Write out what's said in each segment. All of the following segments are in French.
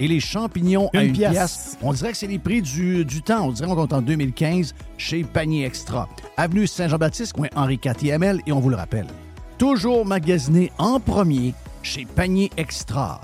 et les champignons à une pièce. On dirait que c'est les prix du, temps. On dirait qu'on compte en 2015 chez Panier Extra. Avenue Saint-Jean-Baptiste, coin Henri IV et on vous le rappelle. Toujours magasiné en premier chez Panier Extra.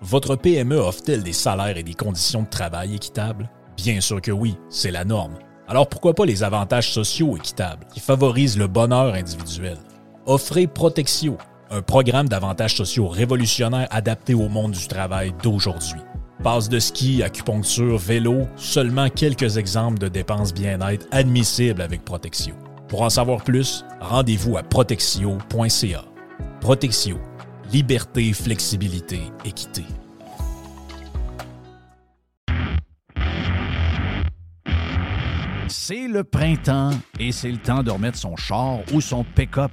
Votre PME offre-t-elle des salaires et des conditions de travail équitables? Bien sûr que oui, c'est la norme. Alors pourquoi pas les avantages sociaux équitables qui favorisent le bonheur individuel? Offrez Protexio, un programme d'avantages sociaux révolutionnaire adapté au monde du travail d'aujourd'hui. Passe de ski, acupuncture, vélo, seulement quelques exemples de dépenses bien-être admissibles avec Protexio. Pour en savoir plus, rendez-vous à protexio.ca. Protexio, liberté, flexibilité, équité. C'est le printemps et c'est le temps de remettre son char ou son pick-up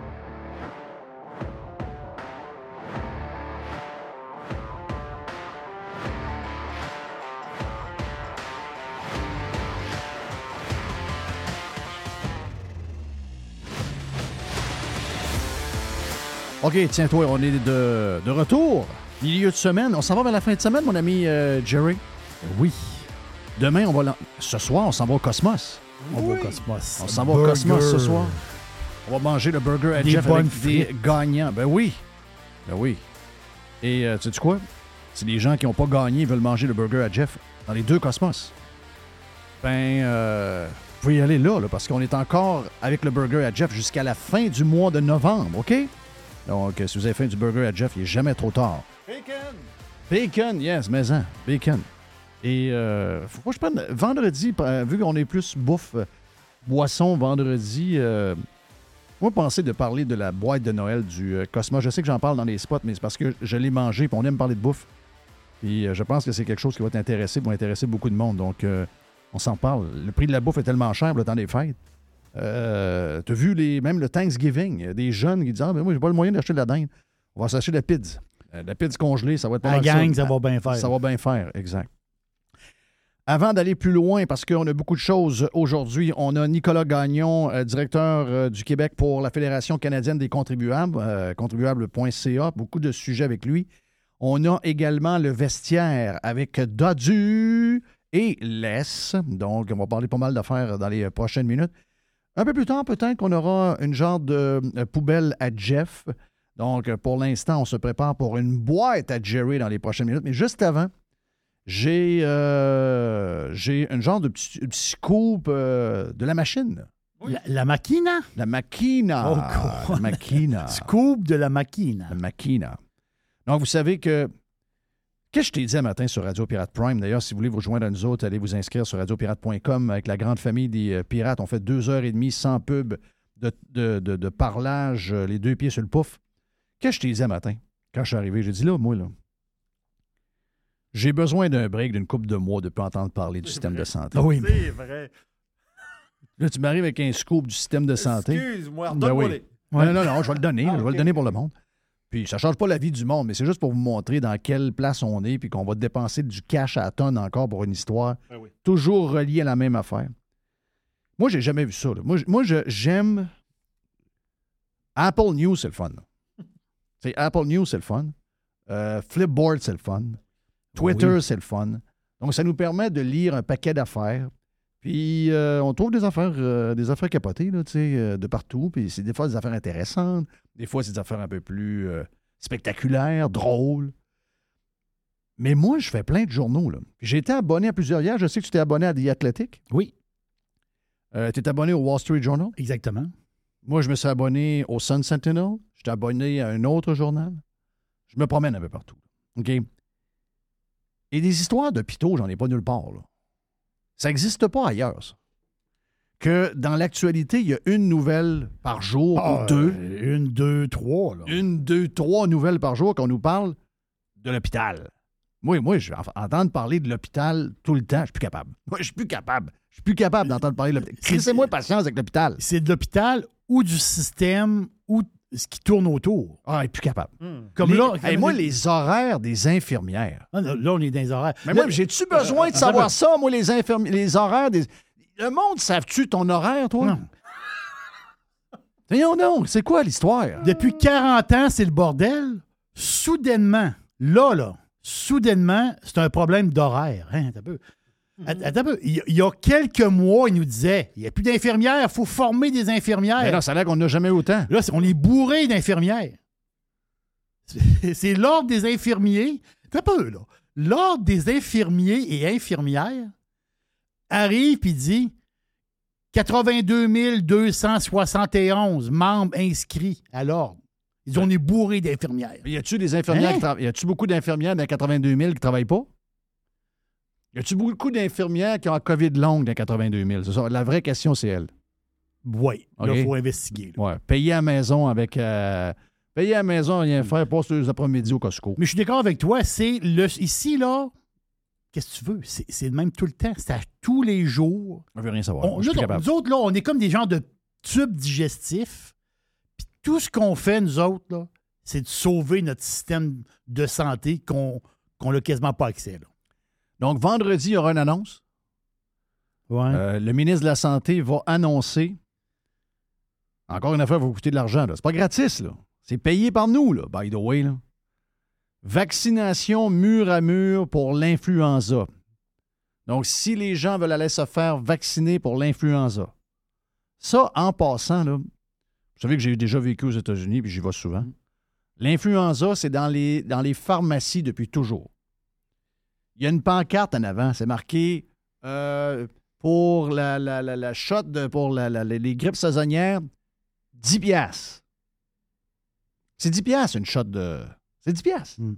OK, tiens-toi, on est de, de, retour. Milieu de semaine. On s'en va vers la fin de semaine, mon ami euh, Jerry? Oui. Demain, on va. Ce soir, on s'en va au Cosmos. On va au Cosmos. On s'en va au Cosmos ce soir. On va manger le burger à Jeff avec des gagnants. Ben oui. Ben oui. Et euh, tu sais quoi? Si les gens qui n'ont pas gagné veulent manger le burger à Jeff dans les deux Cosmos, ben, euh, vous pouvez y aller là, là parce qu'on est encore avec le burger à Jeff jusqu'à la fin du mois de novembre, OK? Donc, si vous avez faim du burger à Jeff, il n'est jamais trop tard. Bacon! Bacon, yes, mais hein, bacon. Et euh, faut pas que je prenne vendredi, vu qu'on est plus bouffe, euh, boisson vendredi. Euh, Moi, pensez de parler de la boîte de Noël du euh, Cosmos. Je sais que j'en parle dans les spots, mais c'est parce que je l'ai mangé, puis on aime parler de bouffe. Puis euh, je pense que c'est quelque chose qui va t'intéresser, va intéresser beaucoup de monde. Donc, euh, on s'en parle. Le prix de la bouffe est tellement cher le temps des fêtes. Euh, T'as vu les, même le Thanksgiving, des jeunes qui disent Ah, ben moi, j'ai pas le moyen d'acheter de la dinde. On va s'acheter de la pizza. Euh, la pizza congelée, ça va être pas la mal gang, ça va bien faire. Ça va bien faire, exact. Avant d'aller plus loin, parce qu'on a beaucoup de choses aujourd'hui, on a Nicolas Gagnon, euh, directeur du Québec pour la Fédération canadienne des contribuables, contribuable.ca, beaucoup de sujets avec lui. On a également le vestiaire avec Dodu et Les. Donc, on va parler pas mal d'affaires dans les prochaines minutes. Un peu plus tard, peut-être qu'on aura une genre de euh, poubelle à Jeff. Donc, euh, pour l'instant, on se prépare pour une boîte à Jerry dans les prochaines minutes. Mais juste avant, j'ai euh, j'ai un genre de petit, petit scoop euh, de la machine. La, la machina? La machina. Oh, la machina. Scoop de la machina. La machina. Donc, vous savez que. Qu'est-ce que je t'ai dit un matin sur Radio Pirate Prime? D'ailleurs, si vous voulez vous joindre à nous autres, allez vous inscrire sur radiopirate.com avec la grande famille des euh, pirates. On fait deux heures et demie sans pub de, de, de- de parlage, euh, les deux pieds sur le pouf. Qu'est-ce que je t'ai dit un matin quand je suis arrivé? J'ai dit là, moi, là, j'ai besoin d'un break d'une couple de mois de plus entendre parler du système de santé. Ah oui, mais C'est vrai. Là, tu m'arrives avec un scoop du système de santé. Excuse-moi, Ben oui. les. Ouais. Non, non, non, je vais le donner. Ah, je vais le donner pour le monde. Puis ça ne change pas la vie du monde, mais c'est juste pour vous montrer dans quelle place on est, puis qu'on va dépenser du cash à la tonne encore pour une histoire, Ben oui. toujours reliée à la même affaire. Moi, j'ai jamais vu ça. là. Moi, j'aime. Apple News, c'est le fun. C'est Apple News, c'est le fun. Euh, Flipboard, c'est le fun. Twitter, c'est le fun. Donc, ça nous permet de lire un paquet d'affaires. Puis, euh, on trouve des affaires, euh, des affaires capotées, là, tu sais, euh, de partout. Puis, c'est des fois des affaires intéressantes. Des fois, c'est des affaires un peu plus euh, spectaculaires, drôles. Mais moi, je fais plein de journaux. J'ai été abonné à plusieurs hier. Je sais que tu t'es abonné à The Athletic. Oui, tu es abonné au Wall Street Journal? exactement. Moi, je me suis abonné au Sun Sentinel. Je suis abonné à un autre journal. Je me promène un peu partout. OK? Et des histoires d'hôpitaux, j'en ai pas nulle part. là. Ça n'existe pas ailleurs, ça. Que dans l'actualité, il y a une nouvelle par jour Ah, ou deux. euh, Une, deux, trois. Là. Une, deux, trois nouvelles par jour qu'on nous parle de l'hôpital. Moi, moi, je vais en- entendre parler de l'hôpital tout le temps. Je suis plus capable. Moi, je suis plus capable. Je suis plus capable d'entendre parler de l'hôpital. Crissez-moi patience avec l'hôpital. C'est de l'hôpital ou du système ou ce qui tourne autour. Ah, je suis plus capable. Comme Les- là. Hey, moi, les horaires des infirmières. Ah, Là, on est dans les horaires. Mais Là, moi, j'ai-tu besoin de savoir ça, moi, les infirmières, les horaires des. Le monde, savent-tu ton horaire, toi? Non. Voyons donc, c'est quoi l'histoire? Depuis 40 ans, c'est le bordel. Soudainement, là, là, soudainement, c'est un problème d'horaire. Hein, un peu. Att- Attends un peu. Il y a- quelques mois, il nous disait il n'y a plus d'infirmières, il faut former des infirmières. Mais ça a l'air qu'on n'a jamais autant. Là, on est bourré d'infirmières. C'est- l'ordre des infirmiers. Attends un peu, là. L'ordre des infirmiers et infirmières arrive et dit 82 271 membres inscrits à l'ordre. Ils disent on est bourré d'infirmières. Y a-tu des infirmières Hein? qui travaillent? Y a-tu beaucoup d'infirmières dans les 82 000 qui ne travaillent pas? Y a-tu beaucoup d'infirmières qui ont la COVID longue dans les 82 000? C'est ça. La vraie question, c'est elle. Oui, il faut investiguer. là. Ouais. Payer à la maison avec. euh, payer à la maison, rien faire, passe les après-midi au Costco. Mais je suis d'accord avec toi, c'est le ici, là, qu'est-ce que tu veux? C'est c'est le même tout le temps. C'est à tous les jours. On veut rien savoir. On- nous, autres, capable. nous autres, là, on est comme des genres de tubes digestifs. Puis tout ce qu'on fait, nous autres, là, c'est de sauver notre système de santé qu'on qu'on n'a quasiment pas accès. Là. Donc, vendredi, il y aura une annonce. Ouais. Euh, le ministre de la Santé va annoncer. Encore une affaire, va vous coûter de l'argent. là. C'est pas gratis, là. C'est payé par nous, là, by the way. Là. Vaccination mur à mur pour l'influenza. Donc, si les gens veulent aller se faire vacciner pour l'influenza, ça, en passant, là, vous savez que j'ai déjà vécu aux États-Unis, puis j'y vais souvent. L'influenza, c'est dans les, dans les pharmacies depuis toujours. Il y a une pancarte en avant, c'est marqué euh, pour la, la, la, la shot, de, pour les- grippes saisonnières, 10 piastres. C'est 10 piastres, une shot de... C'est 10 piastres. Mm.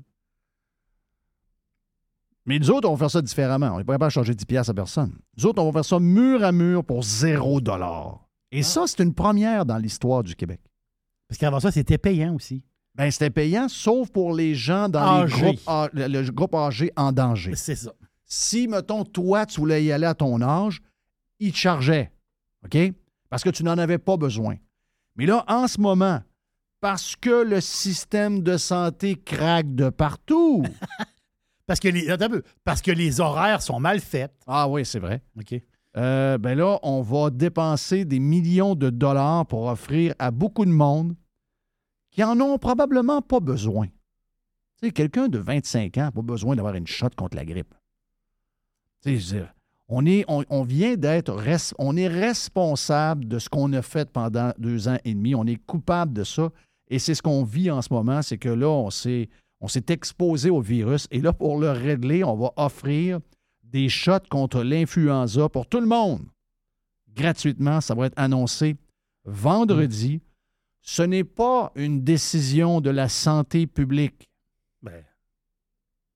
Mais nous autres, on va faire ça différemment. On n'est pas capable de changer 10 piastres à personne. Nous autres, on va faire ça mur à mur pour 0 dollar. Et ça, c'est une première dans l'histoire du Québec. Parce qu'avant ça, c'était payant aussi. Ben, c'était payant, sauf pour les gens dans les groupes, le, groupe âgé en danger. C'est ça. Si, mettons, toi, tu voulais y aller à ton âge, ils te chargeaient. OK? Parce que tu n'en avais pas besoin. Mais là, en ce moment, parce que le système de santé craque de partout. Parce que les, attends un peu. parce que les horaires sont mal faits. ah oui, c'est vrai. OK. Euh, ben là, on va dépenser des millions de dollars pour offrir à beaucoup de monde qui en ont probablement pas besoin. Tu quelqu'un de 25 ans n'a pas besoin d'avoir une shot contre la grippe. Tu sais, on, est, on, vient d'être, on est responsable de ce qu'on a fait pendant deux ans et demi. On est coupable de ça. Et c'est ce qu'on vit en ce moment, c'est que là, on s'est exposé au virus. Et là, pour le régler, on va offrir des shots contre l'influenza pour tout le monde. Gratuitement, ça va être annoncé vendredi. Ce n'est pas une décision de la santé publique. Ben,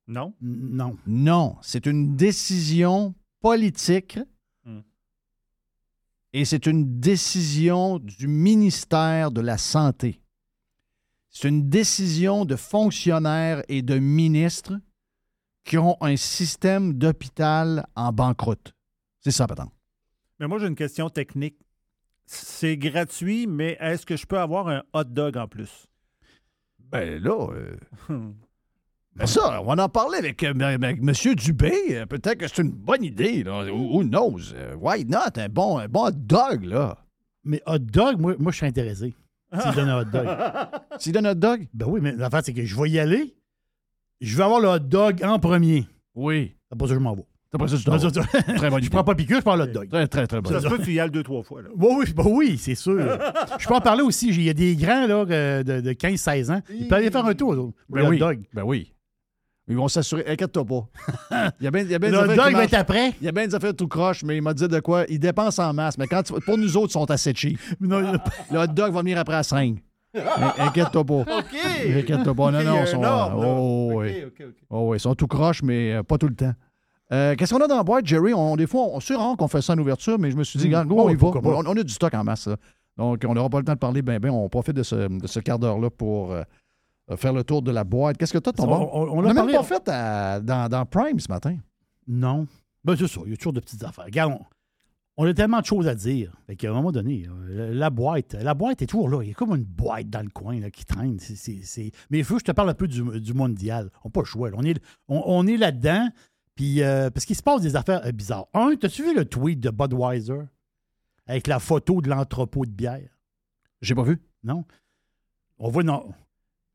non. Non. Non, c'est une décision politique Hmm. et c'est une décision du ministère de la Santé. C'est une décision de fonctionnaires et de ministres qui ont un système d'hôpital en banqueroute. C'est ça, peut-être. Mais moi, j'ai une question technique. C'est gratuit, mais est-ce que je peux avoir un hot dog en plus? Ben là, Ben ça, on va en parler avec, euh, avec M. Dubé. Euh, Peut-être que c'est une bonne idée. Là. Who who knows? Euh, Why not? Un bon, un bon hot dog, là? Mais hot dog, moi, moi je suis intéressé. S'il donne un hot dog. Tu donnes un hot dog? Ben oui, mais l'affaire, c'est que je vais y aller. Je vais avoir le hot dog en premier. Oui. C'est pas ça que je m'en vais. Après ça, tu Très bonne je idée. prends pas piqûre, je prends le hot dog. Très, très, très bonne Ça se peut que tu y ailles deux, trois fois. Là. Oui, oui, ben oui, c'est sûr. je peux en parler aussi. Il y a des grands là, euh, de, de 15-16 ans. Ils peuvent aller faire un tour, pour Ben le oui. dog. Ben oui. Ils vont s'assurer. Inquiète-toi pas. Il y a bien, il y a bien Le dog va être après. Il y a bien des affaires tout croche, mais il m'a dit de quoi? Ils dépensent en masse. Mais quand tu- pour nous autres, ils sont assez cheap. Non, Le hot dog va venir après à 5. Inquiète-toi pas. OK! Inquiète-toi pas. Non, non, ils sont. là. oh, OK, oui. OK, OK. Oh oui, ils sont tout croches, mais euh, pas tout le temps. Euh, Qu'est-ce qu'on a dans la boîte, Jerry? On, des fois, on, rare qu'on fait ça en ouverture, mais je me suis dit, Mm. go, Oh, on y va. pourquoi pas. On, on a du stock en masse. là. Donc, on n'aura pas le temps de parler. Ben, ben, on profite de ce, de ce quart d'heure-là pour euh, faire le tour de la boîte. Qu'est-ce que tu as, ton on, bon? on- l'a n'a même pas fait à- dans, dans Prime ce matin. Non. Ben, c'est ça. Il y a toujours de petites affaires. Regarde, on, a tellement de choses à dire. Fait qu'à un moment donné, euh, la boîte, la boîte est toujours là. Il y a comme une boîte dans le coin là, qui traîne. Mais il faut que je te parle un peu du, du mondial. On n'a pas le choix. là. On est, on, on est là-dedans. Puis, euh, parce qu'il se passe des affaires euh, bizarres. Un, t'as-tu vu le tweet de Budweiser avec la photo de l'entrepôt de bière? J'ai pas vu. Non? On voit, non.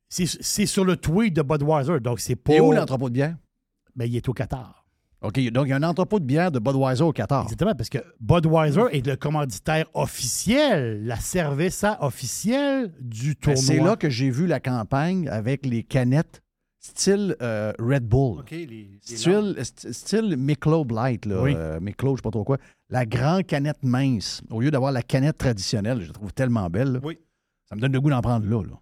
C'est c'est sur le tweet de Budweiser. Donc, c'est pas. Et où l'entrepôt de bière? Ben, il est au Qatar. OK, donc il y a un entrepôt de bière de Budweiser au Qatar. Exactement, parce que Budweiser est le commanditaire officiel, la cerveza officielle du Ben, tournoi. c'est là que j'ai vu la campagne avec les canettes style euh, Red Bull. OK, les, les Style, lampes. st- style Michelob Light, là, Oui. euh, Michelob, je sais pas trop quoi. La grande canette mince, au lieu d'avoir la canette traditionnelle, je la trouve tellement belle. là. Oui. Ça me donne le goût d'en prendre là. là.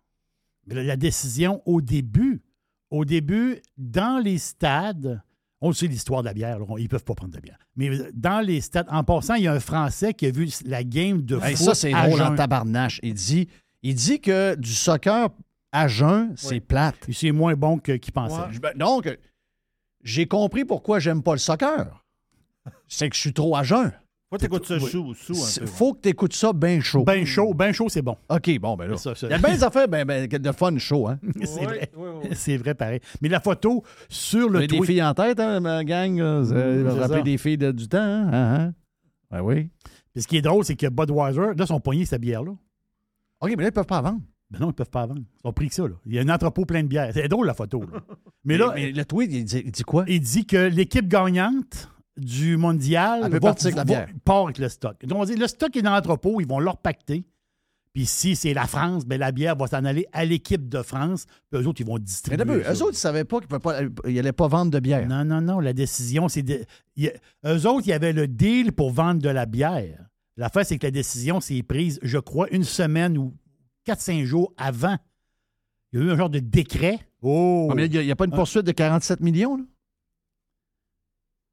Mais la- la décision au début, au début, dans les stades, on sait l'histoire de la bière, là, on- ils ne peuvent pas prendre de bière. Mais dans les stades, en passant, il y a un Français qui a vu la game de Hey, foot ça, c'est drôle en tabarnache. Il dit, il dit que du soccer à jeun, c'est Oui. plate. Puis C'est moins bon que- qu'il pensait. Ouais. Ben, Donc, euh, j'ai compris pourquoi j'aime pas le soccer. C'est que je suis trop à jeun. Faut que t'écoutes ça Oui. sous, sous Il un peu. faut que tu écoutes ça bien chaud. Ben chaud, ben chaud, c'est bon. OK, bon, ben là. Ça, ça- Il y a bien des affaires ben, ben, de fun chaud, hein? c'est Oui, vrai. oui, oui. C'est vrai, pareil. Mais la photo sur le avez des tweet. filles en tête, hein, ma gang? Vous ça. des filles de- du temps, hein? Hein, hein? Ben oui. Puis ce qui est drôle, c'est que Budweiser, là, sont poignés cette bière-là. OK, mais là, ils peuvent pas vendre. Ben non, ils peuvent pas la vendre. Ils ont pris que ça, là. Il y a un entrepôt plein de bière. C'est drôle, la photo, là. Mais là, mais le tweet, il dit, il dit quoi? il dit que l'équipe gagnante du mondial Elle peut va, partir avec la va- bière. part avec le stock. Donc, on dit, le stock est dans l'entrepôt, ils vont leur pacter. Puis si c'est la France, ben la bière va s'en aller à l'équipe de France. Puis eux autres, ils vont Mais distribuer. ça. eux autres, ils savaient pas qu'ils n'allaient pas vendre de bière. Non, non, non. La décision, c'est. De... il Eux autres, il y avait le deal pour vendre de la bière. L'affaire, c'est que la décision s'est prise, je crois, une semaine ou 4-5 jours avant. Il y a eu un genre de décret. Oh! Ah, mais il n'y a, il y a pas une poursuite de 47 millions, là?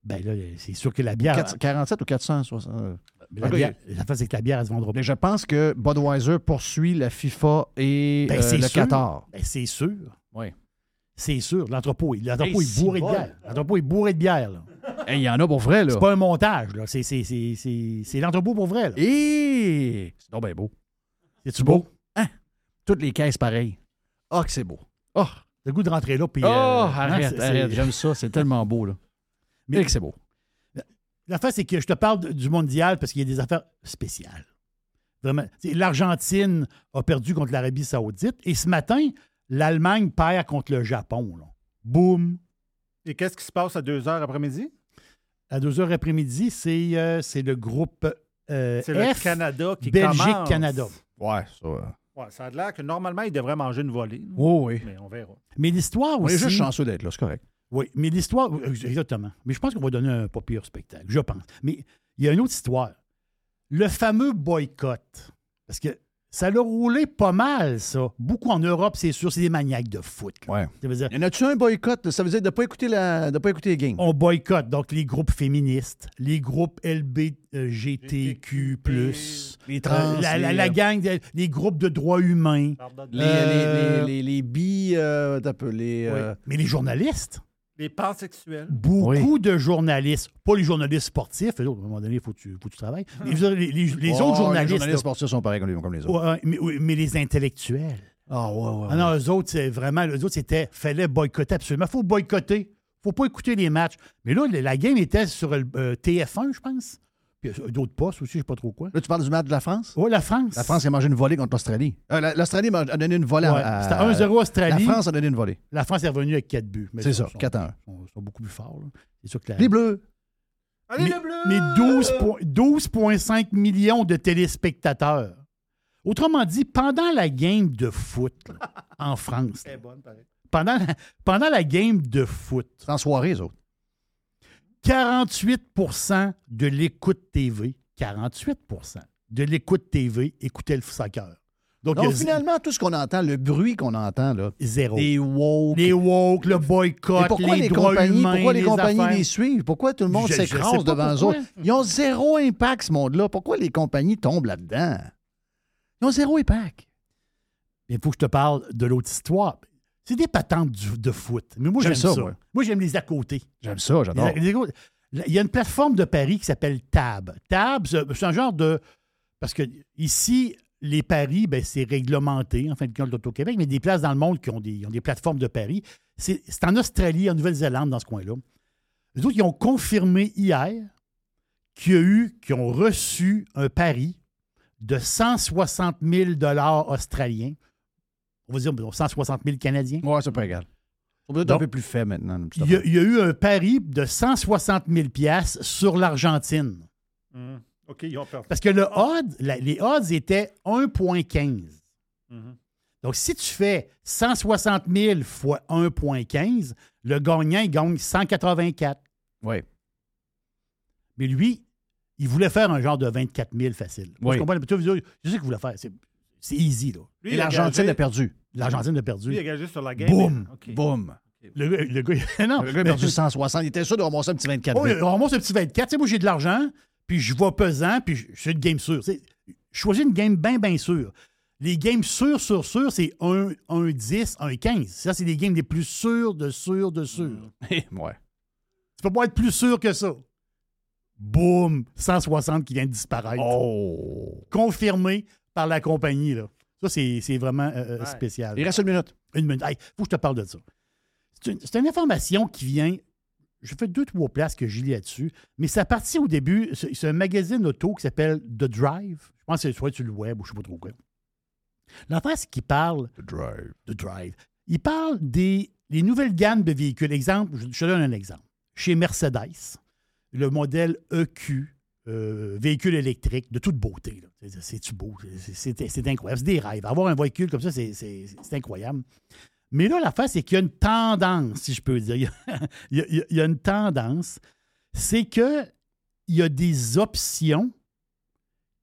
Ben là, c'est sûr que la bière. 4- 47 ou 460. mais la Ok. bière- la face, c'est que la bière, elle se vendra pas. Mais je pense que Budweiser poursuit la FIFA et Ben, euh, c'est le sûr. Qatar. Ben, c'est sûr. Oui. C'est sûr. L'entrepôt, est- Hey, est bourré de bière. L'entrepôt est bourré de bière. là. Il y en a pour vrai, là. C'est pas un montage. là. C'est, c'est, c'est, c'est, c'est l'entrepôt pour vrai. là. Et c'est donc bien beau. C'est-tu beau? Toutes les caisses pareilles. Ah, que c'est beau. Oh, le goût de rentrer là. Puis, oh euh, arrête, arrête. J'aime ça. C'est tellement beau, là. Mais- que c'est beau. L'affaire, c'est que je te parle du mondial parce qu'il y a des affaires spéciales. Vraiment. L'Argentine a perdu contre l'Arabie Saoudite et ce matin, l'Allemagne perd contre le Japon. là. Boum. Et qu'est-ce qui se passe à 2 heures après-midi? À 2 heures après-midi, c'est, euh, c'est le groupe euh, C'est le F, Canada qui commence. Belgique-Canada. Ouais, ça. Ouais, ça a l'air que normalement, il devrait manger une volée. Oh, oui. Mais on verra. Mais l'histoire On aussi. est juste chanceux d'être là, c'est correct. Oui, mais l'histoire, euh, exactement. Mais je pense qu'on va donner un pas pire spectacle, je pense. Mais il y a une autre histoire. Le fameux boycott. Parce que ça l'a roulé pas mal, ça. Beaucoup en Europe, c'est sûr, c'est des maniaques de foot. là. Ouais. Ça veut dire, Y en a-tu un boycott? Ça veut dire de ne pas écouter la, de pas écouter les games. on boycotte donc les groupes féministes, les groupes LBGTQ, Les euh, la, la- la gang, de- les groupes de droits humains. Les, Euh, les, les, les, les bi, euh, les, Oui. euh, Mais les journalistes, Les pansexuels. beaucoup de journalistes, pas les journalistes sportifs, autres, à un moment donné, il faut que tu, faut que tu travailles. Les, les- les oh, autres journalistes, Les journalistes sportifs sont pareils comme les, comme les autres. Ouais, mais, les intellectuels. Ah, ouais, ouais. Ah non, eux autres, c'est vraiment, eux autres, c'était, fallait boycotter absolument. Il faut boycotter. faut pas écouter les matchs. Mais là, la game était sur le euh, TF1, je pense. Puis euh, d'autres postes aussi, je sais pas trop quoi. Là, tu parles du match de la France? Oui, la France. La France a mangé une volée contre l'Australie. Euh, la- L'Australie a donné une volée Ouais, à. C'était 1-0 Australie. La France a donné une volée. La France est revenue avec 4 buts. C'est ils ça, sont- 4 à 1. sont, sont beaucoup plus forts. sûr que la- Les Bleus. Allez, mais, le bleu! mais 12 po- 12,5 millions de téléspectateurs. Autrement dit, pendant la game de foot là, en France, là, C'est bonne, pareil. pendant, pendant la game de foot, C'est en soirée, les autres. 48 de l'écoute TV, 48 de l'écoute TV écoutait le soccer. Donc, Donc, finalement, tout ce qu'on entend, le bruit qu'on entend, là, zéro. les woke. Les woke, le Mais boycott, pourquoi les, les, droits compagnies, humains, pourquoi les, compagnies affaires? les suivent? Pourquoi tout le monde s'écrase devant eux autres? Ils ont zéro impact, ce monde-là. Pourquoi les compagnies tombent là-dedans? Ils ont zéro impact. Il faut que je te parle de l'autre histoire. C'est des patentes du- de foot. Mais moi, J'aime ça. ça, Moi, moi. j'aime les à côté. J'aime ça, j'adore. Il y a une plateforme de paris qui s'appelle Tab. Tab, c'est un genre de. Parce que ici, les paris, ben, c'est réglementé, en fin de compte, l'Auto-Québec, mais des places dans le monde qui ont des, ont des plateformes de paris. C'est c'est en Australie, en Nouvelle-Zélande, dans ce coin-là. Les autres, ils ont confirmé hier qu'il y a eu, qu'ils ont reçu un pari de 160 000 australiens. On va dire bon, 160 000 Canadiens. Ouais, c'est pas égal. On peut être Donc, un peu plus fait maintenant. Il y, a, affaire. il y a eu un pari de 160 000 piastres sur l'Argentine. Mhm. OK, ils ont perdu. Parce que le odd, la- les odds étaient 1,15. Mhm. Donc, si tu fais 160 000 fois 1,15, le gagnant, il gagne 184. Ouais. Mais lui, il voulait faire un genre de 24 000 facile. Oui. Je comprends. Je sais ce qu'il voulait faire. C'est easy, là. Lui, Et il a l'Argentine a perdu. L'Argentine a Lui, il perdu. a gagé sur la game. Boum! Boum. Le gars, le gars- non, Le gars a perdu 160. Il était sûr de ramasser un petit 24 Oh, on remonte un petit 24. Tu sais, moi, j'ai de l'argent, puis je vais pesant, puis je suis une game sûre. Tu sais, choisis une game bien, bien sûre. Les games sûrs, sûrs, sûrs, c'est 1, 1, 10, 1, 15. Ça, c'est les games les plus sûrs de sûrs de sûrs. ouais. Tu peux pas être plus sûr que ça. Boum! 160 qui vient de disparaître. Oh. Confirmé par la compagnie, là. Ça, c'est vraiment euh, euh, Ouais. spécial. Il reste une minute. Une minute. Hey, faut que je te parle de ça. C'est une, information qui vient. Je fais deux, trois places que j'ai là-dessus, mais ça partit au début. C'est un magazine auto qui s'appelle The Drive. Je pense que c'est soit sur le web ou je ne sais pas trop quoi. L'affaire, c'est qu'il parle The drive. de Drive. Il parle des les nouvelles gammes de véhicules. Exemple, je, je te donne un exemple. Chez Mercedes, le modèle EQ, euh, véhicule électrique de toute beauté. C'est-tu beau? C'est- incroyable. C'est des rêves. Avoir un véhicule comme ça, c'est- incroyable. Mais là, l'affaire, c'est qu'il y a une tendance, si je peux dire. Il y a, il y a- une tendance. C'est que il y a des options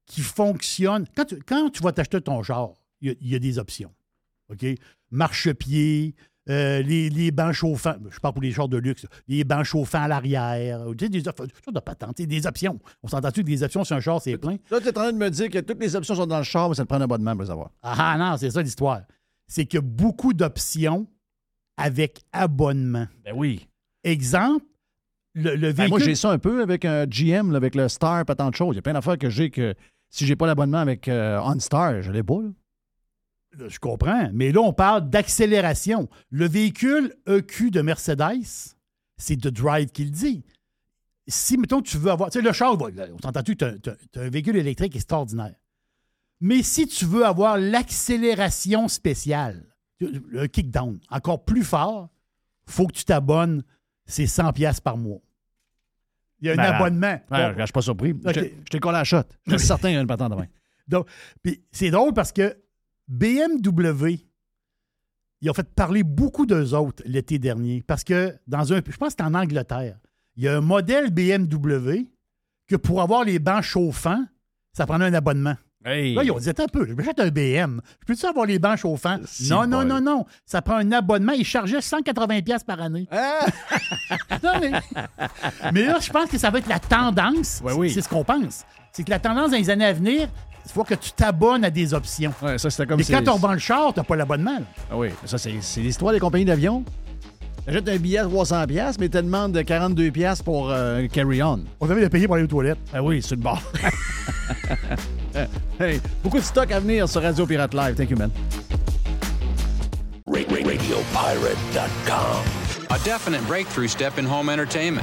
qui fonctionnent. Quand tu, quand tu vas t'acheter ton char, il y a- des options. OK? Marchepied, euh, les, les bancs chauffants. Je parle pour les chars de luxe. Les bancs chauffants à l'arrière. Tu sais, des, de sais, des options. On s'entend-tu que des options sur un char, c'est plein? Là, tu es en train de me dire que toutes les options sont dans le char, mais ça te prend un abonnement pour les avoir. Ah non, c'est ça l'histoire. C'est qu'il y a beaucoup d'options avec abonnement. Ben oui. Exemple, le, le Ben, véhicule. moi, j'ai ça un peu avec un GM, là, avec le Star, pas tant de choses. Il y a plein d'affaires que j'ai que si j'ai pas l'abonnement avec euh, OnStar, je l'ai pas. là. Je comprends, mais là, on parle d'accélération. Le véhicule EQ de Mercedes, c'est The Drive qui le dit. Si, mettons, tu veux avoir. Tu sais, le char, on s'entend-tu, tu as, un véhicule électrique extraordinaire. Mais si tu veux avoir l'accélération spéciale, le kickdown, encore plus fort, faut que tu t'abonnes, c'est 100$ piastres par mois. Il y a un abonnement. Bon. je suis pas surpris. Je t'ai- Je t'ai collé à la shot. Je suis certain qu'il y a une patente demain. Donc, puis c'est drôle parce que BMW, ils ont fait parler beaucoup d'eux autres l'été dernier. Parce que dans un. Je pense que c'est en Angleterre. Il y a un modèle BMW que pour avoir les bancs chauffants, ça prenait un abonnement. Hey. Là, ils ont dit un peu, je m'achète un BM. Je peux-tu avoir les bancs chauffants? Si non, non, non, non. Ça prend un abonnement. Ils chargeaient 180$ piastres par année. Ah! Non, mais... mais là, je pense que ça va être la tendance. Ouais, oui. C'est ce qu'on pense. C'est que la tendance dans les années à venir, il faut que tu t'abonnes à des options. Ouais, ça, c'était comme quand on revend le char, t'as pas l'abonnement. là. Ah oui, ça, c'est c'est l'histoire des compagnies d'avion. T'achètes un billet à 300$, piastres, mais tu te demandes 42$ piastres pour euh, un carry-on. On devait le payer pour aller aux toilettes. Ah oui, c'est le bord. hey, beaucoup de stock à venir sur Radio Pirate Live. Thank you, man. RadioPirate.com. A definite breakthrough step in home entertainment.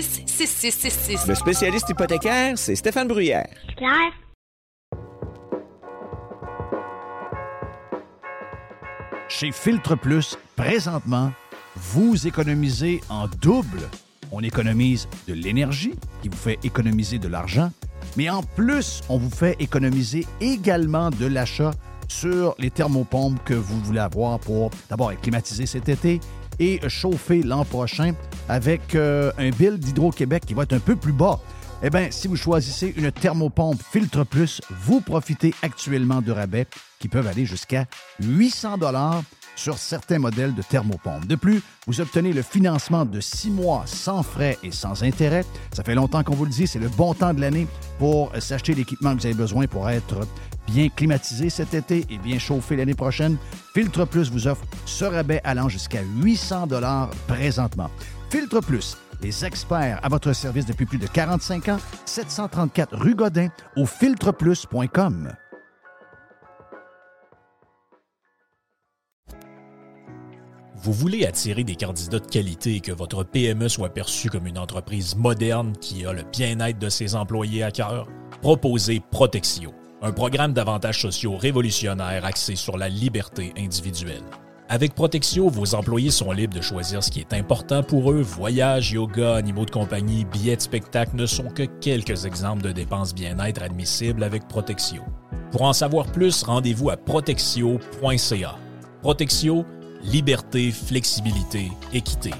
266-6666. Le spécialiste hypothécaire, c'est Stéphane Bruyère. C'est clair? Chez Filtre Plus, présentement, vous économisez en double. On économise de l'énergie, qui vous fait économiser de l'argent, mais en plus, on vous fait économiser également de l'achat sur les thermopompes que vous voulez avoir pour d'abord être climatisé cet été et chauffer l'an prochain avec euh, un bill d'Hydro-Québec qui va être un peu plus bas. Eh bien, si vous choisissez une thermopompe Filtre Plus, vous profitez actuellement de rabais qui peuvent aller jusqu'à 800 dollars sur certains modèles de thermopompe. De plus, vous obtenez le financement de six mois sans frais et sans intérêt. Ça fait longtemps qu'on vous le dit, c'est le bon temps de l'année pour s'acheter l'équipement que vous avez besoin pour être bien climatisé cet été et bien chauffé l'année prochaine. Filtre Plus vous offre ce rabais allant jusqu'à 800 dollars présentement. Filtre Plus, les experts à votre service depuis plus de 45 ans, 734 rue Godin au filtreplus.com. Vous voulez attirer des candidats de qualité et que votre PME soit perçue comme une entreprise moderne qui a le bien-être de ses employés à cœur? Proposez Protexio, un programme d'avantages sociaux révolutionnaire axé sur la liberté individuelle. Avec Protexio, vos employés sont libres de choisir ce qui est important pour eux. Voyages, yoga, animaux de compagnie, billets de spectacle ne sont que quelques exemples de dépenses bien-être admissibles avec Protexio. Pour en savoir plus, rendez-vous à protexio.ca. Protexio, liberté, flexibilité, équité.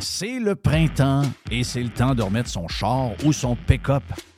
C'est le printemps et c'est le temps de remettre son char ou son pick-up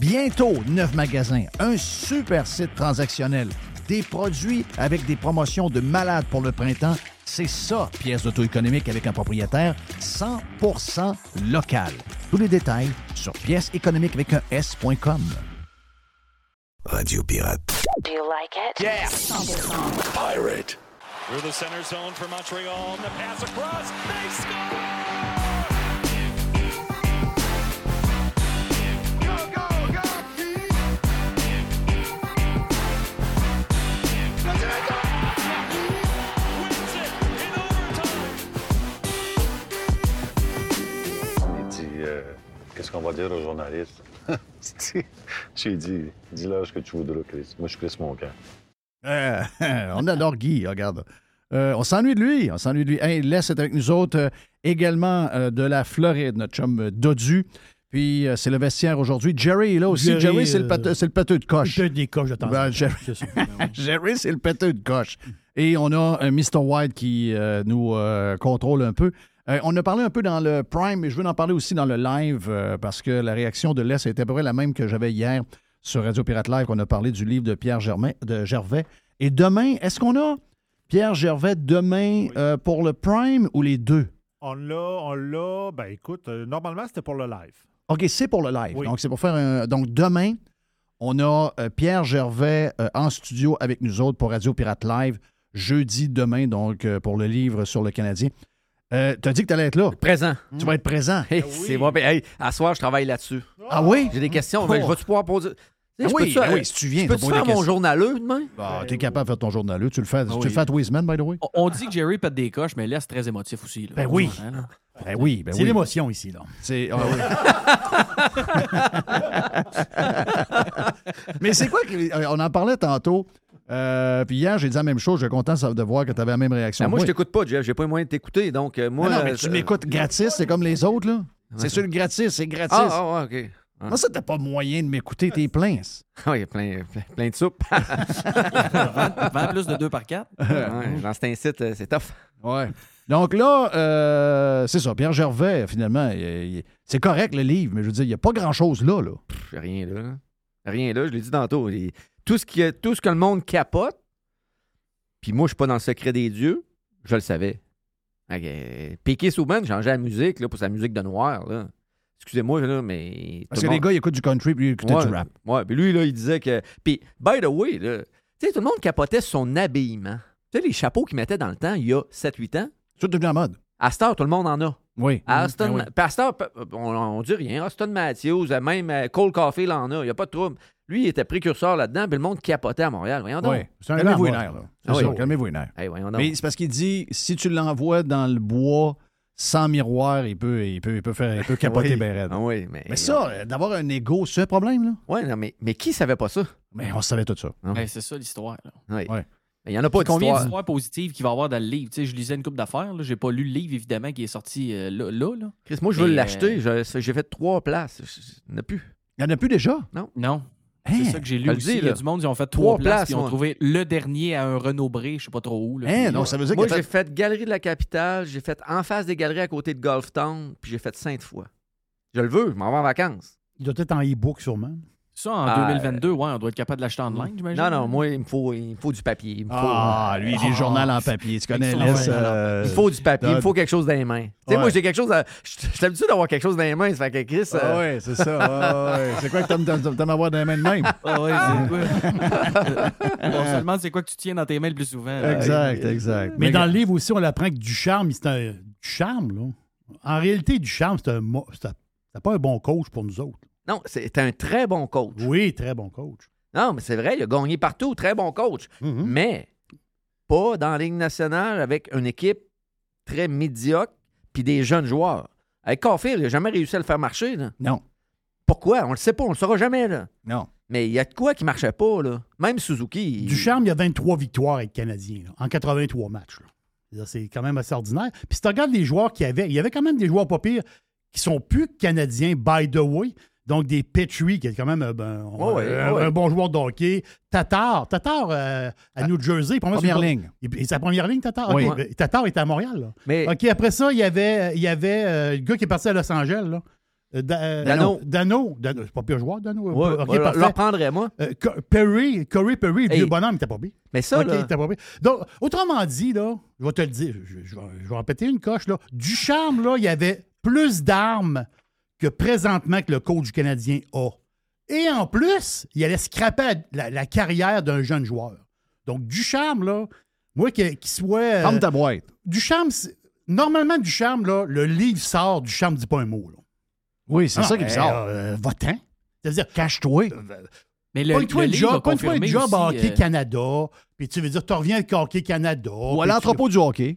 Bientôt, neuf magasins, un super site transactionnel, des produits avec des promotions de malades pour le printemps. C'est ça, pièces d'auto économique avec un propriétaire 100% local. Tous les détails sur pièces économiques avec un S.com. Radio Pirate. Do you like it? Yeah. 100%. Pirate. Through the center zone for Montreal. And the pass across. They score! Dire aux journalistes J'ai dit Dis-leur ce que tu voudras, Chris. Moi, je Chris mon camp. Euh, on adore Guy, regarde. Euh, on s'ennuie de lui, on s'ennuie de lui. Hey, Les est avec nous autres, euh, également euh, de la Floride, notre chum Dodu. Puis euh, c'est le vestiaire aujourd'hui. Jerry est là aussi. Jerry, Jerry, c'est le, le pâteux de coche. Peut-être des coches de temps en Ben. Jerry, C'est ça. Ben. Jerry, c'est le pâteux de coche. Et on a un Mr. White qui euh, nous euh, contrôle un peu. Euh, on a parlé un peu dans le Prime, mais je veux en parler aussi dans le live euh, parce que la réaction de l'Est était à peu près la même que j'avais hier sur Radio Pirate Live. On a parlé du livre de Pierre Germain, de Gervais. Et demain, est-ce qu'on a Pierre Gervais demain euh, pour le Prime ou les deux? On l'a, on l'a. Ben écoute, normalement, c'était pour le live. OK, c'est pour le live. Oui. Donc, c'est pour faire un. Donc, demain, on a Pierre Gervais en studio avec nous autres pour Radio Pirate Live. Jeudi, demain, donc, pour le livre sur le Canadien. Euh, T'as dit que tu allais être là. Présent. Tu vas être présent. Hey, C'est bon. Ben, hey, à soir, je travaille là-dessus. Ah oui? J'ai des questions. Oh. Ben, je vais-tu pouvoir poser? Tu Ah je oui, ben oui, si tu viens, je peux-tu pas des faire mon journaleux demain? Bah, T'es capable de faire ton journaleux. Tu le fais, tu oui. le fais à tous by the way? On- dit que Jerry pète des coches, mais là, c'est très émotif aussi. là. Ben oui. Ben oui, ben C'est oui. l'émotion ici, là. C'est. ah oui. Mais c'est quoi que. euh, On en parlait tantôt. Euh, puis hier, j'ai dit la même chose. Je suis content de voir que tu avais la même réaction. Ben, moi, je t'écoute pas, Jeff. J'ai pas les moyens de t'écouter. Donc, euh, moi. Ah non, mais euh, tu euh, m'écoutes gratis, c'est comme les autres, là. C'est sur le gratis, c'est gratis. Ah, ah, ouais, OK. Ah. Moi, ça, t'as pas moyen de m'écouter, t'es plein. Ah, il y a plein, plein, plein de soupes. Vends- plus de 2 par 4. Ouais, dans cet incite, euh, c'est tough. Ouais. Donc là, euh, c'est ça. Pierre Gervais, finalement, il- il- c'est correct le livre, mais je veux dire, il n'y a pas grand-chose là, là. Pff, rien là. Rien là, je l'ai dit tantôt. Les- Tout ce, qui, tout ce que le monde capote, puis moi, je suis pas dans le secret des dieux, je le savais. Que, euh, Piqué Souban changeait la musique là, pour sa musique de noir. Là. Excusez-moi, là, mais. Parce tout que le les gars, ils écoutent du country puis ils écoutent Ouais, du rap. Ouais, puis lui, là, il disait que. Puis, by the way, là, tu sais, tout le monde capotait sur son habillement. Tu sais, les chapeaux qu'il mettait dans le temps, il y a 7-8 ans. C'est devenu la mode. À cette heure, tout le monde en a. Oui. Aston, Ben oui. pe- on, on dit rien. Aston Matthews, euh, même euh, Cole Caulfield en a. Il n'y a pas de trouble. Lui, il était précurseur là-dedans, puis le monde capotait à Montréal. Voyons donc. Oui, c'est un Calmez-vous les nerfs, là. Ah C'est oui. ça, calmez-vous les nerfs. Hey, voyons donc. Mais c'est parce qu'il dit, si tu l'envoies dans le bois sans miroir, il peut, il peut, il peut, faire, il peut capoter Oui. Ah oui, mais. Mais ça, d'avoir un ego, c'est un problème, là? Ouais, non, mais, mais qui savait pas ça? Mais on savait tout ça. Ah. Ben, c'est ça l'histoire. là. Oui. Ouais. Mais il n'y en a pas Combien d'histoire. d'histoires positives qu'il va y avoir dans le livre? Tu sais, je lisais une coupe d'affaires. J'ai pas lu le livre, évidemment, qui est sorti euh, là. là, là. Chris, moi, je veux l'acheter. Je- J'ai fait trois places. Il n'y en a plus. Il n'y en a plus déjà? Non. Hein? C'est ça que j'ai lu le aussi. dis, Il y a du monde, ils ont fait Trois trois, places, ils ont trouvé le dernier à un Renaud-Bré, je sais pas trop où. Là. Hein? Puis, euh, ça veut dire Moi, j'ai fait- fait Galerie de la Capitale, j'ai fait en face des galeries à côté de Golftown, puis j'ai fait Sainte-Foy. Je le veux, je m'en vais en vacances. Il doit être en e-book, sûrement. Ça, en Ah, 2022, ouais, on doit être capable de l'acheter en ligne, j'imagine. Non, non, moi, il me faut, il me faut du papier. Il me faut, Ah, lui, des journaux en papier. Tu connais euh, il me faut du papier, il me faut quelque chose dans les mains. Tu sais, Ouais. moi, j'ai quelque chose à... Je suis habitué d'avoir quelque chose dans les mains, ça fait que Chris... Ah euh, ouais, c'est ça. Ah ouais. C'est quoi que t'aimes- t'aimes avoir dans les mains de même? Ah ouais, c'est quoi? on se demande c'est quoi que tu tiens dans tes mains le plus souvent. là. Exact, exact. Mais dans le livre aussi, on apprend que du charme, c'est un du charme, là. En réalité, du charme, c'est un mo- c'est un- c'est pas un bon coach pour nous autres. Non, c'est un très bon coach. Oui, très bon coach. Non, mais c'est vrai, il a gagné partout, très bon coach. Mm-hmm. Mais pas dans la Ligue nationale avec une équipe très médiocre puis des jeunes joueurs. Avec Caulfield, il n'a jamais réussi à le faire marcher. Là. Non. Pourquoi? On le sait pas, on le saura jamais. Là. Non. Mais il y a de quoi qui marchait pas, là. Même Suzuki. il- Ducharme, il y a 23 victoires avec le Canadien là, en 83 matchs. C'est quand même assez ordinaire. Puis si tu regardes les joueurs qu'il y avait, il y avait quand même des joueurs pas pires qui sont plus canadiens, by the way. Donc des Petrie, qui est quand même euh, ben, ouais, un, bon joueur de hockey. Tatar, Tatar euh, à New Jersey. pour moi, première une- ligne. C'est la première ligne, Tatar? Oui. Ben, Tatar était à Montréal. Là. Mais OK, après ça, il y avait, il y avait euh, le gars qui est parti à Los Angeles. Là. Euh, Da- euh, Dano. Dano. Dano. C'est pas pire joueur, Dano. ouais, OK, je le- reprendrais, moi. Euh, Perry, Corey Perry, le vieux bonhomme, il était pas bien. Mais ça, OK, là, pas bien. Donc, autrement dit, là, je vais te le dire, je, je- je vais, je vais répéter une coche, là. Du charme, là, il y avait plus d'armes que présentement que le coach du Canadien a. Et en plus, il allait scraper la, la carrière d'un jeune joueur. Donc, du charme, là, moi, qu'il qu'il soit. euh, Ferme ta boîte. du charme, c'est- normalement, du charme, là, le livre sort, du charme dit pas un mot. Là. Oui, c'est Ah, ça qui est eh, bizarre. euh, va-t'en. C'est-à-dire, Cache-toi. Mais le, le le job, le job à Hockey euh, Canada, puis tu veux dire, tu reviens avec Hockey Canada. Ou à l'entrepôt du hockey.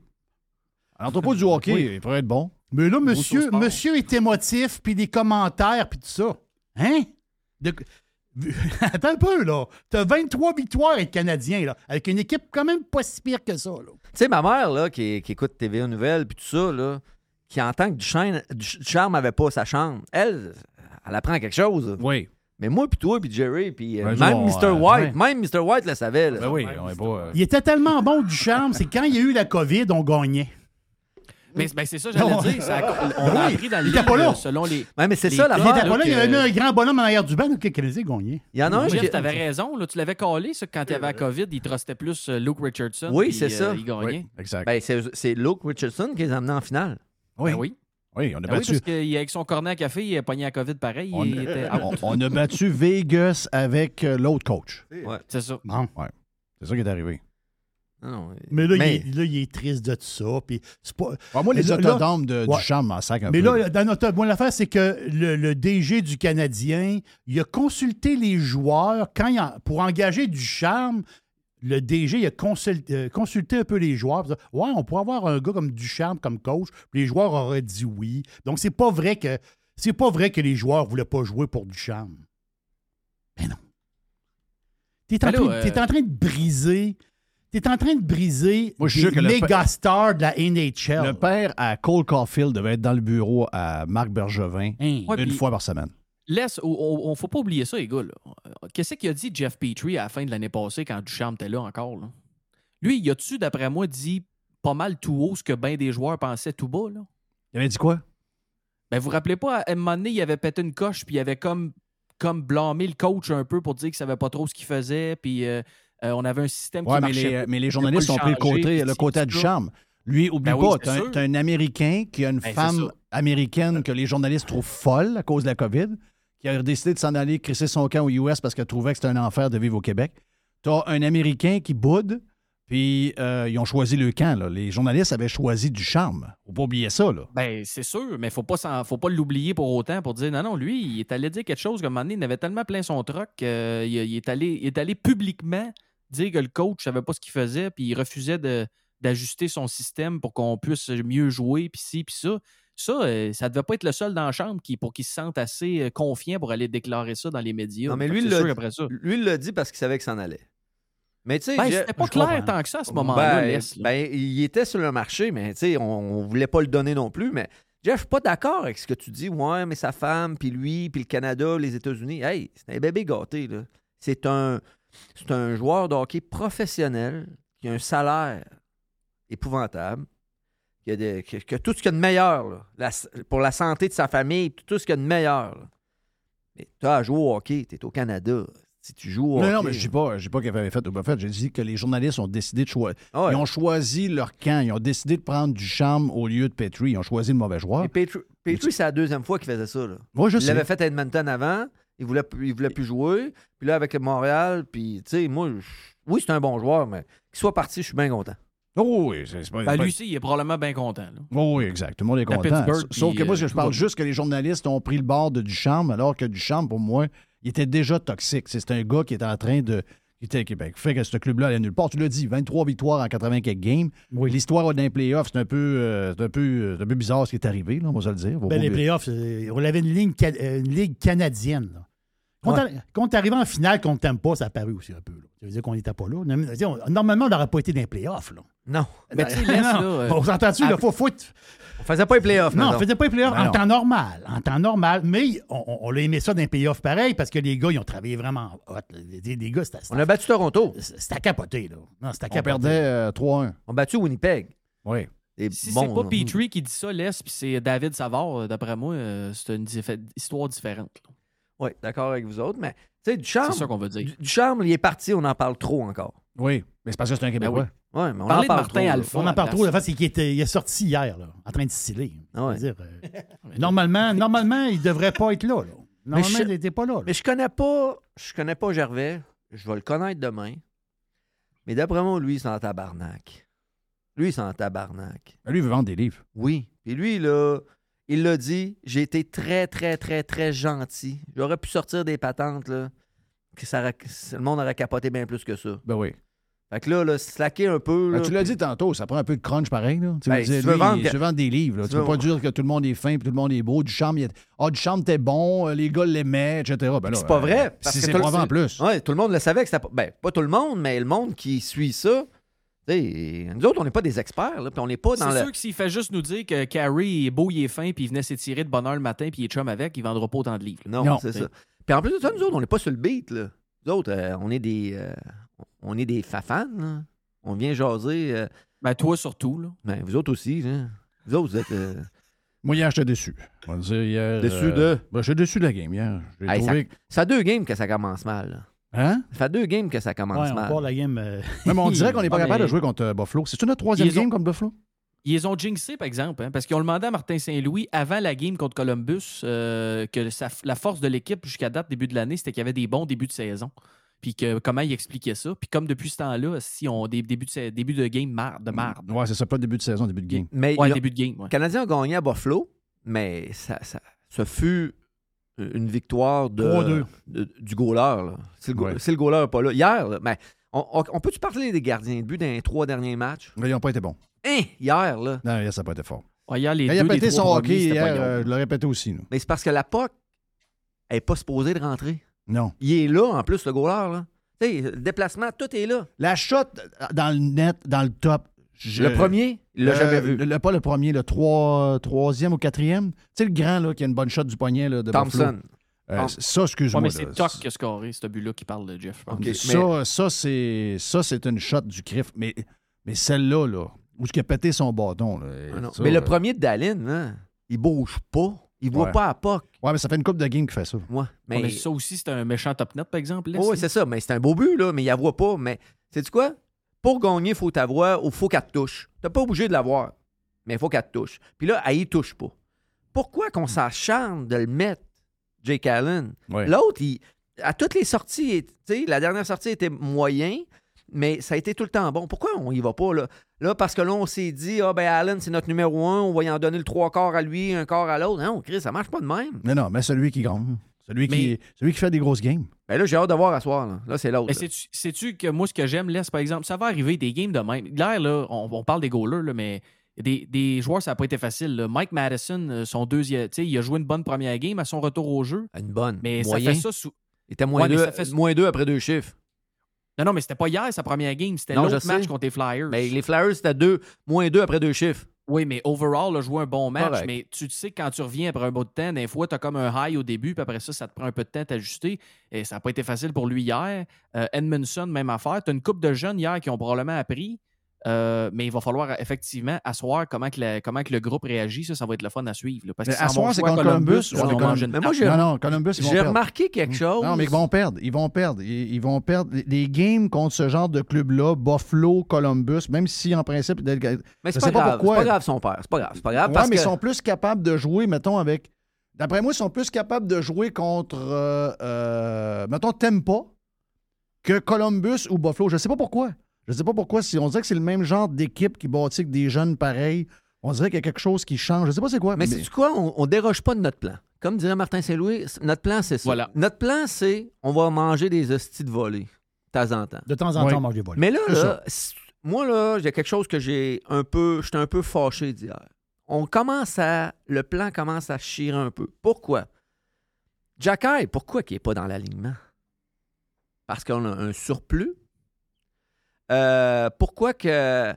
À l'entrepôt du hockey, Oui. il pourrait être bon. Mais là, monsieur, monsieur est émotif, puis des commentaires, puis tout ça. Hein? De- Attends un peu, là. T'as 23 victoires avec Canadiens, là, avec une équipe quand même pas si pire que ça, là. Tu sais, ma mère, là, qui, qui écoute TVA Nouvelles, puis tout ça, là, qui entend que Ducharme, Ducharme avait pas sa chambre, elle, elle apprend quelque chose. Oui. Mais moi, puis toi, puis Jerry, puis euh, Ben, même bon, Mr. euh, White, même Mr. White le savait. Là. Ben oui, on est pas. euh, Il était tellement bon du charme, c'est quand il y a eu la COVID, on gagnait. Mais ben, c'est ça, j'allais dire. ça on a oui, appris dans le pas là. selon les. Ouais, mais c'est ça la plans, Il était pas là, il y avait un grand bonhomme en arrière du banc, le Canadien gagnait. Il y en a un Jeff, qui... t'avais raison. Là, tu l'avais collé, ça, quand il y avait la COVID, il trustait plus euh, Luke Richardson. Oui, c'est ça. euh, il gagnait. Oui, exact. Ben, c'est c'est Luke Richardson qui les a amenés en finale. oui. Ben oui. Oui, on a Ben oui, battu. parce qu'avec son cornet à café, il a pogné la COVID pareil. On, il était on- out. on a battu Vegas avec euh, l'autre coach. Ouais. C'est ça. Bon. C'est ça qui est arrivé. Non, non, Mais là, Mais- Il, est, là, il est triste de tout ça. Puis c'est pas... Ouais, moi, les Là- autodames de, Ouais. du charme m'en sac un Mais peu. là, dans notre bon, l'affaire, c'est que le, le DG du Canadien, il a consulté les joueurs quand il a- pour engager du charme. Le DG il a consul- euh, consulté un peu les joueurs. dire, Ouais, on pourrait avoir un gars comme Ducharme comme coach. Puis les joueurs auraient dit oui. Donc c'est pas vrai que c'est pas vrai que les joueurs voulaient pas jouer pour Ducharme. Mais non. T'es en, euh, t'es en train de briser. T'es en train de briser Moi, je suis des sûr que le méga stars de la NHL. Le père à Cole Caulfield devait être dans le bureau à Marc Bergevin Hein. Ouais, une puis- fois par semaine. Laisse, on, on- faut pas oublier ça, les gars. là. Qu'est-ce qu'il a dit Jeff Petrie à la fin de l'année passée quand Duchamp était là encore? là? Lui, il a-tu, d'après moi, dit pas mal tout haut ce que bien des joueurs pensaient tout bas? Là? Il avait dit quoi? Ben, vous vous rappelez pas, à un moment donné, il avait pété une coche, puis il avait comme, comme blâmé le coach un peu pour dire qu'il savait pas trop ce qu'il faisait, puis euh, euh, on avait un système Ouais, qui mais marchait les, mais les journalistes ont pris le côté, le du charme. Lui, oublie Ben oui, pas, c'est t'as un- Américain qui a une Ben, femme américaine que les journalistes trouvent folle à cause de la COVID, qui a décidé de s'en aller crisser son camp aux US parce qu'elle trouvait que c'était un enfer de vivre au Québec. T'as un Américain qui boude, puis euh, ils ont choisi le camp. là. Les journalistes avaient choisi du charme. Faut pas oublier ça. Là. Ben, c'est sûr, mais faut pas faut pas l'oublier pour autant pour dire non, non, lui, il est allé dire quelque chose qu'à un moment donné, il avait tellement plein son troc qu'il il est, allé, il est allé publiquement dire que le coach savait pas ce qu'il faisait, puis il refusait d'ajuster son système pour qu'on puisse mieux jouer, puis ci, puis ça. Ça, euh, ça devait pas être le seul dans la chambre qui, pour qu'il se sente assez euh, confiant pour aller déclarer ça dans les médias. Non, mais lui, il l'a dit parce qu'il savait que ça en allait. Mais tu sais, Ben, c'était pas clair comprends. tant que ça à ce moment-là, Ben, ben, il était sur le marché, mais tu sais, on, on voulait pas le donner non plus. Mais Jeff, je suis pas d'accord avec ce que tu dis. Ouais, mais sa femme, puis lui, puis le Canada, les États-Unis. Hey, c'est un bébé gâté, là. C'est un, c'est un joueur de hockey professionnel qui a un salaire épouvantable, qui a, de- qui a- qui a tout ce qu'il y a de meilleur là, la- pour la santé de sa famille, tout ce qu'il y a de meilleur. là. Mais tu as à jouer au hockey, tu es au Canada. Si tu joues au Non, hockey. non, mais je dis pas, je dis pas qu'il avait fait ou pas fait. J'ai dit que les journalistes ont décidé de choisir. Ah ouais. Ils ont choisi leur camp. Ils ont décidé de prendre du charme au lieu de Petrie. Ils ont choisi le mauvais joueur. Et Petrie, Petrie, c'est la deuxième fois qu'il faisait ça. Là. Moi, je il sais. l'avait fait à Edmonton avant. Il voulait, plus- il voulait plus jouer. Puis là, avec Montréal, puis, tu sais, moi, je- oui, c'est un bon joueur, mais qu'il soit parti, je suis bien content. Oh oui, c'est pas. Ben, lui aussi, il est probablement bien content. là. Oh oui, exact. Tout le monde est content. Sauf puis, que moi, euh, je tout parle juste que les journalistes ont pris le bord de Duchamp, alors que Duchamp, pour moi, il était déjà toxique. C'est un gars qui est en train de. Qui était, qui fait que ce club-là allait nulle part. Tu l'as dit, 23 victoires en 80 quelques games. L'histoire d'un playoff, c'est un, peu, euh, c'est un, peu, euh, un peu bizarre ce qui est arrivé, là, on va se le dire. Ben, les playoffs, euh, on avait une ligne, ca- une ligue canadienne. là. Quand Ouais. t'es arrivé en finale, qu'on ne t'aime pas, ça a paru aussi un peu. là. Ça veut dire qu'on n'était pas là. Normalement, on n'aurait pas été dans les playoffs. Là. Non. Mais tu sais, laisse, là, euh, On s'entend-tu? Il faut, faut être- On faisait pas les playoffs. Non, on faisait pas les playoffs Ben en non. temps normal. En temps normal. Mais on, on- on a aimé ça dans les playoffs pareil parce que les gars, ils ont travaillé vraiment hot. Les, les gars, c'était On a battu Toronto. c'était à capoter. Là. Non, c'était à On perdait euh, 3-1. On a battu Winnipeg. Oui. C'est Si bon, c'est pas. Petrie qui dit ça, laisse, puis c'est David Savard, euh, d'après moi, euh, c'est une histoire différente. Oui, d'accord avec vous autres, mais tu sais, du charme. C'est ça qu'on va dire. Du, du charme, il est parti, on en parle trop encore. Oui, mais c'est parce que c'est un Québécois. Ouais, mais on Parlez en de parle Martin trop. On en parle trop. La place. face, c'est qu'il était, il est sorti hier, là, en train de sciller. Ah ouais. C'est-à-dire, euh, normalement, normalement, il ne devrait pas être là. là. Normalement, je- il n'était pas là. là. Mais je connais pas, je connais pas Gervais. Je vais le connaître demain. Mais d'après moi, lui, c'est en tabarnak. Lui, c'est en tabarnak. Lui, il veut vendre des livres. Oui. Et lui, là, il l'a dit, j'ai été très, très, très, très gentil. J'aurais pu sortir des patentes, là, que ça aurait- le monde aurait capoté bien plus que ça. Ben oui. Fait que là, là slacker un peu. Ben, là, tu l'as puis- dit tantôt, ça prend un peu de crunch pareil. Là. Tu Ben, veux si dire, tu veux lui, vendre- veux des livres. là. Tu Tu peux veux- pas dire que tout le monde est fin et tout le monde est beau. Du charme, il y a- ah, du charme, t'es bon, euh, les gars l'aimaient, etc. Ben là, c'est pas euh, vrai. parce Si que c'est tout le- pas vrai en plus. Ouais, tout le monde le savait que c'était pas. Ben, pas tout le monde, mais le monde qui suit ça. tu sais, nous autres, on n'est pas des experts, là, puis on n'est pas dans C'est le. sûr que s'il fait juste nous dire que Carrie est beau, il est fin, puis il venait s'étirer de bonne heure le matin, puis il est chum avec, il vendra pas autant de livres. Non, Non. c'est ça. Puis en plus de ça, nous autres, on n'est pas sur le beat. Là. Nous autres, euh, on est des. euh, on est des fafans. là. On vient jaser. euh, Ben, toi surtout, là. ben, vous autres aussi. Là. Vous autres, vous êtes. euh, Moi, hier, j'étais déçu. On va dire hier. Déçu euh, de? ben, j'étais déçu de la game hier. Hey, trouvé. ça fait deux games que ça commence mal. là. Hein? Ça fait deux games que ça commence Ouais, on mal. part la game. euh, Même on dirait qu'on n'est pas capable mais- de jouer contre euh, Buffalo. C'est-tu notre troisième Ils ont- game contre Buffalo? Ils les ont jinxé, par exemple, hein, parce qu'ils ont demandé à Martin Saint-Louis, avant la game contre Columbus, euh, que sa- la force de l'équipe jusqu'à date, début de l'année, c'était qu'il y avait des bons débuts de saison. Puis que, comment il expliquait ça. Puis comme depuis ce temps-là, si on des débuts de, débuts de game mar- de marde. Ouais, c'est ça, pas début de saison, début de game. Mais Ouais, début de game. ouais. Les Canadiens ont gagné à Buffalo, mais ça, ça, ça fut une victoire de, 3-2. de- du goaler. Si le, go- Ouais. le goaler n'est pas là. Hier, là, mais on, on- on peut-tu parler des gardiens de but dans les trois derniers matchs? Mais ils n'ont pas été bons. Hein, hier, là. Non, hier, ça n'a pas été fort. Ouais, hier, les il a pété trois son hockey hier, euh, je l'ai répété aussi. nous. Mais c'est parce que la POC n'est pas supposée de rentrer. Non. Il est là, en plus, le goaler. Là. Tu sais, le déplacement, tout est là. La shot dans le net, dans le top. je- Le premier, il l'a Euh, jamais vu. le- le- pas le premier, le trois- troisième ou quatrième. Tu sais, le grand là, qui a une bonne shot du poignet là, de Thompson. Euh, Tom- ça, Ouais, excuse-moi. mais c'est Toc qui a scoré, ce but-là qui parle de Jeff. mais- Ça, ça, c'est, ça, c'est une shot du CRIF. Mais, mais celle-là, là, où il a pété son bâton. Là, Ah ça, mais le euh, premier de Dallin, hein, il bouge pas. Il voit Ouais. pas à POC. Ouais, mais ça fait une coupe de game qui fait ça. Ouais, Ouais, mais... mais ça aussi, c'est un méchant top net, par exemple. là, Oui, c'est- c'est ça. Mais c'est un beau but, là, mais il la voit pas. Mais sais-tu quoi? Pour gagner, il faut t'avoir ou faut qu'elle te touche. T'es pas obligé de l'avoir, mais il faut qu'elle te touche. Puis là, elle y touche pas. Pourquoi qu'on s'acharne de le mettre, Jake Allen? Ouais. L'autre, il- à toutes les sorties, tu sais, la dernière sortie était moyen, mais ça a été tout le temps bon. Pourquoi on y va pas, là? Là, parce que là, on s'est dit, ah ben Allen, c'est notre numéro un, on va y en donner le trois quarts à lui, un quart à l'autre. Non, Chris, ça marche pas de même. Mais non, mais celui qui gagne. Celui, qui, celui qui fait des grosses games. Ben là, j'ai hâte de voir à soir. Là, Là, c'est l'autre. Mais sais-tu- sais-tu que moi, ce que j'aime, laisse, par exemple, ça va arriver des games de même. Là, là on, on parle des goalers, là, mais des, des joueurs, ça n'a pas été facile. là. Mike Madison, euh, son deuxième, tu sais, il a joué une bonne première game à son retour au jeu. Une bonne. Mais Moyen. ça fait ça sous. Il était moins, Ouais, deux, ça fait- moins deux après deux chiffres. Non, non, mais c'était pas hier sa première game, c'était Non, l'autre match contre les Flyers. Mais les Flyers, c'était deux, moins deux après deux chiffres. Oui, mais overall, a joué un bon match. Correct. Mais tu sais, quand tu reviens après un bout de temps, des fois, tu as comme un high au début, puis après ça, ça te prend un peu de temps à t'ajuster. Et ça n'a pas été facile pour lui hier. Euh, Edmondson, même affaire. Tu as une couple de jeunes hier qui ont probablement appris. Euh, mais il va falloir effectivement asseoir comment, que la- comment que le groupe réagit. Ça, ça va être le fun à suivre. là, parce Mais asseoir, c'est contre Columbus, ils on vont est manger comme- une Mais moi, tarte. j'ai- Non, non, Columbus, ils vont J'ai remarqué quelque chose. Non, mais ils vont perdre. Ils vont perdre. Ils, ils vont perdre. Les- games contre ce genre de club-là, Buffalo, Columbus, même si en principe. Mais c'est pas, pas grave. pourquoi. C'est pas grave son père. C'est pas grave. C'est pas grave. Ouais, parce mais que... ils sont plus capables de jouer, mettons, avec. D'après moi, ils sont plus capables de jouer contre, euh, euh, mettons, Tempa que Columbus ou Buffalo. Je ne sais pas pourquoi. Je ne sais pas pourquoi. Si on dirait que c'est le même genre d'équipe qui bâtit avec des jeunes pareils, on dirait qu'il y a quelque chose qui change. Je ne sais pas c'est quoi. Mais c'est quoi? On, on déroge pas de notre plan. Comme dirait Martin Saint-Louis, notre plan, c'est ça. Voilà. Notre plan, c'est on va manger des hosties de volée, de temps en temps. De temps en Oui. temps, on mange des volets. Mais là, là, moi, là, il y a quelque chose que j'ai un peu. J'étais un peu fâché d'hier. On commence à. Le plan commence à chier un peu. Pourquoi? Jacky, pourquoi il n'est pas dans l'alignement? Parce qu'on a un surplus. Euh, pourquoi que.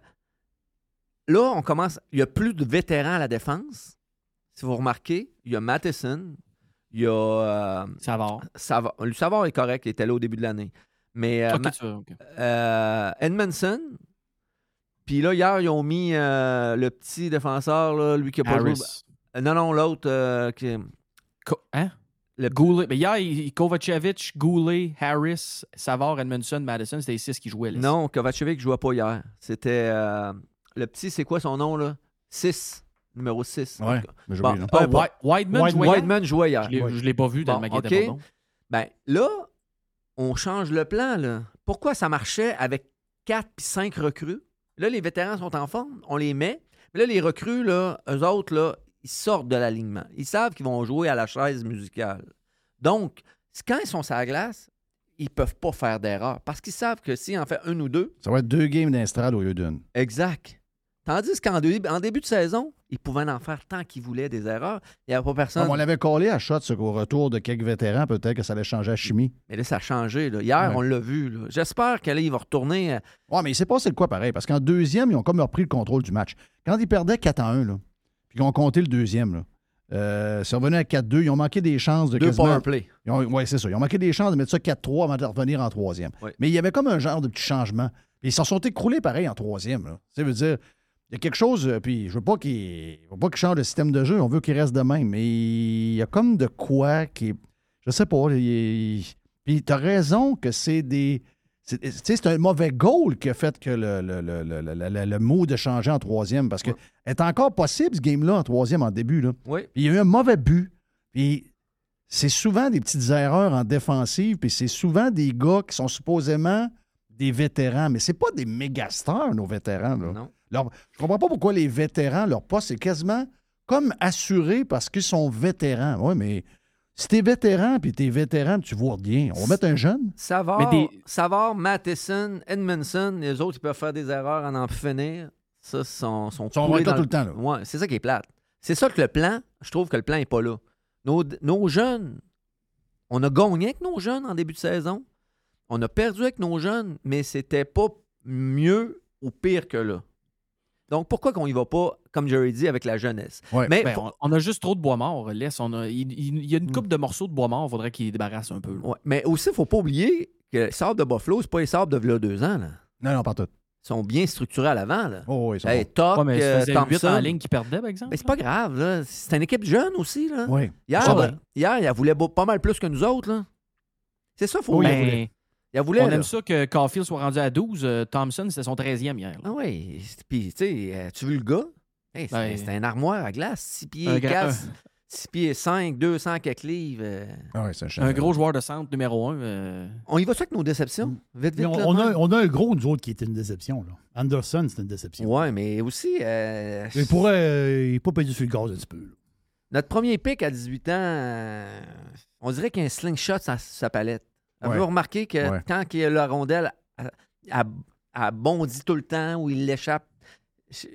Là, on commence. Il y a plus de vétérans à la défense. Si vous remarquez, il y a Matheson, il y a. euh, Savard. Savard. Le Savard est correct, il était là au début de l'année. Mais. euh, euh, Edmondson. Puis là, hier, ils ont mis le petit défenseur, là, lui qui a pas joué. Non, non, l'autre. qui... Co- hein? Le Goulet. Mais hier, il- Kovacevic, Goulet, Harris, Savard, Edmondson, Madison, c'était les six qui jouaient. Là. Non, Kovacevic ne jouait pas hier. C'était. euh, le petit, c'est quoi son nom, là? 6. Numéro 6. Ouais, mais Bon, peu Ah, importe. White- Wideman jouait hier? Wideman jouait hier. Je l'ai- je l'ai pas vu dans le magasin OK. était pas bon. Ben, là, on change le plan. Là. Pourquoi ça marchait avec 4 puis 5 recrues? Là, les vétérans sont en forme, on les met. Mais là, les recrues, là, eux autres, là, ils sortent de l'alignement. Ils savent qu'ils vont jouer à la chaise musicale. Donc, quand ils sont sur la glace, ils peuvent pas faire d'erreur parce qu'ils savent que s'ils en fait un ou deux, Ça va être deux games d'instrade au lieu d'une. exact. Tandis qu'en dé- en début de saison, ils pouvaient en faire tant qu'ils voulaient des erreurs. Il n'y avait pas personne. On l'avait collé à shot, qu'au retour de quelques vétérans, peut-être que ça allait changer la chimie. Mais là, ça a changé. là. Hier, Ouais. on l'a vu. J'espère que là, il va retourner. euh, Ouais, mais il s'est passé le quoi pareil? Parce qu'en deuxième, ils ont comme repris le contrôle du match. Quand ils perdaient 4 à 1, là, qu'ils ont compté le deuxième, là, euh, c'est revenu à 4-2. Ils ont manqué des chances de Deux quasiment... power play. Oui, c'est ça. Ils ont manqué des chances de mettre ça 4-3 avant de revenir en troisième. Ouais. Mais il y avait comme un genre de petit changement. Puis ils s'en sont écroulés pareil en troisième. là. Ça veut dire, il y a quelque chose, euh, puis je veux pas qu'il je veux pas qu'il change de système de jeu, on veut qu'il reste de même. Mais il y a comme de quoi qui. Je sais pas. il- puis tu as raison que c'est des. C'est- un mauvais goal qui a fait que le, le, le, le, le- le- le mot de changer en troisième. Parce que est encore possible ce game-là en troisième en début. Là. Oui. Puis il y a eu un mauvais but. Puis c'est souvent des petites erreurs en défensive, puis c'est souvent des gars qui sont supposément des vétérans, mais c'est pas des méga stars, nos vétérans. Là. Non. Leur- je comprends pas pourquoi les vétérans, leur poste est quasiment comme assuré parce qu'ils sont vétérans. Oui, mais si t'es vétéran puis t'es vétéran, tu vois rien. On va mettre un jeune. Savard, Mais des- Savard, Matheson, Edmondson, les autres, ils peuvent faire des erreurs en en finir. Ça, sont, sont, sont dans tout le temps, là. Ouais, c'est ça qui est plate. C'est ça que le plan, je trouve que le plan n'est pas là. Nos, nos jeunes, on a gagné avec nos jeunes en début de saison. On a perdu avec nos jeunes, mais c'était pas mieux ou pire que là. Donc, pourquoi qu'on y va pas, comme Jerry dit, avec la jeunesse? Mais Ben, faut- on, on a juste trop de bois mort. Laisse, on a, il, il- il y a une coupe de morceaux de bois mort. Il faudrait qu'il débarrasse un peu. Ouais, mais aussi, il ne faut pas oublier que les sabres de Buffalo, c'est pas les sabres de là, deux ans. Là. Non, non, pas tout. Ils sont bien structurés à l'avant. Là. Oh, oui, ils sont Hey. Toc, Ouais, euh, en ligne qui perdait, par exemple. Mais c'est pas grave. là. C'est une équipe jeune aussi. Là. Oui. Hier, là, hier, il voulait pas mal plus que nous autres. Là. C'est ça, faut Oui, ben, voulait. Il voulait. on là. aime ça que Caulfield soit rendu à 12. euh, Thompson, c'était son 13e hier. là. Ah oui. Puis, tu sais, euh, tu veux le gars? Hey, c'est Ben, c'est un armoire à glace. 6 pieds un grand- 4, 6 pieds 5, 200 quelques livres. euh. Ah ouais, c'est un, gros joueur de centre numéro 1. On y va ça avec nos déceptions? Vite, vite. on, là, on a, Marc? on a un gros, nous autres, qui était une déception. Là. Anderson, c'est une déception. Ouais, mais aussi... euh, Il pourrait euh, il pas payer sur le gaz un petit peu. là. Notre premier pic à 18 ans, euh, on dirait qu'il y a un slingshot sur sa palette. Avez-vous Ouais. remarqué que Ouais. quand a la rondelle, elle, elle- elle bondit tout le temps ou il l'échappe?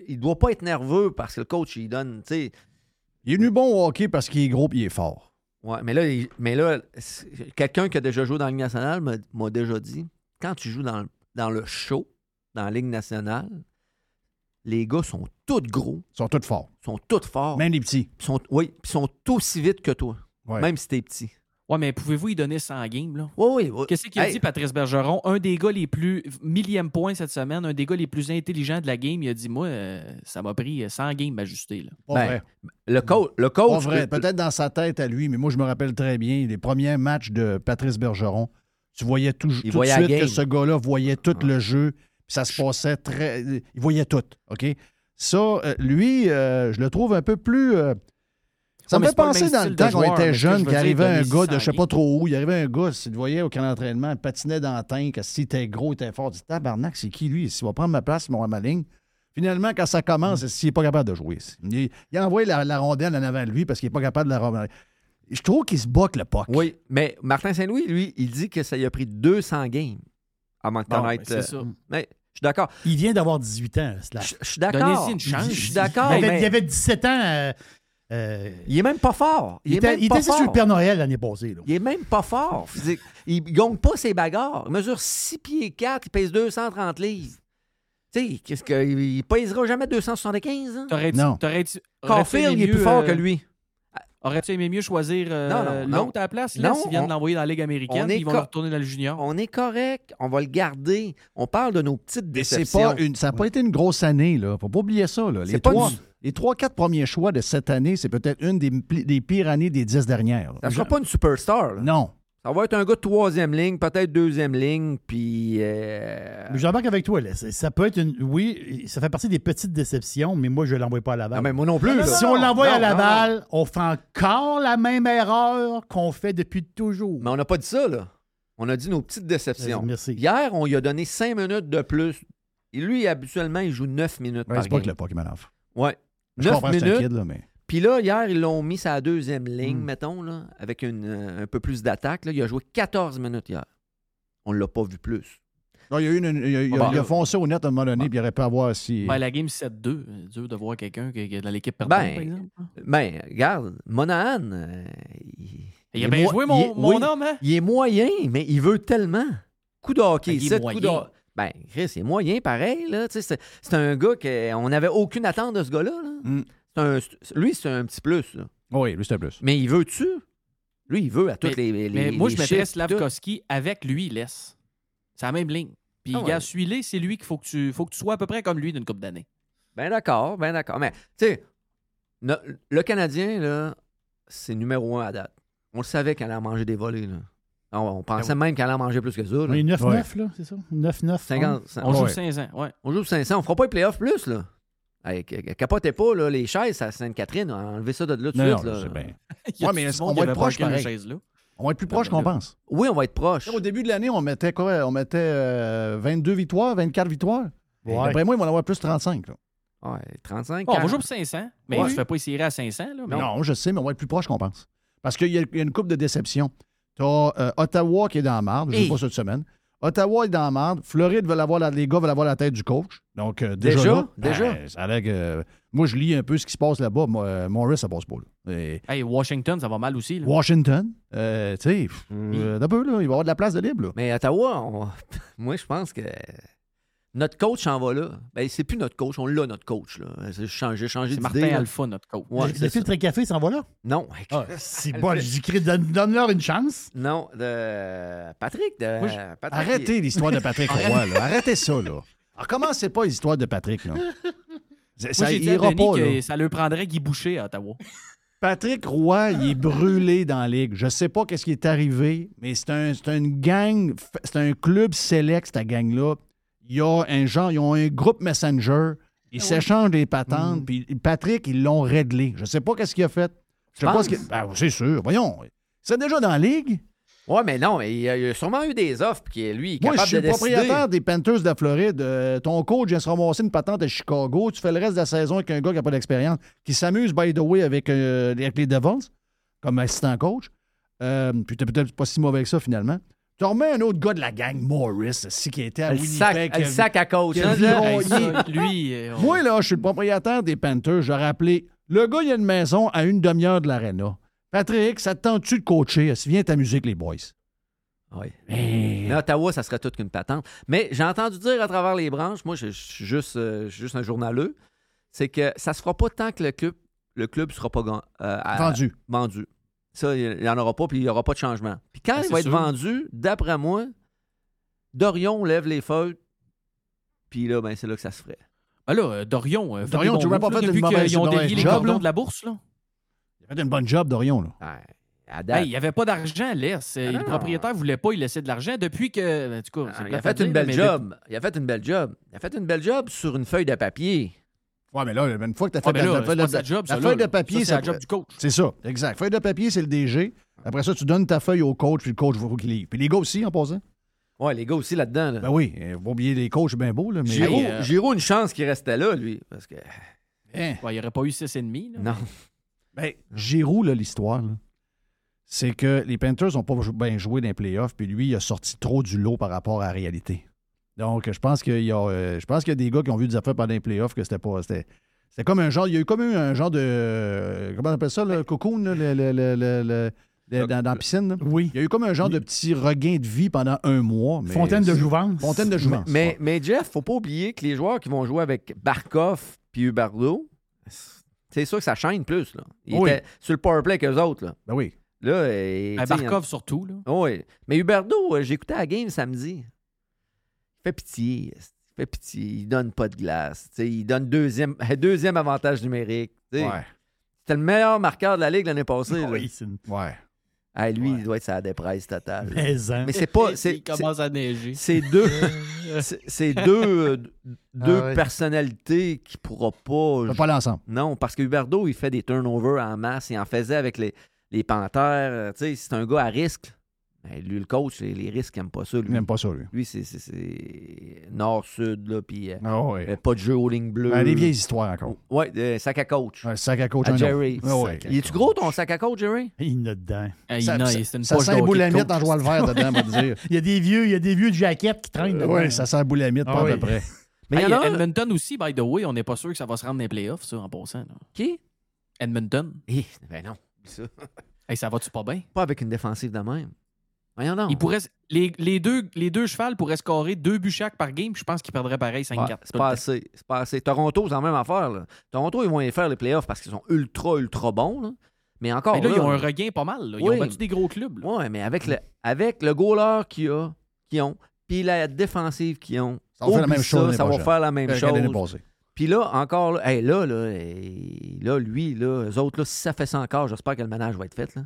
Il doit pas être nerveux parce que le coach, il donne, tu sais... Il est venu bon au hockey parce qu'il est gros et il est fort. Ouais, mais là, il- mais là quelqu'un qui a déjà joué dans la Ligue nationale m'a déjà dit, quand tu joues dans, le- dans le show, dans la Ligue nationale, les gars sont tous gros, Ils sont tous forts. sont tous forts. Même les petits. Ils sont, oui, ils sont aussi vite que toi, Ouais. même si t'es petit. Ouais, mais pouvez-vous y donner 100 games? là? Oui, oui. oui. Qu'est-ce qu'il a Hey, dit, Patrice Bergeron? Un des gars les plus. Millième point cette semaine, un des gars les plus intelligents de la game. Il a dit Moi, euh, ça m'a pris 100 games m'ajuster. là. Pas Ben, vrai. Le, coach, le Pas coach. vrai. Peut-être dans sa tête à lui, mais moi, je me rappelle très bien les premiers matchs de Patrice Bergeron. Tu voyais tout, tout de voyait la suite que ce gars-là voyait tout le jeu, puis ça se passait très. Il voyait tout. OK? Ça, euh, lui, euh, je le trouve un peu plus. euh, Ça me mais fait penser dans le temps qu'on était jeune, qu'il arrivait un gars de je sais 100 pas trop où. Il arrivait un gars, si tu le voyais au camp d'entraînement, il patinait dans le tank, que s'il était gros, il était fort. Tu dis, tabarnak, c'est qui lui? S'il va prendre ma place, il va avoir ma ligne. Finalement, quand ça commence, s'il n'est pas capable de jouer. Il, il a envoyé la, la rondelle en avant de lui parce qu'il n'est pas capable de la remettre. Je trouve qu'il se bat avec le puck. Oui, mais Martin Saint-Louis, lui, il dit que ça lui a pris 200 games avant de Bon, connaître. c'est euh, ça. mais je suis d'accord. Il vient d'avoir 18 ans. Je je suis d'accord. Je suis d'accord. il, il avait 17 ans euh, Euh, Il est même pas fort. il est était, il sur le. Père Noël l'année passée. là. Il est même pas fort. physique. Il gagne pas ses bagarres. Il mesure 6 pieds 4, il pèse 230 livres. Tu sais, qu'est-ce que. Il pèsera jamais 275, hein? T'aurais-tu- Non. t'aurais-tu- Caulfield, il est plus fort euh, que lui. Aurais-tu aimé mieux choisir euh, Non, non, non. l'autre à la place? Non, Là, s'ils viennent on- l'envoyer dans la Ligue américaine, ils vont co- le retourner dans le junior? On est correct, on va le garder. On parle de nos petites c'est déceptions. pas une, ça n'a pas été une grosse année, là. Faut pas oublier ça, là. Les C'est pas trois, une- les trois, quatre premiers choix de cette année, c'est peut-être une des, pires années des dix dernières. Ça sera pas une superstar. là. Non. Ça va être un gars de troisième ligne, peut-être deuxième ligne, puis. euh, J'embarque avec toi. Là. Ça peut être une. Oui, ça fait partie des petites déceptions, mais moi, je ne l'envoie pas à Laval. Non, mais moi non plus. si on l'envoie à Laval, on fait encore la même erreur qu'on fait depuis toujours. Mais on n'a pas dit ça, là. On a dit nos petites déceptions. Merci. Hier, on lui a donné cinq minutes de plus. Et lui, habituellement, il joue neuf minutes Ouais, par c'est pas game. que le Pokémon offre. Ouais. Je 9 comprends que c'est un minutes. kid, là, mais. Puis là, hier, ils l'ont mis sa deuxième ligne, Hmm. mettons, là, avec une, euh, un peu plus d'attaque. Il a joué 14 minutes hier. On ne l'a pas vu plus. Non, il, y a eu une- il, a, il a- Bon. il a foncé au net à un moment donné, puis il aurait pu avoir si. Ben, la game 7-2, euh, dur de voir quelqu'un qui est dans l'équipe perdante, par Ben, exemple. ben, regarde, Monahan, euh, il, Il a bien joué, il mon, est- mon oui, homme, hein? Il est moyen, mais il veut tellement. Coup de hockey, Ben, il est sept moyen. coups de ho- Ben, Chris, c'est moyen pareil. Là. C'est c'est un gars qu'on n'avait aucune attente de ce gars-là. là. Mm. C'est un- c'est- lui, c'est un petit plus. là. Oui, lui, c'était plus. Mais il veut-tu? Lui, il veut à toutes Mais- les, les. Mais moi, les je mettrais chiffres, tout. Slavkovski avec lui, il laisse. C'est la même ligne. Puis, Ah ouais. gars, celui-là, c'est lui qu'il faut que tu faut que tu sois à peu près comme lui d'une coupe d'années. Ben d'accord, ben d'accord. Mais, tu sais, no- le Canadien, là, c'est numéro un à date. On le savait qu'elle allait manger des volets. Là. On, on pensait même qu'elle allait en manger plus que ça. là. On est 9-9, là, c'est ça? 9-9. 50, On joue Ouais. 500, ouais. On joue 500. On fera pas les playoffs plus, là. Hey, capotez pas, là, les chaises à Sainte-Catherine. Enlevez ça de là tout de Non, suite. là. bien. Ouais, mais qui va être proche chaise là. On va être plus proche qu'on pense. Oui, on va être proche. Au début de l'année, on mettait quoi? On mettait euh, 22 victoires, 24 victoires. Ouais. D'après moi, ils vont en avoir plus 35. là. Ouais, 35. Bon, on va 40. jouer pour 500, mais Ouais. tu fais pas essayer à 500. Là, mais- Non. je sais, mais on va être plus proche qu'on pense. Parce qu'il y, a il y a une coupe de déception. Tu as Ottawa qui est dans la marde, je ne pas cette semaine. Ottawa est dans la marde. Floride veut avoir la, les gars veulent avoir la tête du coach. Donc, euh, déjà, Déjà? là, Déjà? ben, ça a l'air que- moi, je lis un peu ce qui se passe là-bas. Euh, Morris, ça passe pas. Là. Et Hey, Washington, ça va mal aussi. Là. Washington, euh, tu sais, pff, euh, d'un peu, là, il va avoir de la place de libre. là. Mais Ottawa, on- moi, je pense que notre coach s'en va là. Ben, c'est plus notre coach, on l'a, notre coach. Là. C'est changé, changé C'est. Martin là. Alpha, notre coach. Ouais, le ça. filtre café s'en va là? Non. Ah, c'est bon, donne-leur une chance. Non, de Patrick. De... Moi, je- Patrick, Arrêtez l'histoire de Patrick Roy. là. Arrêtez ça. là. Alors, commencez pas l'histoire de Patrick. Là. Ça, Moi, ça j'ai dit à ira pas. là. ça leur prendrait Guy Boucher à Ottawa. Patrick Roy, il est brûlé dans la ligue. Je sais pas qu'est-ce qui est arrivé, mais c'est un, c'est une gang, c'est un club select, cette gang-là. Il y a un genre, ils ont un groupe Messenger. Ils s'échangent des patentes. Puis Patrick, ils l'ont réglé. Je sais pas qu'est-ce qu'il a fait. Je sais pas ce qu'il- Ben, c'est sûr. Voyons. C'est déjà dans la ligue. Ouais, mais non, mais il y a, il a sûrement eu des offres, puis lui, il est Moi, je capable suis de propriétaire des Panthers de la Floride. Euh, ton coach vient se ramasser une patente à Chicago. Tu fais le reste de la saison avec un gars qui n'a pas d'expérience, qui s'amuse, by the way, avec, euh, avec les Devils, comme assistant coach. Euh, puis t'es peut-être pas si mauvais que ça, finalement. Tu remets un autre gars de la gang, Morris, aussi, qui était à Le sac, Winnipeg. le a- sac à coach. hein, ça, Lui, euh, on- Moi, là, je suis le propriétaire des Panthers. J'aurais appelé le gars, il a une maison à une demi-heure de l'aréna. Patrick, ça te tente-tu de coacher? Viens t'amuser avec les boys? Oui. Hey. Mais Ottawa, ça serait toute qu'une patente. Mais j'ai entendu dire à travers les branches, moi, je, je suis juste, euh, je suis juste un journaleux, c'est que ça se fera pas tant que le club le club sera pas euh, Vendu. vendu. Ça, il n'y en aura pas, puis il n'y aura pas de changement. Puis quand Ben, il va être vendu, d'après moi, Dorion lève les feuilles, puis là, ben, c'est là que ça se ferait. Ben là, euh, Dorion, euh, Dorion, tu m'as pas fait depuis mauvaise- qu'ils ont mauvaise les job, cordons là. de la bourse. Là. Il a fait une bonne job, Dorion. Là. Ouais. Hey, il n'y avait pas d'argent, laisse. Ah, le propriétaire ne voulait pas y laisser de l'argent depuis que. En tout cas, c'est Ah, il a fait dire, une belle job. Il a fait une belle job. Il a fait une belle job sur une feuille de papier. Ouais, mais là, une fois que tu as fait ben la, là, la c'est feuille de- sa job, la ça, feuille là. de papier, c'est la job du coach. C'est ça, exact. Feuille de papier, c'est le DG. Après ça, tu donnes ta feuille au coach, puis le coach va qu'il livre. Puis les gars aussi, en passant. Ouais, les gars aussi là-dedans. là. Ben oui, faut oublier les coachs, c'est bien beau, là, mais. Giroud, euh, Giroud, une chance qu'il restait là, lui. Parce que. Hein? Ouais, il n'y aurait pas eu 6,5. là. Non. Ben, Giroud, là, l'histoire, c'est que les Panthers n'ont pas bien joué dans les playoffs, puis lui, il a sorti trop du lot par rapport à la réalité. Donc, je pense qu'il y a, euh, je pense qu'il y a des gars qui ont vu des affaires pendant les playoffs que c'était pas. C'était, comme un genre, il y a eu comme un genre de, comment on appelle ça, le cocoon, le, le- le- le- le- le- dans, dans la piscine. là? Oui. Il y a eu comme un genre de petit regain de vie pendant un mois. mais Fontaine de jouvence. Fontaine de jouvence. Mais, mais Jeff, faut pas oublier que les joueurs qui vont jouer avec Barkov puis Huberdo, c'est sûr que ça chaîne plus. Là. Ils Oui. étaient sur le powerplay avec eux autres. Là. Ben oui. Là, euh, Ben, Barkov surtout. Là. Oui. Mais Huberdo, euh, j'ai écouté la game samedi. Fait pitié. Il fait pitié. Il donne pas de glace. Tu sais, il donne deuxième, deuxième avantage numérique. Ouais. C'était le meilleur marqueur de la Ligue l'année passée. Oui, c'est une- Ouais. Ah, lui, il doit être sa dépresse totale. Mais, hein. Mais c'est pas. c'est- Il commence à neiger. C'est deux, c'est- deux, euh, deux Ah ouais. personnalités qui pourra pas. Pas aller ensemble. Non, parce que Huberdo, il fait des turnovers en masse. Il en faisait avec les, les Panthères. Euh, Tu sais, c'est un gars à risque. Ben, lui, le coach, les, les risques, il n'aime pas ça. Lui, Il n'aime pas ça, lui. Lui, c'est- nord-sud, là, puis euh, Ah ouais. euh, pas de jeu aux lignes bleues. Ben, les vieilles histoires encore. Ouais, euh, sac à coach. Un sac à coach. À un Jerry. Ah ouais. Il est-tu gros ton sac à coach, Jerry? Il y en a dedans. Ah, il- Ça, une ça sent mythe coach. dans le vert dedans, on va dire. Il y a des vieux, il y a des vieux de jaquettes qui traînent dedans. Oui, ça sent un boule à mythe, Ah pas à oui. peu près. Mais il Hey, y en a Edmonton aussi, by the way, on n'est pas sûr que ça va se rendre dans les playoffs, ça, en passant. là. Qui? Edmonton. Eh, ben non. Ça. Hey, ça va-tu pas bien? Pas avec une défensive de même. Voyons donc. Ils pourraient, les, les deux, les deux chevals pourraient scorer deux buts chaque par game, puis je pense qu'ils perdraient pareil 5-4. Ouais, tout c'est pas assez. C'est pas assez. Toronto, c'est la même affaire. Là. Toronto, ils vont y faire les playoffs parce qu'ils sont ultra, ultra bons. là. Mais encore. Mais là, là, ils ont un regain pas mal. là. Ils Oui. ont battu des gros clubs. là. Ouais, mais avec le, avec le goaler qu'ils a- qu'ils ont, puis la défensive qu'ils ont, Ça va faire la même chose ça, va faire la même Euh, chose. Puis là, encore, là, hey, là, là, hey, là, lui, là, eux autres, là, si ça fait ça encore, j'espère que le ménage va être fait. Là.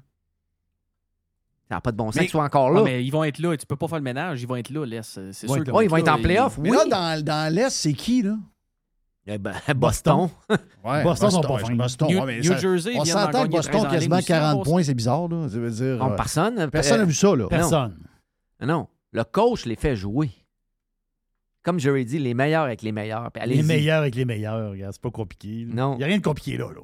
Ça n'a pas de bon sens Mais- qu'ils soient encore Ouais, là. mais ils vont être là. Tu peux pas faire le ménage. Ils vont être là, laisse. C'est sûr. Qu'ils ouais, ils vont être en playoff, Mais oui. là, dans, dans l'Est, c'est qui, là? Eh ben, Boston. Ouais, Boston sont pas fins. Boston, New- ouais, New ça- Jersey On s'entend que Boston 13 en quasiment ligne aussi, 40 en points, c'est bizarre, là. Ça veut dire. Non, euh, personne. Personne n'a vu ça, là. Non. Personne. Non, le coach les fait jouer. Comme j'aurais dit, les meilleurs avec les meilleurs. Les meilleurs avec les meilleurs, regarde, c'est pas compliqué. là. Non. Il n'y a rien de compliqué là. là.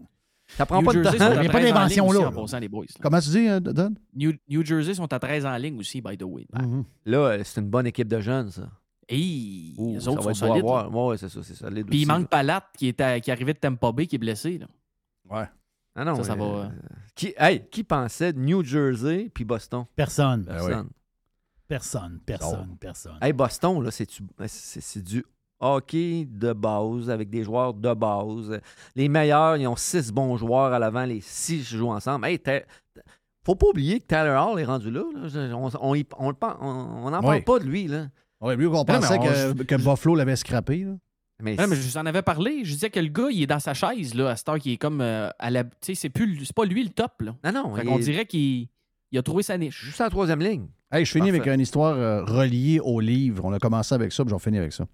Ça prend New pas de Jersey temps. sont à Il y a pas 13 en d'invention, aussi, là, en là. passant, les boys. là. Comment tu dis, euh, Don? New, New Jersey sont à 13 en ligne aussi, by the way. Mhm. Là, euh, c'est une bonne équipe de jeunes, ça. Hey, Ouh, les autres sont solides. ouais, c'est ça, c'est solide. Puis il manque là. Palat qui est, à- qui est arrivé de Tampa Bay qui est blessé. Là. Ouais. Ah non, Ça, ça euh, va, euh. Qui, hey, qui pensait de New Jersey puis Boston? Personne. Ben oui. Personne. Personne. Personne. Personne. Hey, Boston, là, c'est du, c'est, c'est du hockey de base avec des joueurs de base. Les meilleurs, ils ont six bons joueurs à l'avant, les six jouent ensemble. Hey, faut pas oublier que Tyler Hall est rendu là. On, on, on on- on n'en parle Oui. pas de lui. Là. Ouais, lui, on pensait on- que, que Buffalo l'avait scrappé, là. Mais, je vous en avais parlé. Je disais que le gars, il est dans sa chaise là, à cette heure qui est comme euh, à la. Tu sais, c'est plus, le- c'est pas lui le top. Là. non, non, Fait il qu'on est dirait qu'il il a trouvé sa niche. juste à la troisième ligne. Hey, je finis Parfait. avec une histoire euh, reliée au livre. On a commencé avec ça, puis j'en finis avec ça.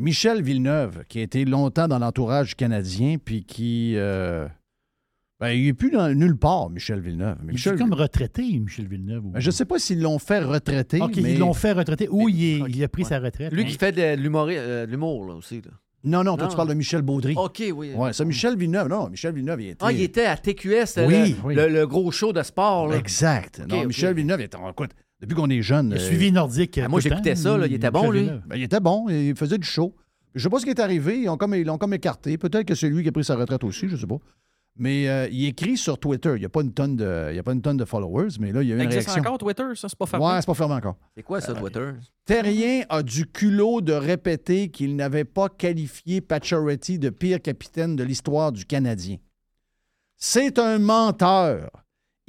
Michel Villeneuve, qui a été longtemps dans l'entourage Canadien, puis qui. euh, ben, il n'est plus dans, nulle part, Michel Villeneuve. Mais Il Michel, est comme retraité, Michel Villeneuve. ou- Ben, je ne sais pas s'ils l'ont fait retraiter. OK, mais... ils l'ont fait retraiter ou il, est- il a pris ouais. sa retraite. Lui hein. qui fait de l'humour, euh, de l'humour là, aussi. Là. Non, non, toi, Non. tu parles de Michel Baudry. OK, oui. Ouais, ça, Michel Villeneuve. Non, Michel Villeneuve, il était. Ah, il était à TQS, c'était Oui, le, oui. le- le gros show de sport. Là. Exact. non. Michel Villeneuve, il était. Écoute, depuis qu'on est jeune. Il a euh, suivi Nordique. Ah, moi, j'écoutais ça, là, il était bon, lui. Ben, il était bon, il faisait du show. Je sais pas ce qui est arrivé. Ils l'ont comme, ils l'ont comme écarté. Peut-être que c'est lui qui a pris sa retraite aussi, je sais pas. Mais euh, il écrit sur Twitter. Il n'y a, pas une tonne de- il y a pas une tonne de followers, mais là, il y a eu une existe réaction. encore Twitter, ça, c'est pas fermé? Ouais, c'est pas fermé encore. C'est quoi ça, Twitter? Terrien a du culot de répéter qu'il n'avait pas qualifié Pacioretty de pire capitaine de l'histoire du Canadien. C'est un menteur.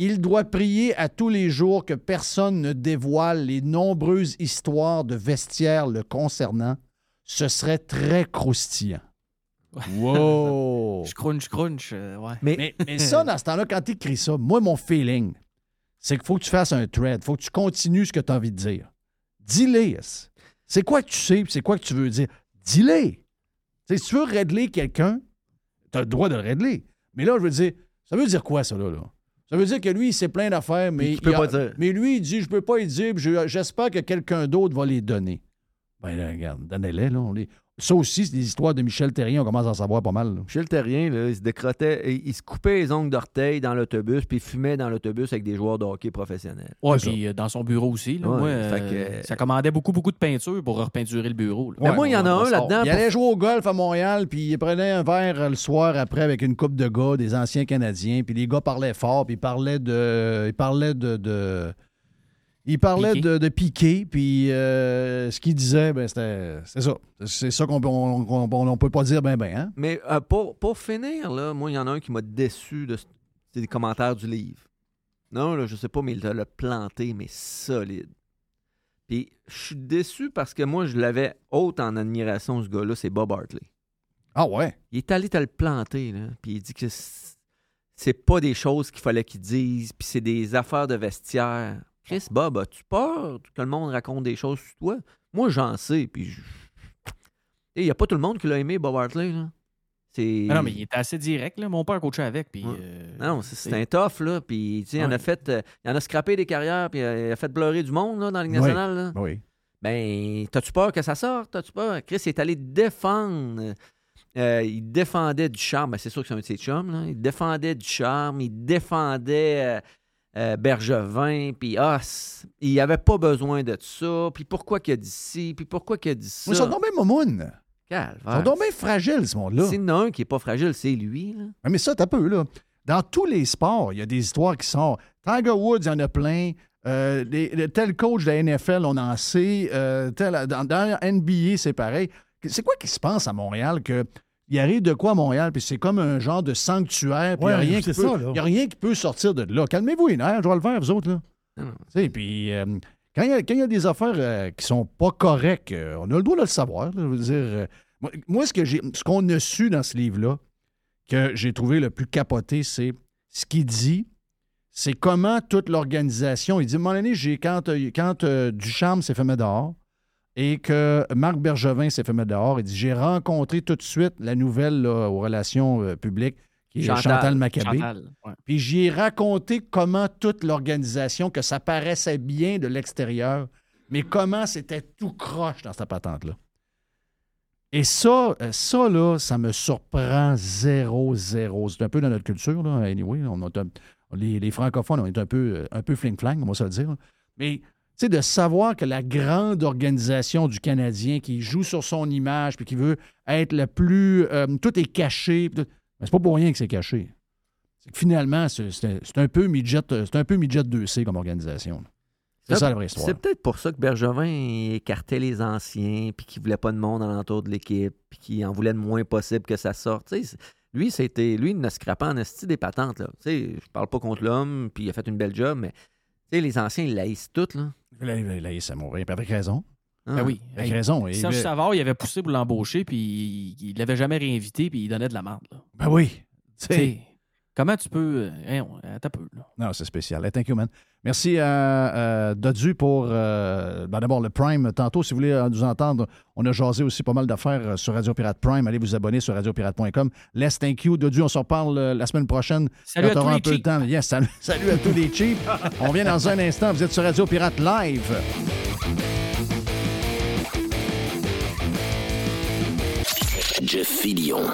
Il doit prier à tous les jours que personne ne dévoile les nombreuses histoires de vestiaire le concernant. Ce serait très croustillant. Wow! Je crunch, crunch. euh, ouais. Mais, Mais, mais ça, dans ce temps-là, quand tu écris ça, moi, mon feeling, c'est qu'il faut que tu fasses un thread. Il faut que tu continues ce que tu as envie de dire. Dis-les. C'est quoi que tu sais, puis c'est quoi que tu veux dire? Dis-les. Si tu veux régler quelqu'un, tu as le droit de le régler. Mais là, je veux dire, ça veut dire quoi, ça, là? là? Ça veut dire que lui, il sait plein d'affaires, mais, il a- mais lui, il dit, je peux pas y dire, j'espère que quelqu'un d'autre va les donner. Ben là, regarde, donnez-les, là. On les, Ça aussi, c'est des histoires de Michel Terrien, on commence à en savoir pas mal. là. Michel Terrien, là, il se décrottait, il, il se coupait les ongles d'orteil dans l'autobus, puis il fumait dans l'autobus avec des joueurs de hockey professionnels. Ouais, C'est puis euh, dans son bureau aussi. Là, Ouais, moi, fait euh, que- ça commandait beaucoup, beaucoup de peinture pour repeinturer le bureau. là. Mais moi, il y en a un là-dedans. Il pour- allait jouer au golf à Montréal, puis il prenait un verre euh, le soir après avec une coupe de gars, des anciens Canadiens, puis les gars parlaient fort, puis ils parlaient de. Ils parlaient de. de- ils parlaient Piqué. de, de Piqué, puis euh, ce qu'ils disaient, ben, c'était c'est ça. C'est ça qu'on on, on- on- peut pas dire ben ben, hein? Mais euh, pour, pour finir, là, moi, il y en a un qui m'a déçu de des commentaires du livre. Non, là, je sais pas, mais il l'a planté, mais solide. Puis je suis déçu parce que moi, je l'avais haute en admiration, ce gars-là, c'est Bob Hartley. Ah ouais? Il est allé te le planter, là, puis il dit que c'est- c'est pas des choses qu'il fallait qu'il dise, puis c'est des affaires de vestiaire. Chris, Bob, as-tu peur que le monde raconte des choses sur toi? Moi, j'en sais, puis je- il n'y a pas tout le monde qui l'a aimé, Bob Hartley, là. C'est... Ah non, mais il était assez direct. Là. Mon père coachait avec. Puis, euh, Non, c'est, c'est un tough, là. Puis, tu sais, il en a Ouais. fait... euh, il en a scrappé des carrières, puis euh, il a fait pleurer du monde, là, dans la Ligue nationale, là. Oui. Ben, t'as-tu peur que ça sorte? T'as-tu peur? Chris est allé défendre. euh, il défendait du charme. Ben, c'est sûr que c'est un de ses chums. Là. Il défendait du charme. Il défendait euh, Bergevin. Puis, ah, il avait pas besoin de ça. Puis, pourquoi qu'il a dit ci? Puis, pourquoi qu'il a dit ça? Ils sont donc bien momounes. Ils sont donc bien fragiles, ce monde-là. S'il y en a un qui est pas fragile, c'est lui. Là. Mais ça, t'as peu, là. Dans tous les sports, il y a des histoires qui sont. Tiger Woods, il y en a plein. Euh, les- tel coach de la NFL, on en sait. Euh, tel- dans, dans la NBA, c'est pareil. C'est quoi qui se passe à Montréal que. Il arrive de quoi à Montréal, puis c'est comme un genre de sanctuaire, puis il Ouais, n'y a, rien qui c'est peut- ça, là. il y a rien qui peut sortir de là. Calmez-vous les nerfs, je vais le faire, vous autres. Là. Puis euh, quand il y, a- y des affaires euh, qui sont pas correctes, euh, on a le droit de le savoir. là. je veux dire, euh, moi, moi, ce que j'ai, ce qu'on a su dans ce livre-là, que j'ai trouvé le plus capoté, c'est ce qu'il dit, c'est comment toute l'organisation. Il dit, moment donné, j'ai, quand, quand euh, Ducharme s'est fait mettre dehors et que Marc Bergevin s'est fait mettre dehors, il dit, j'ai rencontré tout de suite la nouvelle là, aux relations euh, publiques, qui est Chantal, Chantal. Maccabé. Chantal, ouais. Puis j'y ai raconté comment toute l'organisation, que ça paraissait bien de l'extérieur, mais comment c'était tout croche dans cette patente-là. Et ça, euh, ça, là, ça me surprend zéro, zéro. C'est un peu dans notre culture, là, anyway. On les, les francophones, on est un peu, euh, un peu fling-flang, on va se le dire. Mais, sais, de savoir que la grande organisation du Canadien qui joue sur son image puis qui veut être le plus... euh, tout est caché. tout- mais c'est pas pour rien que c'est caché. C'est que finalement, c'est un, peu midget, c'est un peu midget 2C comme organisation. C'est ça la vraie histoire. C'est peut-être pour ça que Bergevin écartait les anciens, puis qu'il voulait pas de monde alentour de l'équipe, puis qu'il en voulait le moins possible que ça sorte. Lui, c'était lui, il ne scrapait en esti des patentes. Là. Tu sais, je parle pas contre l'homme, puis il a fait une belle job, mais les anciens, ils laissent toutes. Là. Là, il là, il s'est mourir, puis avec raison. Ah. Ben oui. Avec Hey, raison. Il- Serge Savard, il avait poussé pour l'embaucher, puis il- il l'avait jamais réinvité, puis il donnait de la merde. là. Ben oui. Tu Tu sais. sais, comment tu peux. euh, hein, on- attends peu. Là. Non, c'est spécial. Hey, thank you, man. Merci à euh, Dodu pour euh, ben, d'abord le Prime. Tantôt, si vous voulez euh, nous entendre, on a jasé aussi pas mal d'affaires euh, sur Radio Pirate Prime. Allez vous abonner sur radiopirate.com. Les thank you. Dodu, on s'en reparle euh, la semaine prochaine. Salut quand à tous un les peu de cheap. temps. Yes, salut, salut à tous les cheap. On vient dans un instant. Vous êtes sur Radio Pirate Live. Jeff Fillion.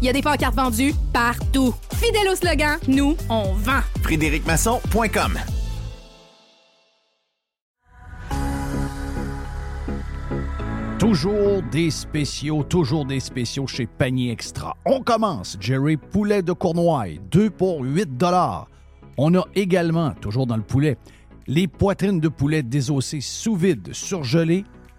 Il y a des pancartes vendues partout. Fidèle au slogan, nous, on vend. FrédéricMasson.com Toujours des spéciaux, toujours des spéciaux chez Panier Extra. On commence. Jerry Poulet de Cournoye, 2 pour 8 On a également, toujours dans le poulet, les poitrines de poulet désossées sous vide, surgelées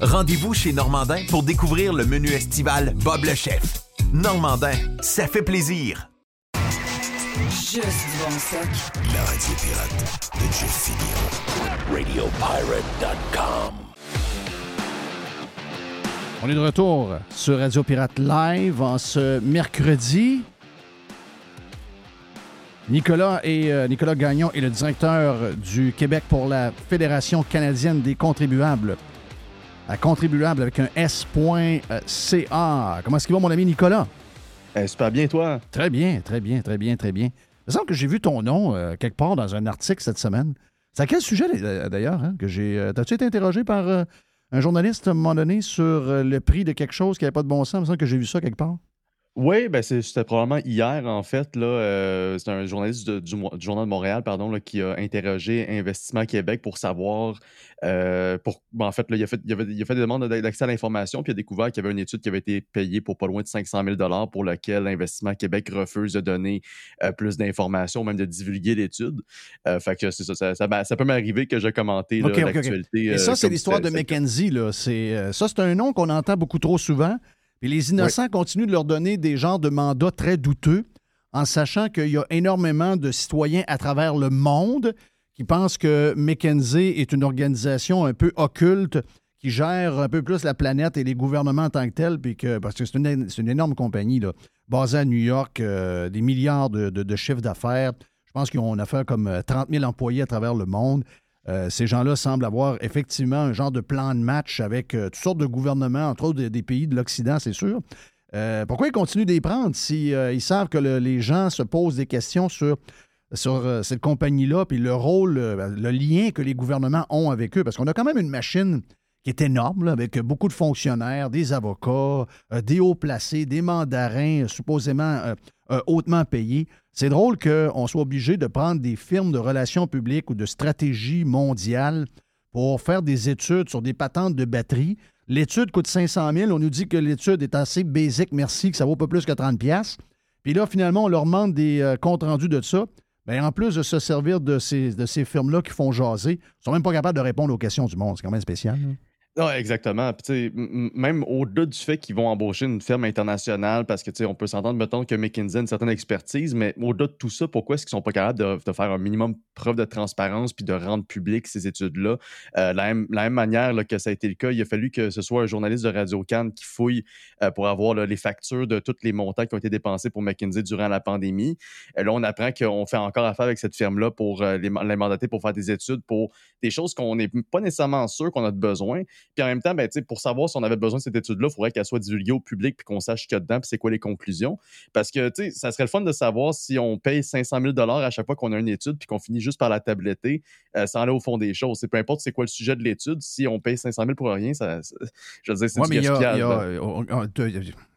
Rendez-vous chez Normandin pour découvrir le menu estival Bob le chef. Normandin, ça fait plaisir. Juste du bon. La radio pirate de Jeff. RadioPirate.com. On est de retour sur Radio Pirate Live en ce mercredi. Nicolas, et, euh, Nicolas Gagnon est le directeur du Québec pour la Fédération canadienne des contribuables. À contribuable avec un S.ca. Comment est-ce qu'il va, mon ami Nicolas? Eh, super bien, toi? Très bien, très bien, très bien, très bien. Il me semble que j'ai vu ton nom euh, quelque part dans un article cette semaine. C'est à quel sujet, d'ailleurs, hein, que j'ai... euh, T'as-tu été interrogé par euh, un journaliste à un moment donné sur le prix de quelque chose qui n'avait pas de bon sens? Il me semble que j'ai vu ça quelque part. Oui, ben c'était probablement hier, en fait. Là, euh, c'est un journaliste de- du, Journal de Montréal pardon, là, qui a interrogé Investissement Québec pour savoir. euh, pour, ben, en fait, là, il, a fait, il, avait- il a fait des demandes d'accès à l'information, puis il a découvert qu'il y avait une étude qui avait été payée pour pas loin de 500 000 pour laquelle Investissement Québec refuse de donner euh, plus d'informations, même de divulguer l'étude. Fait que c'est ça, ça, ça, ben, ça peut m'arriver que j'ai commenté là, OK, OK, OK. l'actualité. Et ça, c'est l'histoire de Mackenzie. Là. Ça, c'est un nom qu'on entend beaucoup trop souvent. Puis les innocents continuent de leur donner des genres de mandats très douteux en sachant qu'il y a énormément de citoyens à travers le monde qui pensent que McKenzie est une organisation un peu occulte qui gère un peu plus la planète et les gouvernements en tant que tels, puis que, parce que c'est une, énorme compagnie, là, basée à New York, euh, des milliards de, de- de chiffres d'affaires. Je pense qu'ils ont affaire comme euh, 30 000 employés à travers le monde. Euh, ces gens-là semblent avoir effectivement un genre de plan de match avec euh, toutes sortes de gouvernements, entre autres des, pays de l'Occident, c'est sûr. Euh, pourquoi ils continuent d'y prendre si euh, ils savent que le- les gens se posent des questions sur, cette compagnie-là, puis le rôle, euh, le lien que les gouvernements ont avec eux? Parce qu'on a quand même une machine qui est énorme, avec beaucoup de fonctionnaires, des avocats, des hauts placés, des mandarins supposément hautement payés. C'est drôle qu'on soit obligé de prendre des firmes de relations publiques ou de stratégie mondiale pour faire des études sur des patentes de batterie. L'étude coûte 500 000. On nous dit que l'étude est assez basique, merci, que ça vaut pas plus que 30 pièces. Puis là, finalement, on leur demande des euh, comptes rendus de ça. Bien, en plus de se servir de ces, firmes-là qui font jaser, ils sont même pas capables de répondre aux questions du monde. C'est quand même spécial. là. Non, exactement. Puis, même au-delà du fait qu'ils vont embaucher une firme internationale, parce que, on peut s'entendre, mettons, que McKinsey a une certaine expertise, mais au-delà de tout ça, pourquoi est-ce qu'ils sont pas capables de, faire un minimum preuve de transparence puis de rendre public ces études-là? Euh, la, même, manière que ça a été le cas, il a fallu que ce soit un journaliste de Radio Cannes qui fouille euh, pour avoir les factures de tous les montants qui ont été dépensés pour McKinsey durant la pandémie. Euh, là, on apprend qu'on fait encore affaire avec cette firme-là pour euh, les mandater pour faire des études pour des choses qu'on n'est pas nécessairement sûr qu'on a besoin. Puis en même temps, ben, pour savoir si on avait besoin de cette étude-là, il faudrait qu'elle soit divulguée au public puis qu'on sache ce qu'il y a dedans puis c'est quoi les conclusions. Parce que ça serait le fun de savoir si on paye 500 000 à chaque fois qu'on a une étude puis qu'on finit juste par la tabletter euh, sans aller au fond des choses. C'est peu importe c'est quoi le sujet de l'étude, si on paye 500 000 pour rien, ça, ça- je veux dire, c'est Ouais, du gaspillage.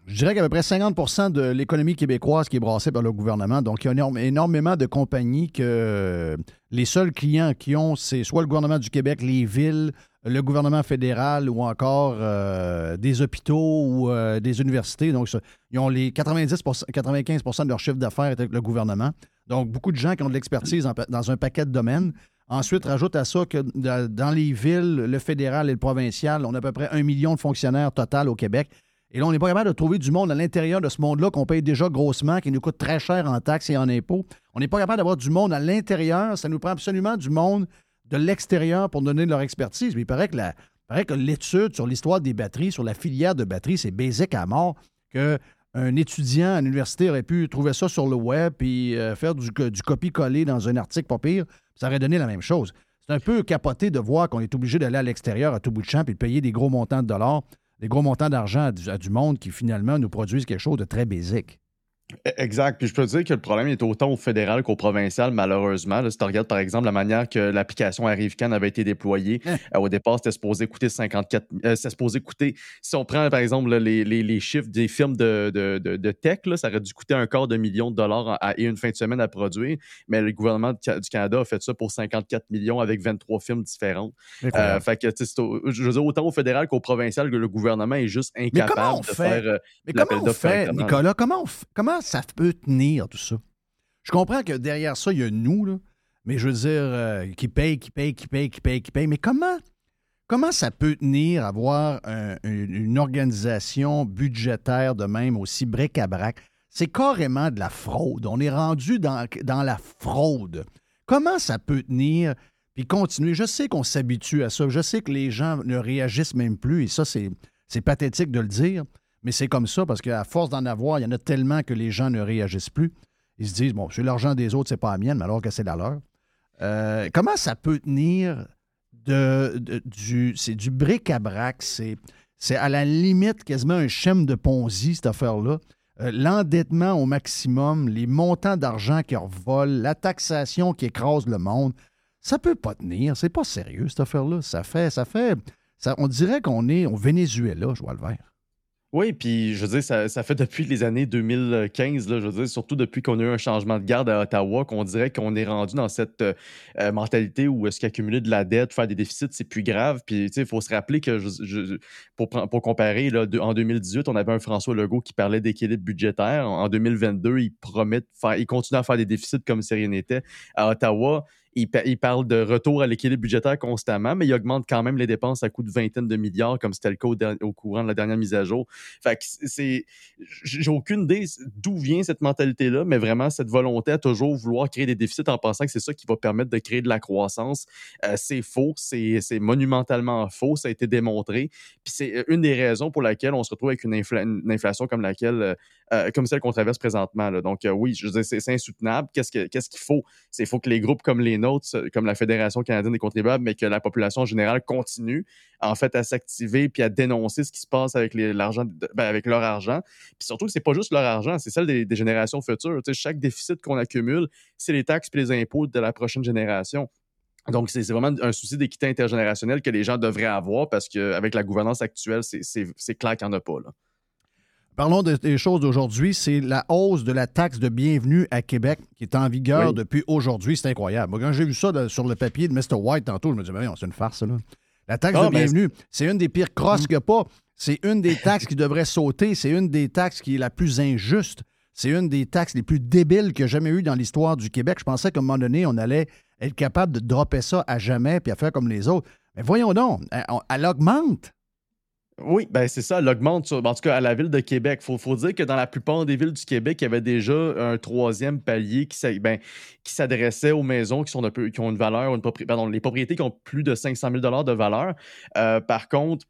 Je dirais qu'à peu près 50% de l'économie québécoise qui est brassée par le gouvernement. Donc, il y a énormément de compagnies que euh, les seuls clients qui ont, c'est soit le gouvernement du Québec, les villes, le gouvernement fédéral ou encore euh, des hôpitaux ou euh, des universités. Donc, ils ont les 90 95% de leur chiffre d'affaires avec le gouvernement. Donc, beaucoup de gens qui ont de l'expertise dans un paquet de domaines. Ensuite, rajoute à ça que dans les villes, le fédéral et le provincial, on a à peu près un million de fonctionnaires total au Québec. Et là, on n'est pas capable de trouver du monde à l'intérieur de ce monde-là qu'on paye déjà grossement, qui nous coûte très cher en taxes et en impôts. On n'est pas capable d'avoir du monde à l'intérieur. Ça nous prend absolument du monde de l'extérieur pour donner leur expertise. Mais il paraît que la- paraît l'étude sur l'histoire des batteries, sur la filière de batteries, c'est basique à mort. Qu'un étudiant à l'université aurait pu trouver ça sur le web et euh, faire du, du copie-coller dans un article pas pire. Ça aurait donné la même chose. C'est un peu capoté de voir qu'on est obligé d'aller à l'extérieur à tout bout de champ et de payer des gros montants de dollars, des gros montants d'argent à, du- monde qui finalement nous produisent quelque chose de très basique. E- Exact. Puis je peux te dire que le problème est autant au fédéral qu'au provincial, malheureusement. Là, si tu regardes, par exemple, la manière que l'application Arrive-Can avait été déployée, euh, au départ, c'était supposé coûter 54... euh, c'était supposé coûter... Si on prend, par exemple, là, les, les- les chiffres des firmes de, de- de- de tech, là, ça aurait dû coûter un quart de million de dollars à- et une fin de semaine à produire. Mais le gouvernement du Ca- du Canada a fait ça pour 54 millions avec 23 firmes différentes. Incroyable. Euh, fait que, je veux dire, autant au fédéral qu'au provincial, que le gouvernement est juste Mais comment incapable on de fait? faire euh, Mais comment on fait. Nicolas? Comment, on f- ça peut tenir tout ça? Je comprends que derrière ça, il y a nous, mais je veux dire, euh, qui paye, qui paye, qui paye, qui paye, qui paye. Mais comment, comment ça peut tenir avoir un- une, une organisation budgétaire de même aussi bric-à-brac? C'est carrément de la fraude. On est rendu dans, dans la fraude. Comment ça peut tenir puis continuer? Je sais qu'on s'habitue à ça. Je sais que les gens ne réagissent même plus et ça, c'est c'est pathétique de le dire, mais c'est comme ça parce qu'à force d'en avoir, il y en a tellement que les gens ne réagissent plus. Ils se disent, bon, c'est l'argent des autres, c'est pas la mienne, mais alors que c'est la leur. Euh, comment ça peut tenir du, c'est du bric-à-brac, c'est, c'est à la limite quasiment un schème de Ponzi, cette affaire-là. Euh, l'endettement au maximum, les montants d'argent qui revolent, la taxation qui écrase le monde, ça peut pas tenir. C'est pas sérieux, cette affaire-là. Ça fait, ça fait, ça, on dirait qu'on est au Venezuela, je vois le vert. Oui, puis je veux dire, ça, fait depuis les années 2015, là, je veux surtout depuis qu'on a eu un changement de garde à Ottawa, qu'on dirait qu'on est rendu dans cette euh, euh, mentalité où est-ce qu'accumuler de la dette, faire des déficits, c'est plus grave. Puis, il faut se rappeler que, pour, comparer, en 2018, on avait un François Legault qui parlait d'équilibre budgétaire. En 2022, il promet de faire, il continue à faire des déficits comme si rien n'était. À Ottawa, il, pa- il parle de retour à l'équilibre budgétaire constamment, mais il augmente quand même les dépenses à coût de vingtaine de milliards, comme c'était le cas au, courant de la dernière mise à jour. Fait que c'est. J'ai aucune idée d'où vient cette mentalité-là, mais vraiment cette volonté à toujours vouloir créer des déficits en pensant que c'est ça qui va permettre de créer de la croissance. Euh, c'est faux, c'est monumentalement faux, ça a été démontré. Puis c'est euh, une des raisons pour laquelle on se retrouve avec une, infla- une inflation comme laquelle, euh, comme celle qu'on traverse présentement. Donc euh, oui, je c'est insoutenable. Qu'est-ce que- qu'est-ce qu'il faut? C'est il faut que les groupes comme les nôtres, comme la Fédération canadienne des contribuables, mais que la population en général continue en fait à s'activer puis à dénoncer ce qui se passe avec l'argent, ben, avec leur argent. Puis surtout c'est pas juste leur argent, c'est celle des, générations futures. Chaque déficit qu'on accumule, c'est les taxes et les impôts de la prochaine génération. Donc, c'est vraiment un souci d'équité intergénérationnelle que les gens devraient avoir parce qu'avec la gouvernance actuelle, c'est clair qu'il n'y en a pas. Là. Parlons de- des choses d'aujourd'hui. C'est la hausse de la taxe de bienvenue à Québec qui est en vigueur Oui. depuis aujourd'hui. C'est incroyable. Moi, quand j'ai vu ça sur le papier de Mr. White tantôt, je me disais, mais c'est une farce, là. La taxe Ah, de ben, bienvenue, c'est une des pires crosses qu'il n'y a pas. C'est une des taxes qui devrait sauter. C'est une des taxes qui est la plus injuste. C'est une des taxes les plus débiles qu'il y a jamais eu dans l'histoire du Québec. Je pensais qu'à un moment donné, on allait être capable de dropper ça à jamais puis à faire comme les autres. Mais voyons donc, elle, on- elle augmente. Oui, ben c'est ça, elle augmente, sur- en tout cas à la ville de Québec. Il faut, faut dire que dans la plupart des villes du Québec, il y avait déjà un troisième palier qui, ben, s'adressait aux maisons qui, sont qui ont une valeur, une pardon, les propriétés qui ont plus de 500 000 de valeur. Euh, par contre,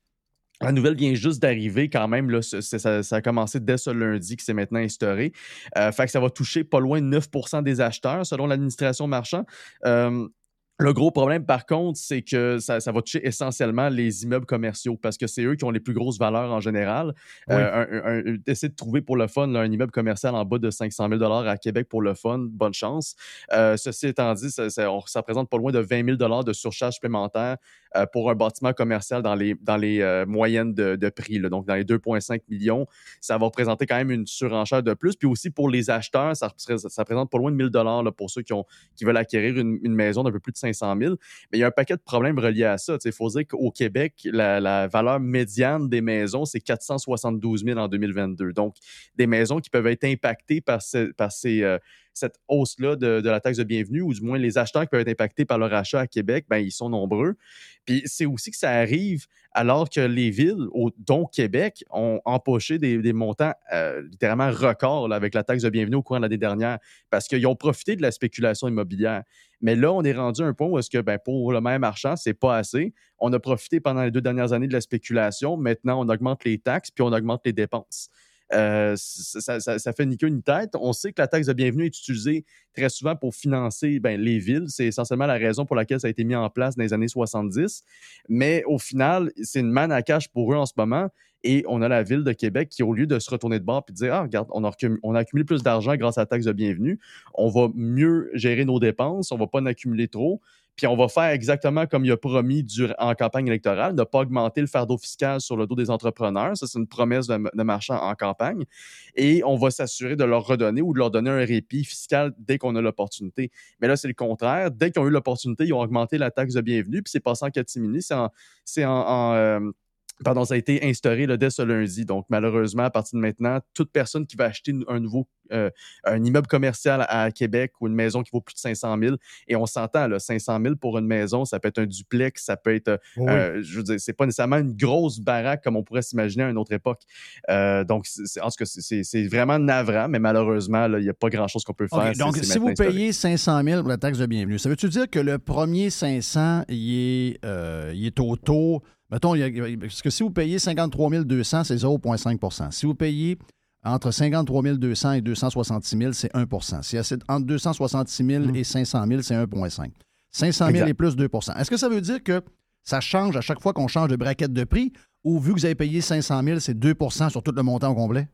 la nouvelle vient juste d'arriver quand même. Là, ça a commencé dès ce lundi qui s'est maintenant instauré. Euh, fait que ça va toucher pas loin de 9% des acheteurs selon l'administration marchand. Euh, Le gros problème, par contre, c'est que ça, ça va toucher essentiellement les immeubles commerciaux parce que c'est eux qui ont les plus grosses valeurs en général. Oui. Euh, un- un- un- essayer de trouver pour le fun là, un immeuble commercial en bas de 500 000 à Québec pour le fun, bonne chance. Euh, ceci étant dit, ça, ça, on- ça représente pas loin de 20 000 de surcharge supplémentaire euh, pour un bâtiment commercial dans les, dans les euh, moyennes de, prix, donc dans les 2,5 millions. Ça va représenter quand même une surenchère de plus. Puis aussi pour les acheteurs, ça, représente- ça représente pas loin de 1000 là, pour ceux qui, veulent acquérir une, maison d'un peu plus de 500 000. Mais il y a un paquet de problèmes reliés à ça. Il faut dire qu'au Québec, la, valeur médiane des maisons, c'est 472 000 en 2022. Donc, des maisons qui peuvent être impactées par ces, euh, cette hausse-là de, la taxe de bienvenue, ou du moins les acheteurs qui peuvent être impactés par leur achat à Québec, ben, ils sont nombreux. Puis c'est aussi que ça arrive alors que les villes, dont Québec, ont empoché des, montants euh, littéralement records avec la taxe de bienvenue au cours de l'année dernière, parce qu'ils ont profité de la spéculation immobilière. Mais là, on est rendu à un point où est-ce que ben, pour le même marchand, c'est pas assez. On a profité pendant les deux dernières années de la spéculation. Maintenant, on augmente les taxes puis on augmente les dépenses. Euh, ça, fait ni queue ni tête. On sait que la taxe de bienvenue est utilisée très souvent pour financer ben, les villes. C'est essentiellement la raison pour laquelle ça a été mis en place dans les années 70. Mais au final, c'est une manne à cash pour eux en ce moment. Et on a la ville de Québec qui, au lieu de se retourner de bord et de dire Ah, regarde, on a, plus d'argent grâce à la taxe de bienvenue, on va mieux gérer nos dépenses, on va pas en accumuler trop. Puis on va faire exactement comme il a promis en campagne électorale, ne pas augmenter le fardeau fiscal sur le dos des entrepreneurs. Ça, c'est une promesse de, marchand en campagne. Et on va s'assurer de leur redonner ou de leur donner un répit fiscal dès qu'on a l'opportunité. Mais là, c'est le contraire. Dès qu'ils ont eu l'opportunité, ils ont augmenté la taxe de bienvenue, puis c'est passé en catimini. C'est en. c'est en- en, euh, Pardon, ça a été instauré là, dès ce lundi. Donc, malheureusement, à partir de maintenant, toute personne qui va acheter un nouveau euh, un immeuble commercial à Québec ou une maison qui vaut plus de 500 000, et on s'entend, là, 500 000 pour une maison, ça peut être un duplex, ça peut être, Oui. euh, je veux dire, c'est pas nécessairement une grosse baraque comme on pourrait s'imaginer à une autre époque. Euh, donc, c'est- en tout cas, c'est- vraiment navrant, mais malheureusement, il n'y a pas grand-chose qu'on peut faire. Donc, si vous payez 500 000 pour la taxe de bienvenue, ça veut-tu dire que le premier 500, il est, euh, il est au taux... Mettons, il y a- parce que si vous payez 53 200, c'est 0,5% Si vous payez entre 53 200 et 266 000, c'est 1% Si c'est entre 266 000 et 500 000, c'est 1,5 500 000 Exact. et plus 2% Est-ce que ça veut dire que ça change à chaque fois qu'on change de braquette de prix ou vu que vous avez payé 500 000, c'est 2% sur tout le montant au complet?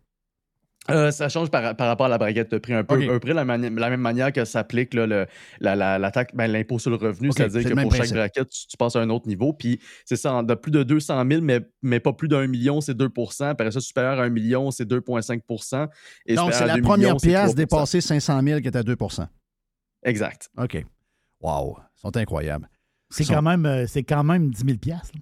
Euh, ça change par, par rapport à la braquette de prix un peu, OK. un peu la, mani- la même manière que s'applique là, le- la, la, la taxe- ben, l'impôt sur le revenu, c'est-à-dire c'est que pour chaque braquette, tu, tu passes à un autre niveau. Puis c'est ça, de plus de 200 000, mais, mais pas plus d'un million, c'est 2% Après ça, supérieur à un million, c'est 2,5 Et Donc, c'est la 2 première millions, pièce 3 dépassée 500 000 qui est à 2% Exact. OK. Wow. Ils sont incroyables. C'est sont- quand, même, euh, c'est quand même 10 000 piastres, là.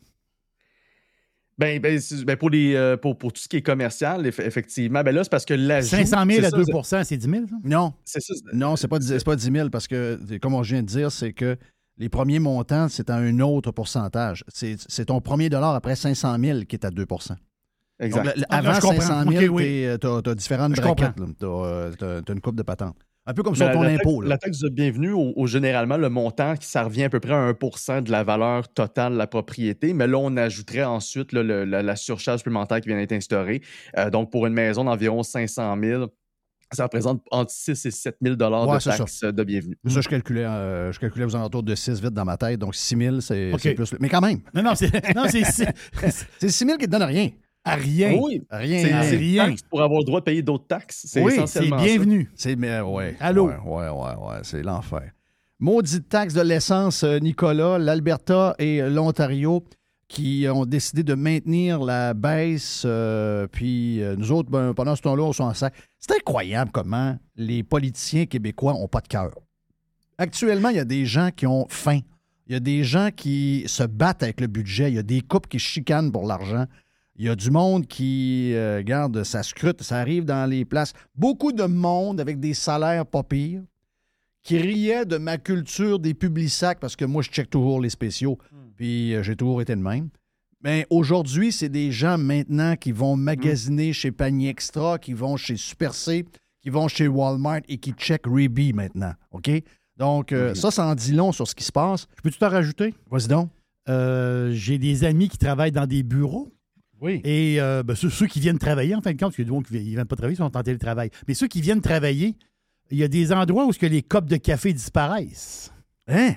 Ben, ben, ben, pour, les, euh, pour, pour tout ce qui est commercial, eff- effectivement, ben là, c'est parce que l'ajout... 500 000 c'est à ça, 2 c'est- c'est 10 000, ça? Non. C'est ça. Non, c'est pas, 10 c'est pas 10 000 parce que, comme on vient de dire, c'est que les premiers montants, c'est à un autre pourcentage. C'est c'est ton premier dollar après 500 000 qui est à 2 Exact. Donc, le- Ah, avant je comprends. 500 000, OK, oui. t'es, euh, t'as t'as différentes Je braquettes. là. T'as euh, t'as- t'as une coupe de patente. Un peu comme sur la- ton la impôt. taxe- là. La taxe de bienvenue, au, au- généralement, le montant, ça revient à peu près à 1 de la valeur totale de la propriété. Mais là, on ajouterait ensuite là, le- la, la surcharge supplémentaire qui vient d'être instaurée. Euh, donc, pour une maison d'environ 500 000, ça représente entre 6 et 7 000 Ouais, de ça. taxes de bienvenue. Ça, je calculais, euh, je calculais aux alentours de 6 vite dans ma tête. Donc 6 000, c'est plus. Mais quand même. Non, non, c'est non, c'est- c'est- C'est 6 000 qui te donne rien. À rien. Oui, Rien. c'est rien. taxe pour avoir le droit de payer d'autres taxes. C'est Oui, c'est bienvenu. C'est mais ouais. Allô? Ouais, ouais, ouais, ouais, c'est l'enfer. Maudite taxe de l'essence, euh, Nicolas, l'Alberta et euh, l'Ontario qui ont décidé de maintenir la baisse, euh, puis euh, nous autres, ben, pendant ce temps-là, on s'en sert. C'est incroyable comment les politiciens québécois n'ont pas de cœur. Actuellement, il y a des gens qui ont faim. Il y a des gens qui se battent avec le budget. Il y a des couples qui chicanent pour l'argent. Il y a du monde qui, euh, garde, ça scrute, ça arrive dans les places. Beaucoup de monde avec des salaires pas pires qui riait de ma culture des publics parce que moi, je check toujours les spéciaux, puis euh, j'ai toujours été le même. Mais aujourd'hui, c'est des gens maintenant qui vont magasiner chez Panier Extra, qui vont chez Super C, qui vont chez Walmart et qui check Reebok maintenant. OK? Donc, euh, ça, ça en dit long sur ce qui se passe. Je peux-tu t'en rajouter? Vas-y donc. Euh, J'ai des amis qui travaillent dans des bureaux. Oui. Et euh, ben, ceux, ceux qui viennent travailler, en fin de compte, parce qu'il y a des gens qui ne viennent pas travailler, ils sont en télétravail. Mais ceux qui viennent travailler, il y a des endroits où ce que les copes de café disparaissent. Hein?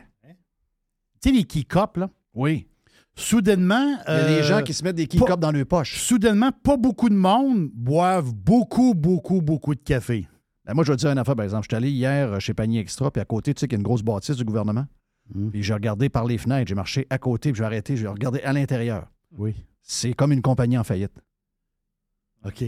Tu sais, les key cups, là? Oui. Soudainement. Il y a des euh, gens qui se mettent des key cups dans leurs poches. Soudainement, pas beaucoup de monde boivent beaucoup, beaucoup, beaucoup de café. Ben, moi, je vais te dire une affaire, par exemple. Je suis allé hier euh, chez Panier Extra, puis à côté, tu sais qu'il y a une grosse bâtisse du gouvernement. Hum. Puis j'ai regardé par les fenêtres, j'ai marché à côté, puis j'ai arrêté, j'ai regardé à l'intérieur. Oui. C'est comme une compagnie en faillite. OK.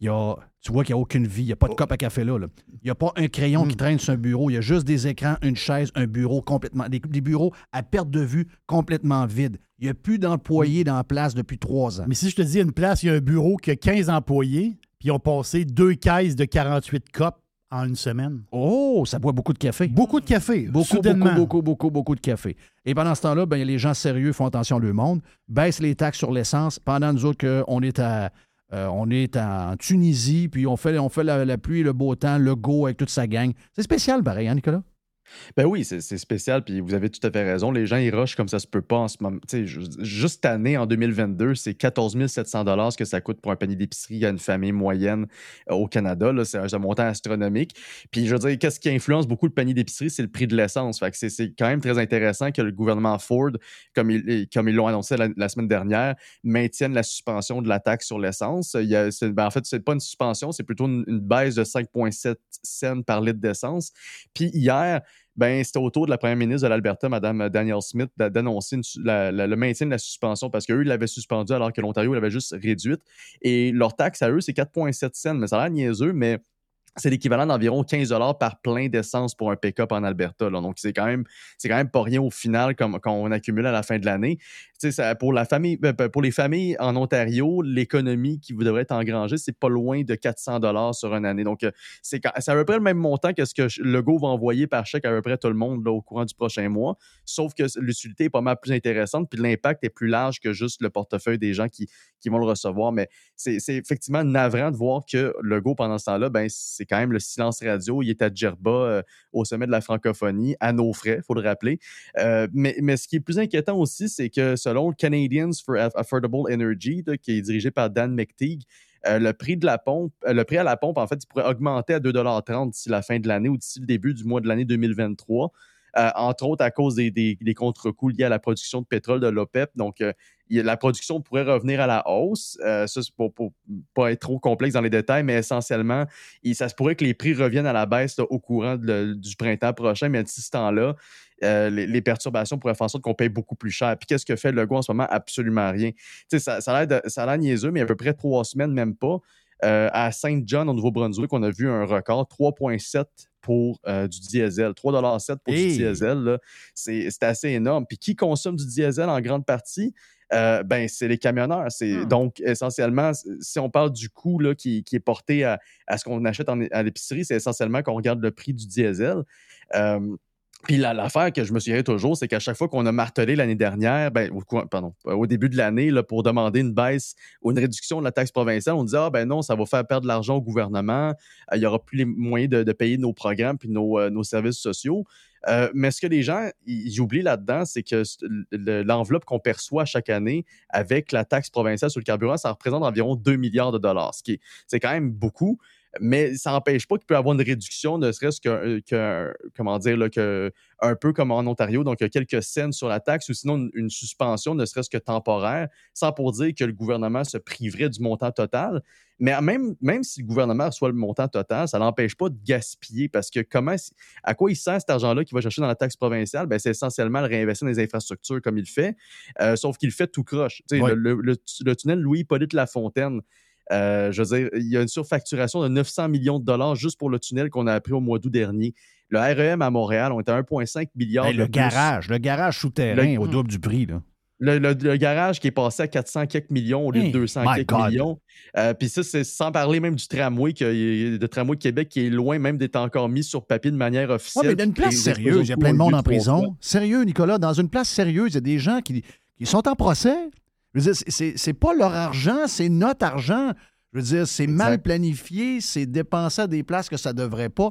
Il y a, tu vois qu'il n'y a aucune vie. Il n'y a pas de cop à café là. là. Il n'y a pas un crayon qui traîne sur un bureau. Il y a juste des écrans, une chaise, un bureau complètement. Des, des bureaux à perte de vue complètement vides. Il n'y a plus d'employés dans la place depuis trois ans. Mais si je te dis une place, il y a un bureau qui a 15 employés, puis ils ont passé deux caisses de 48 cups en une semaine. Oh, ça boit beaucoup de café. Beaucoup de café. Beaucoup, soudainement. beaucoup, beaucoup, beaucoup, beaucoup de café. Et pendant ce temps-là, ben, les gens sérieux font attention à leur monde, baissent les taxes sur l'essence. Pendant nous autres, que on est à. euh, on est en Tunisie, puis on fait, on fait la, la pluie, le beau temps, le go avec toute sa gang. C'est spécial, pareil, hein, Nicolas? Ben oui, c'est spécial, puis vous avez tout à fait raison. Les gens, ils rushent comme ça se peut pas en ce moment. Tu sais, ju- juste cette année, en 2022, c'est 14 700 ce que ça coûte pour un panier d'épicerie à une famille moyenne euh, au Canada. C'est un, montant astronomique. Puis je veux dire, qu'est-ce qui influence beaucoup le panier d'épicerie? C'est le prix de l'essence. Fait que c'est- quand même très intéressant que le gouvernement Ford, comme ils comme l'ont annoncé la, semaine dernière, maintienne la suspension de la taxe sur l'essence. Ben, en fait, c'est pas une suspension, c'est plutôt une, une baisse de 5,7 cents par litre d'essence. Puis hier, ben, c'était au tour de la première ministre de l'Alberta, Mme Danielle Smith, d'a- d'annoncer le maintien de la suspension parce qu'eux, ils l'avaient suspendue alors que l'Ontario l'avait juste réduite. Et leur taxe à eux, c'est 4,7 cents. Mais ça a l'air niaiseux, mais c'est l'équivalent d'environ 15 par plein d'essence pour un pick-up en Alberta. Donc, c'est quand même c'est quand même pas rien au final comme accumule à la fin de l'année. Pour la famille ben, ben, pour les familles en Ontario, l'économie qui vous devrait être engrangée, c'est pas loin de 400 dollars sur une année. Donc, euh, c'est à peu près le même montant que ce que Legault va envoyer par chèque à peu près tout le monde au courant du prochain mois. Sauf que l'utilité est pas mal plus intéressante, puis l'impact est plus large que juste le portefeuille des gens qui, qui vont le recevoir. Mais c'est c'est effectivement navrant de voir que Legault, pendant ce temps-là, ben, c'est quand même le silence radio. Il est à Djerba, euh, au sommet de la francophonie, à nos frais, il faut le rappeler. Euh, mais, mais ce qui est plus inquiétant aussi, c'est que selon le Canadians for Aff- Affordable Energy, qui est dirigé par Dan McTeague, euh, euh, le prix à la pompe, en fait, il pourrait augmenter à 2,30 d'ici la fin de l'année ou d'ici le début du mois de l'année 2023. Euh, entre autres à cause des, des, contre-coups liés à la production de pétrole de l'OPEP. Donc, euh, la production pourrait revenir à la hausse. Euh, ça, c'est pour, pour pas être trop complexe dans les détails, mais essentiellement, ça se pourrait que les prix reviennent à la baisse au courant du printemps prochain, mais d'ici ce temps-là, les, perturbations pourraient faire en sorte qu'on paye beaucoup plus cher. Puis qu'est-ce que fait Legault en ce moment? Absolument rien. Tu sais, ça, ça a l'air niaiseux, mais à peu près trois semaines, même pas. À Saint John, au Nouveau-Brunswick, on a vu un record 3,7 pour euh, du diesel. 3,7 pour Hey! du diesel, c'est assez énorme. Puis qui consomme du diesel en grande partie? Euh, ben, c'est les camionneurs. C'est, Donc, essentiellement, si on parle du coût là, qui, qui est porté à, à ce qu'on achète en- à l'épicerie, c'est essentiellement qu'on regarde le prix du diesel. Euh, puis la- l'affaire que je me souviens toujours, c'est qu'à chaque fois qu'on a martelé l'année dernière, ben, euh, au début de l'année, pour demander une baisse ou une réduction de la taxe provinciale, on disait Ah ben non, ça va faire perdre de l'argent au gouvernement, Euh, il n'y aura plus les moyens de, de payer nos programmes puis nos, euh, nos services sociaux. Mais ce que les gens ils oublient là-dedans, c'est que l'enveloppe qu'on perçoit chaque année avec la taxe provinciale sur le carburant, ça représente environ 2 milliards de dollars, ce qui est, quand même beaucoup. Mais ça n'empêche pas qu'il peut y avoir une réduction, ne serait-ce que, que- comment dire, là, que, un peu comme en Ontario, donc quelques cents sur la taxe, ou sinon une, une suspension, ne serait-ce que temporaire, sans pour dire que le gouvernement se priverait du montant total. Mais même, même si le gouvernement reçoit le montant total, ça n'empêche pas de gaspiller parce que comment, à quoi il sert cet argent-là qu'il va chercher dans la taxe provinciale? Ben, c'est essentiellement le réinvestir dans les infrastructures comme il fait, euh, sauf qu'il le fait tout croche. Le, le- le- le tunnel Louis-Hippolyte Lafontaine, euh, je veux dire, il y a une surfacturation de 900 millions de dollars juste pour le tunnel qu'on a appris au mois d'août dernier. Le REM à Montréal, on est à 1,5 milliard. Hey, de le plus. garage, le garage souterrain Le- au double du prix. Là. Le, le- le garage qui est passé à 400 quelques millions au lieu Hey, de 200 my quelques God. millions. Euh, Puis ça, c'est sans parler même du tramway, que, le tramway de Québec qui est loin même d'être encore mis sur papier de manière officielle. mais dans une puis place les sérieuse, il y a plein de monde en prison. Sérieux, Nicolas, dans une place sérieuse, il y a des gens qui, qui sont en procès? Je veux dire, c'est- pas leur argent, c'est notre argent. Je veux dire, c'est mal planifié, c'est dépensé à des places que ça devrait pas.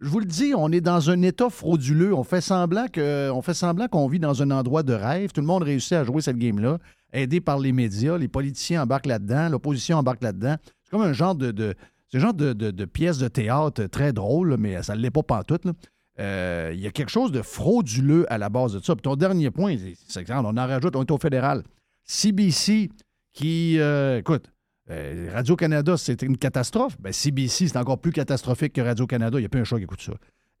Je vous le dis, on est dans un état frauduleux. On fait semblant que, on fait semblant qu'on vit dans un endroit de rêve. Tout le monde réussit à jouer cette game-là, aidé par les médias. Les politiciens embarquent là-dedans, l'opposition embarque là-dedans. C'est comme un genre de, de- c'est genre de, de- de pièce de théâtre très drôle, mais ça ne l'est pas pantoute. euh, il y a quelque chose de frauduleux à la base de ça. Puis ton dernier point, c'est- on en rajoute, on est au fédéral. CBC qui, euh, écoute, euh, Radio-Canada, c'était une catastrophe. Ben, CBC, c'est encore plus catastrophique que Radio-Canada. Il n'y a plus un choix qui écoute ça.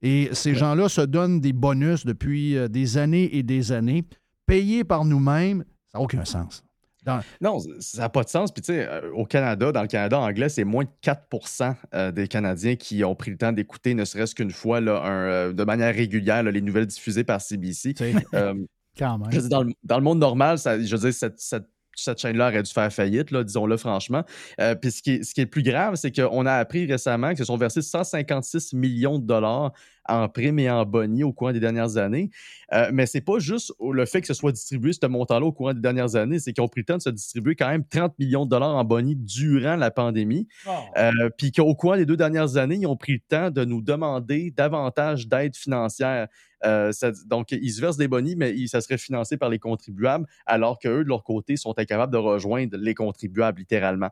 Et ces gens-là se donnent des bonus depuis euh, des années et des années, payés par nous-mêmes. Ça n'a aucun sens. Dans- Non, ça n'a pas de sens. Puis, tu sais, au Canada, dans le Canada anglais, c'est moins de 4% euh, des Canadiens qui ont pris le temps d'écouter, ne serait-ce qu'une fois, là, un, de manière régulière, là, les nouvelles diffusées par CBC. Dans, le, dans le monde normal, je veux cette, cette- chaîne-là aurait dû faire faillite, disons-le franchement. Euh, puis ce qui, est, ce qui est plus grave, c'est qu'on a appris récemment que se sont versés 156 millions de dollars en primes et en bonnies au courant des dernières années. Euh, mais c'est pas juste le fait que ce soit distribué, ce montant-là, au courant des dernières années, c'est qu'ils ont pris le temps de se distribuer quand même 30 millions de dollars en bonnies durant la pandémie. Euh, Puis qu'au courant des deux dernières années, ils ont pris le temps de nous demander davantage d'aide financière. Euh, ça- donc, ils se versent des bonnies, mais ils- ça serait financé par les contribuables, alors qu'eux, de leur côté, sont incapables de rejoindre les contribuables, littéralement.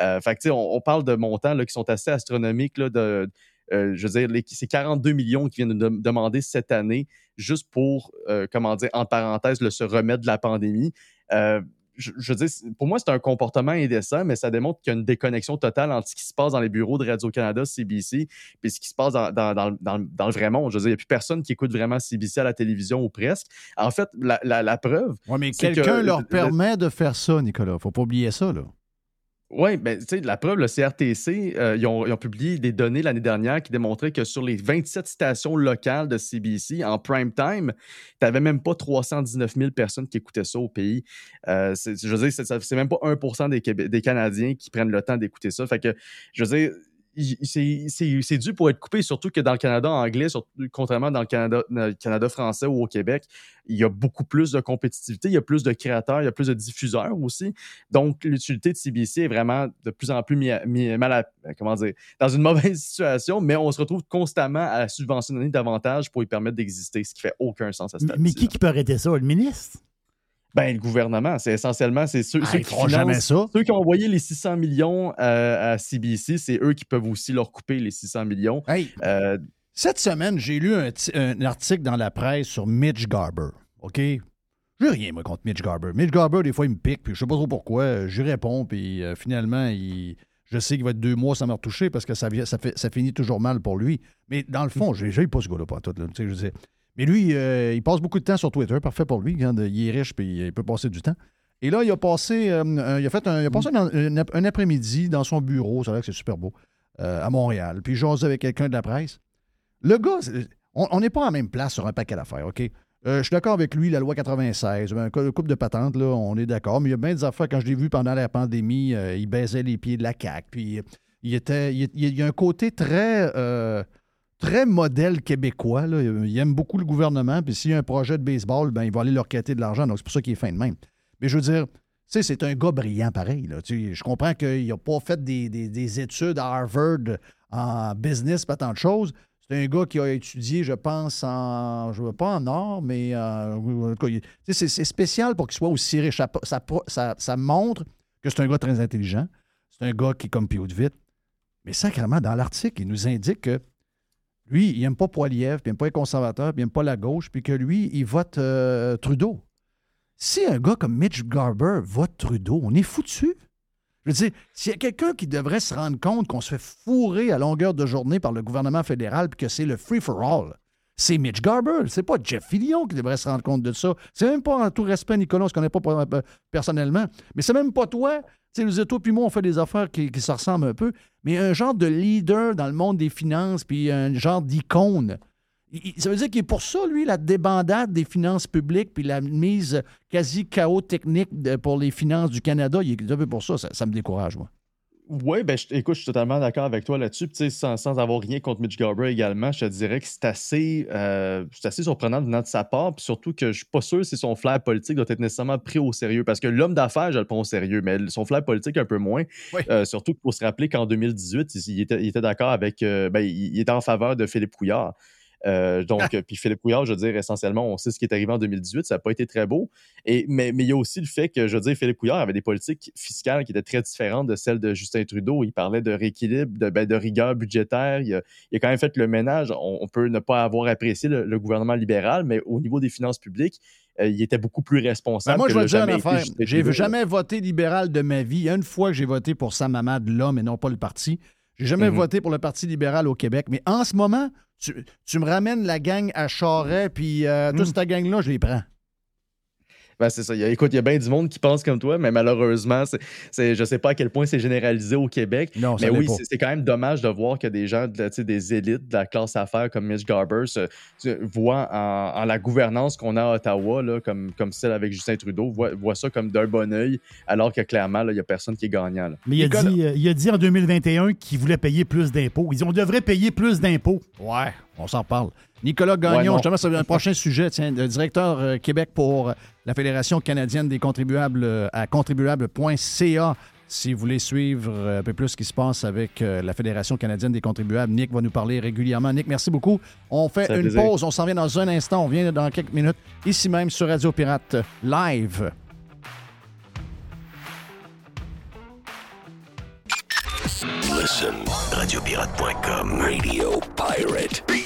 Euh, fait que, tu sais, on, on parle de montants là, qui sont assez astronomiques. Là, de, euh, je veux dire, c'est 42 millions qui viennent de dem- demander cette année juste pour, euh, comment dire, entre parenthèses, le se remettre de la pandémie. Euh, je, je veux dire, pour moi, c'est un comportement indécent, mais ça démontre qu'il y a une déconnexion totale entre ce qui se passe dans les bureaux de Radio-Canada, CBC, puis ce qui se passe dans, dans- dans le- dans vrai monde. Je veux dire, il n'y a plus personne qui écoute vraiment CBC à la télévision ou presque. En fait, la, la- la preuve. Ouais, mais que quelqu'un le- leur le- permet de faire ça, Nicolas. faut pas oublier ça, là. Oui, ben, tu sais, la preuve, le CRTC, euh, ils, ont, publié des données l'année dernière qui démontraient que sur les 27 stations locales de CBC, en prime time, tu n'avais même pas 319 000 personnes qui écoutaient ça au pays. Euh, je veux dire, c'est- même pas 1 des, Québé- des Canadiens qui prennent le temps d'écouter ça. Fait que, je veux dire, c'est- dû pour être coupé, surtout que dans le Canada anglais, surtout- contrairement dans le Canada, dans le Canada français ou au Québec, il y a beaucoup plus de compétitivité, il y a plus de créateurs, il y a plus de diffuseurs aussi. Donc, l'utilité de CBC est vraiment de plus en plus mis, à- mis mal à, comment dire, dans une mauvaise situation, mais on se retrouve constamment à subventionner davantage pour lui permettre d'exister, ce qui fait aucun sens à ce Mais qui qui peut arrêter ça? Le ministre? Ben, le gouvernement, c'est essentiellement c'est ceux, Ah, ceux qui feront financent- jamais ça. Ceux qui ont envoyé les 600 millions euh, à CBC, c'est eux qui peuvent aussi leur couper les 600 millions. Euh, Cette semaine, j'ai lu un, ti- un article dans la presse sur Mitch Garber. OK? J'ai rien, moi, contre Mitch Garber. Mitch Garber, des fois, il me pique, puis je sais pas trop pourquoi. Je réponds, puis euh, finalement, il- je sais qu'il va être deux mois sans me retoucher parce que ça, ça, fait, ça finit toujours mal pour lui. Mais dans le fond, j'ai j'ai pas ce gars-là, pas tout. Là, je sais. Mais lui, euh, il passe beaucoup de temps sur Twitter. Parfait pour lui. quand il est riche, puis il peut passer du temps. Et là, il a passé, euh, un- il a fait un, il a passé un, un- un après-midi dans son bureau. C'est vrai que c'est super beau. euh, à Montréal. Puis jasait avec quelqu'un de la presse. Le gars, on n'est pas en même place sur un paquet d'affaires, OK? Euh, je suis d'accord avec lui, la loi 96, un cou- couple de patentes, là, on est d'accord, mais il y a bien des affaires, quand je l'ai vu pendant la pandémie, euh, il baisait les pieds de la CAQ, puis euh, il, était, il, il y a un côté très, euh, très modèle québécois, là. il aime beaucoup le gouvernement, puis s'il y a un projet de baseball, ben, il va aller leur quêter de l'argent, donc c'est pour ça qu'il est fin de même. Mais je veux dire, c'est un gars brillant pareil. Là. Je comprends qu'il n'a pas fait des, des- des études à Harvard en business, pas tant de choses. C'est un gars qui a étudié, je pense, en. Je veux pas en or, mais. euh, c'est spécial pour qu'il soit aussi riche. Ça, ça- ça- montre que c'est un gars très intelligent. C'est un gars qui de vite. Mais sacrément, dans l'article, il nous indique que lui, il n'aime pas Poiliev, il n'aime pas les conservateurs, il n'aime pas la gauche, puis que lui, il vote euh, Trudeau. Si un gars comme Mitch Garber vote Trudeau, on est foutu. Je veux dire, s'il y a quelqu'un qui devrait se rendre compte qu'on se fait fourrer à longueur de journée par le gouvernement fédéral puis que c'est le free-for-all, c'est Mitch Garber. C'est pas Jeff Fillion qui devrait se rendre compte de ça. C'est même pas en tout respect, Nicolas, on se connaît pas euh, personnellement. Mais c'est même pas toi. Tu sais, toi puis moi, on fait des affaires qui, qui se ressemblent un peu. Mais un genre de leader dans le monde des finances puis un genre d'icône. Ça veut dire qu'il est pour ça, lui, la débandade des finances publiques puis la mise quasi chaos technique pour les finances du Canada. Il est un peu pour. Ça, ça me décourage, moi. Oui, ben, je- écoute, je suis totalement d'accord avec toi là-dessus. Sans, sans avoir rien contre Mitch Garber également, je te dirais que c'est assez, euh, assez surprenant venant de sa part. Puis surtout que je suis pas sûr si son flair politique doit être nécessairement pris au sérieux. Parce que l'homme d'affaires, je le prends au sérieux, mais son flair politique un peu moins. Euh, surtout qu'il faut se rappeler qu'en 2018, il, il était, il était d'accord avec. euh, ben, il, il était en faveur de Philippe Couillard. Euh, donc, euh, puis Philippe Couillard, je veux dire, essentiellement, on sait ce qui est arrivé en 2018, ça n'a pas été très beau. Et, mais, mais il y a aussi le fait que, je veux dire, Philippe Couillard avait des politiques fiscales qui étaient très différentes de celles de Justin Trudeau. Il parlait de rééquilibre, de, ben, de rigueur budgétaire. Il a, il a, quand même fait le ménage. On, on peut ne pas avoir apprécié le, le, gouvernement libéral, mais au niveau des finances publiques, euh, il était beaucoup plus responsable. Ben moi, que je vais dire une affaire. J'ai jamais voté libéral de ma vie. Une fois que j'ai voté pour Sam Hamad, l'homme, et non pas le parti. J'ai jamais Mhm. voté pour le Parti libéral au Québec. Mais en ce moment, tu, tu me ramènes la gang à Charret, puis euh, toute cette gang-là, je les prends. Ben, c'est ça. Il y a- écoute, il y a bien du monde qui pense comme toi, mais malheureusement, c'est, c'est- je ne sais pas à quel point c'est généralisé au Québec. Non, mais oui, c'est, c'est quand même dommage de voir que des gens, de des élites de la classe affaires comme Mitch Garber se, se voient en, en la gouvernance qu'on a à Ottawa, là, comme, comme celle avec Justin Trudeau, voient, voient ça comme d'un bon oeil, alors que clairement, là, il n'y a personne qui est gagnant. là. Mais il a, dit, euh, il a dit en 2021 qu'il voulait payer plus d'impôts. Il dit on devrait payer plus d'impôts. Ouais, on s'en parle. Nicolas Gagnon, Ouais, justement, c'est un prochain sujet. Tiens, le directeur euh, Québec pour euh, la Fédération canadienne des contribuables euh, à contribuable.ca. Si vous voulez suivre euh, un peu plus ce qui se passe avec euh, la Fédération canadienne des contribuables, Nick va nous parler régulièrement. Nick, merci beaucoup. On fait une plaisir. pause. On s'en vient dans un instant. On vient dans quelques minutes, ici même sur Radio Pirate Live. Listen, radiopirate.com, Radio Pirate.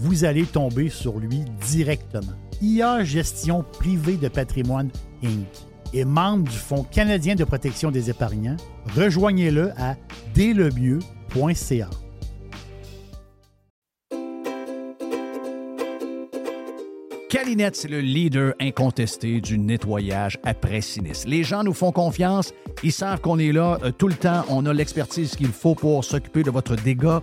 Vous allez tomber sur lui directement. IA Gestion privée de patrimoine Inc. est membre du Fonds canadien de protection des épargnants. Rejoignez-le à dèslemieux.ca. Calinette, c'est le leader incontesté du nettoyage après sinistre. Les gens nous font confiance, ils savent qu'on est là euh, tout le temps, on a l'expertise qu'il faut pour s'occuper de votre dégât.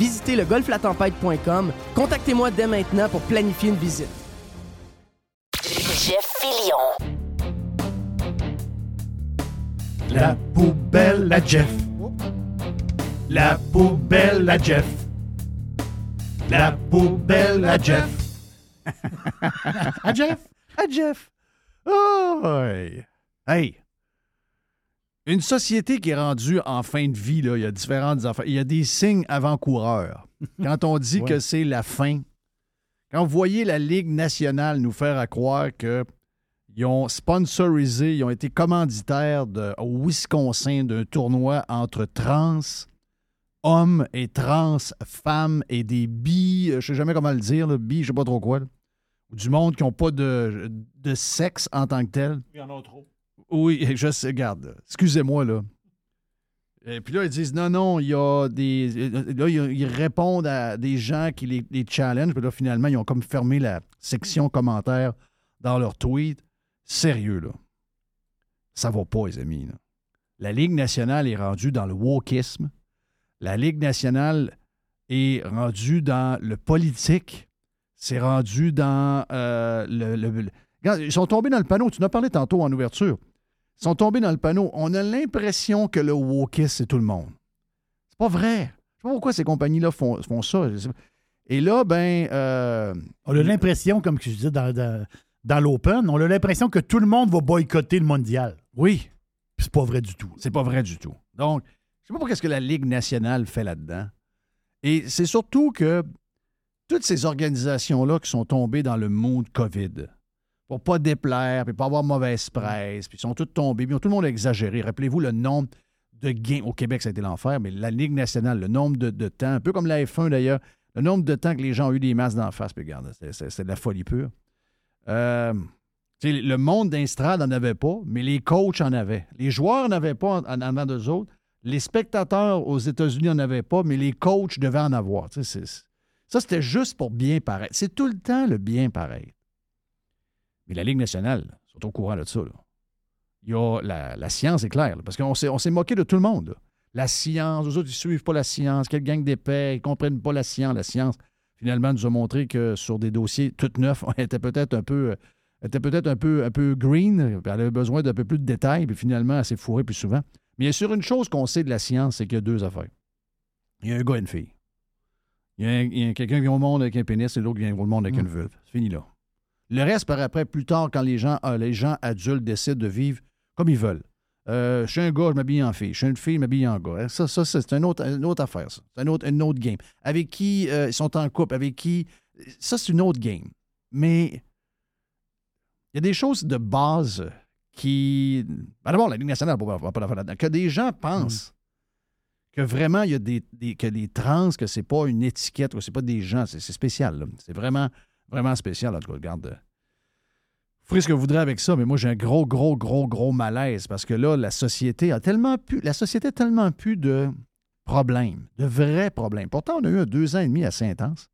Visitez le golflatempête.com. Contactez-moi dès maintenant pour planifier une visite. Jeff Fillion. La poubelle à Jeff. La poubelle à Jeff. La poubelle à Jeff. à Jeff. À Jeff. Oh, hey. Hey! Une société qui est rendue en fin de vie, là, il y a différentes affaires. Il y a des signes avant-coureurs. Quand on dit Ouais. que c'est la fin, quand vous voyez la Ligue nationale nous faire à croire qu'ils ont sponsorisé, ils ont été commanditaires de, au Wisconsin d'un tournoi entre trans hommes et trans femmes et des bi, je sais jamais comment le dire, là, bi, je sais pas trop quoi, là. du monde qui n'ont pas de, de sexe en tant que tel. Il y en a trop. Oui, je sais, regarde, excusez-moi, là. Et puis là, ils disent non, non, il y a des. Là, ils, répondent à des gens qui les, challengent. Puis là, finalement, ils ont comme fermé la section commentaires dans leur tweet. Sérieux, là. Ça va pas, les amis. La Ligue nationale est rendue dans le wokisme. La Ligue nationale est rendue dans le politique. C'est rendu dans euh, le, le- ils sont tombés dans le panneau. Tu en as parlé tantôt en ouverture. Sont tombés dans le panneau. On a l'impression que le wokisme, c'est tout le monde. C'est pas vrai. Je sais pas pourquoi ces compagnies-là font, font ça. Et là, ben. euh, On a l'impression, comme je disais dans, dans, dans l'Open, on a l'impression que tout le monde va boycotter le mondial. Oui. Puis c'est pas vrai du tout. C'est pas vrai du tout. Donc, je sais pas pourquoi ce que la Ligue nationale fait là-dedans. Et c'est surtout que toutes ces organisations-là qui sont tombées dans le monde COVID, pour pas déplaire, puis pas avoir mauvaise presse, puis ils sont toutes tombées, puis tout le monde a exagéré. Rappelez-vous le nombre de gains. Au Québec, ça a été l'enfer, mais la Ligue nationale, le nombre de, de temps, un peu comme la F1 d'ailleurs, le nombre de temps que les gens ont eu des masques d'en face, puis regarde, c'est- de la folie pure. Euh, le monde d'Instrad n'en avait pas, mais les coachs en avaient. Les joueurs n'en avaient pas en, en avant d'eux autres. Les spectateurs aux États-Unis n'en avaient pas, mais les coachs devaient en avoir. Ça, c'était juste pour bien paraître. C'est tout le temps le bien paraître. Mais la Ligue nationale, ils sont au courant de ça. là. Il y a la, la science est claire, là, parce qu'on s'est, moqué de tout le monde. là. La science, eux autres, ils ne suivent pas la science. Quelle gang d'épais, ils ne comprennent pas la science. La science, finalement, nous a montré que sur des dossiers tout neufs, on était peut-être un peu, euh, était peut-être un peu, un peu green, elle avait besoin d'un peu plus de détails, puis finalement, elle s'est fourrée plus souvent. Mais il y a sur une chose qu'on sait de la science, c'est qu'il y a deux affaires. Il y a un gars et une fille. Il y a, quelqu'un qui vient au monde avec un pénis et l'autre qui vient au monde avec une vulve. C'est fini là. Le reste, par après, plus tard, quand les gens, euh, les gens adultes décident de vivre comme ils veulent. Euh, je suis un gars, je m'habille en fille. Je suis une fille, je m'habille en gars. Ça, ça, ça, c'est une autre, une autre affaire, ça. C'est un autre, une autre game. Avec qui euh, ils sont en couple, avec qui. Ça, c'est une autre game. Mais il y a des choses de base qui. Ben D'abord, la Ligue nationale n'a pas, là-dedans. Que des gens pensent que vraiment, il y a des, des- que les trans, que c'est pas une étiquette, que c'est pas des gens. C'est spécial. là. C'est vraiment, vraiment spécial. En tout cas, regarde. euh, Vous ferez ce que vous voudrez avec ça, mais moi, j'ai un gros, gros, gros, gros malaise parce que là, la société a tellement pu. La société a tellement plus de problèmes, de vrais problèmes. Pourtant, on a eu deux ans et demi assez intense.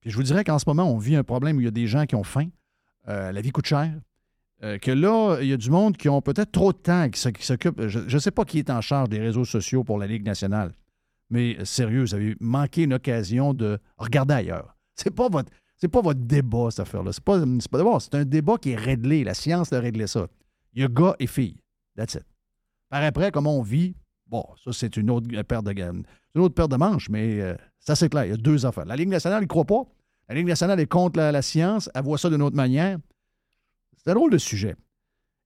Puis je vous dirais qu'en ce moment, on vit un problème où il y a des gens qui ont faim. Euh, la vie coûte cher. Euh, que là, il y a du monde qui ont peut-être trop de temps, qui s'oc- qui s'occupe. Je ne sais pas qui est en charge des réseaux sociaux pour la Ligue nationale. Mais euh, sérieux, vous avez manqué une occasion de regarder ailleurs. C'est pas votre. C'est pas votre débat, cette affaire-là. C'est pas, c'est pas c'est un débat qui est réglé. La science a réglé ça. Il y a gars et filles. That's it. Par après, comment on vit, bon, ça, c'est une autre paire de une autre paire de manches, mais euh, ça, c'est clair. Il y a deux affaires. La Ligue nationale, ne croit pas. La Ligue nationale est contre la, science. Elle voit ça d'une autre manière. C'est un drôle de sujet.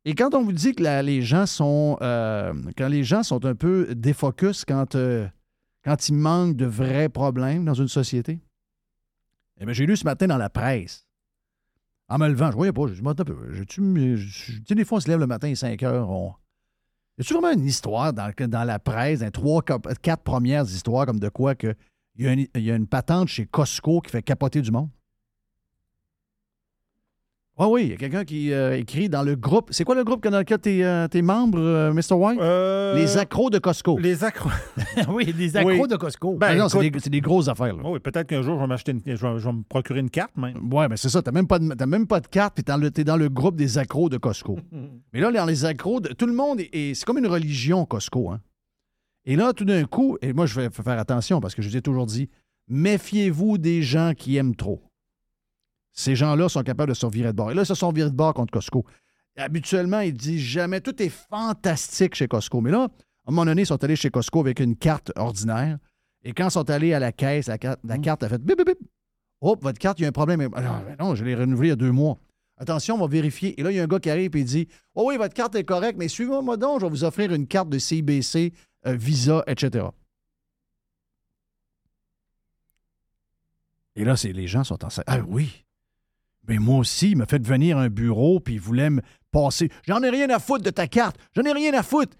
Et quand on vous dit que les gens sont euh, quand les gens sont un peu défocus quand, euh, quand il manque de vrais problèmes dans une société, eh bien, j'ai lu ce matin dans la presse. En me levant, je voyais pas, je je- tu sais, des fois, on se lève le matin à 5 heures, on. Y a-tu vraiment une histoire dans, la presse, trois, quatre premières histoires, comme de quoi que Il y, y a une patente chez Costco qui fait capoter du monde? Oui, oui, il y a quelqu'un qui euh, écrit dans le groupe. C'est quoi le groupe dans lequel tu es, membre, euh, Mr. White? Les accros de Costco. Les accros. oui, les accros Oui. de Costco. Ben, Ah non, c'est des, grosses affaires. là. Oui, peut-être qu'un jour, je vais, m'acheter une- je vais, je vais me procurer une carte même. Ouais, mais c'est ça. T'as même, pas de- même pas de carte, puis t'es dans, le- t'es dans le groupe des accros de Costco. mais là, dans les accros, de- tout le monde, est, est- c'est comme une religion, Costco. Hein? Et là, tout d'un coup, et moi, je vais faire attention parce que je vous ai toujours dit, méfiez-vous des gens qui aiment trop. Ces gens-là sont capables de se virer de bord. Et là, ils se sont virés de bord contre Costco. Habituellement, ils disent jamais tout est fantastique chez Costco. Mais là, à un moment donné, ils sont allés chez Costco avec une carte ordinaire. Et quand ils sont allés à la caisse, la, carte- la carte a fait bip, bip, bip. Hop, votre carte, il y a un problème. Ah Non, je l'ai renouvelée il y a deux mois. Attention, on va vérifier. Et là, il y a un gars qui arrive et il dit Oh oui, votre carte est correcte, mais suivez-moi donc, je vais vous offrir une carte de CBC, euh, Visa, etc. Et là, les gens sont en Ah oui. Mais moi aussi, il m'a fait venir un bureau, puis il voulait me passer. J'en ai rien à foutre de ta carte. J'en ai rien à foutre.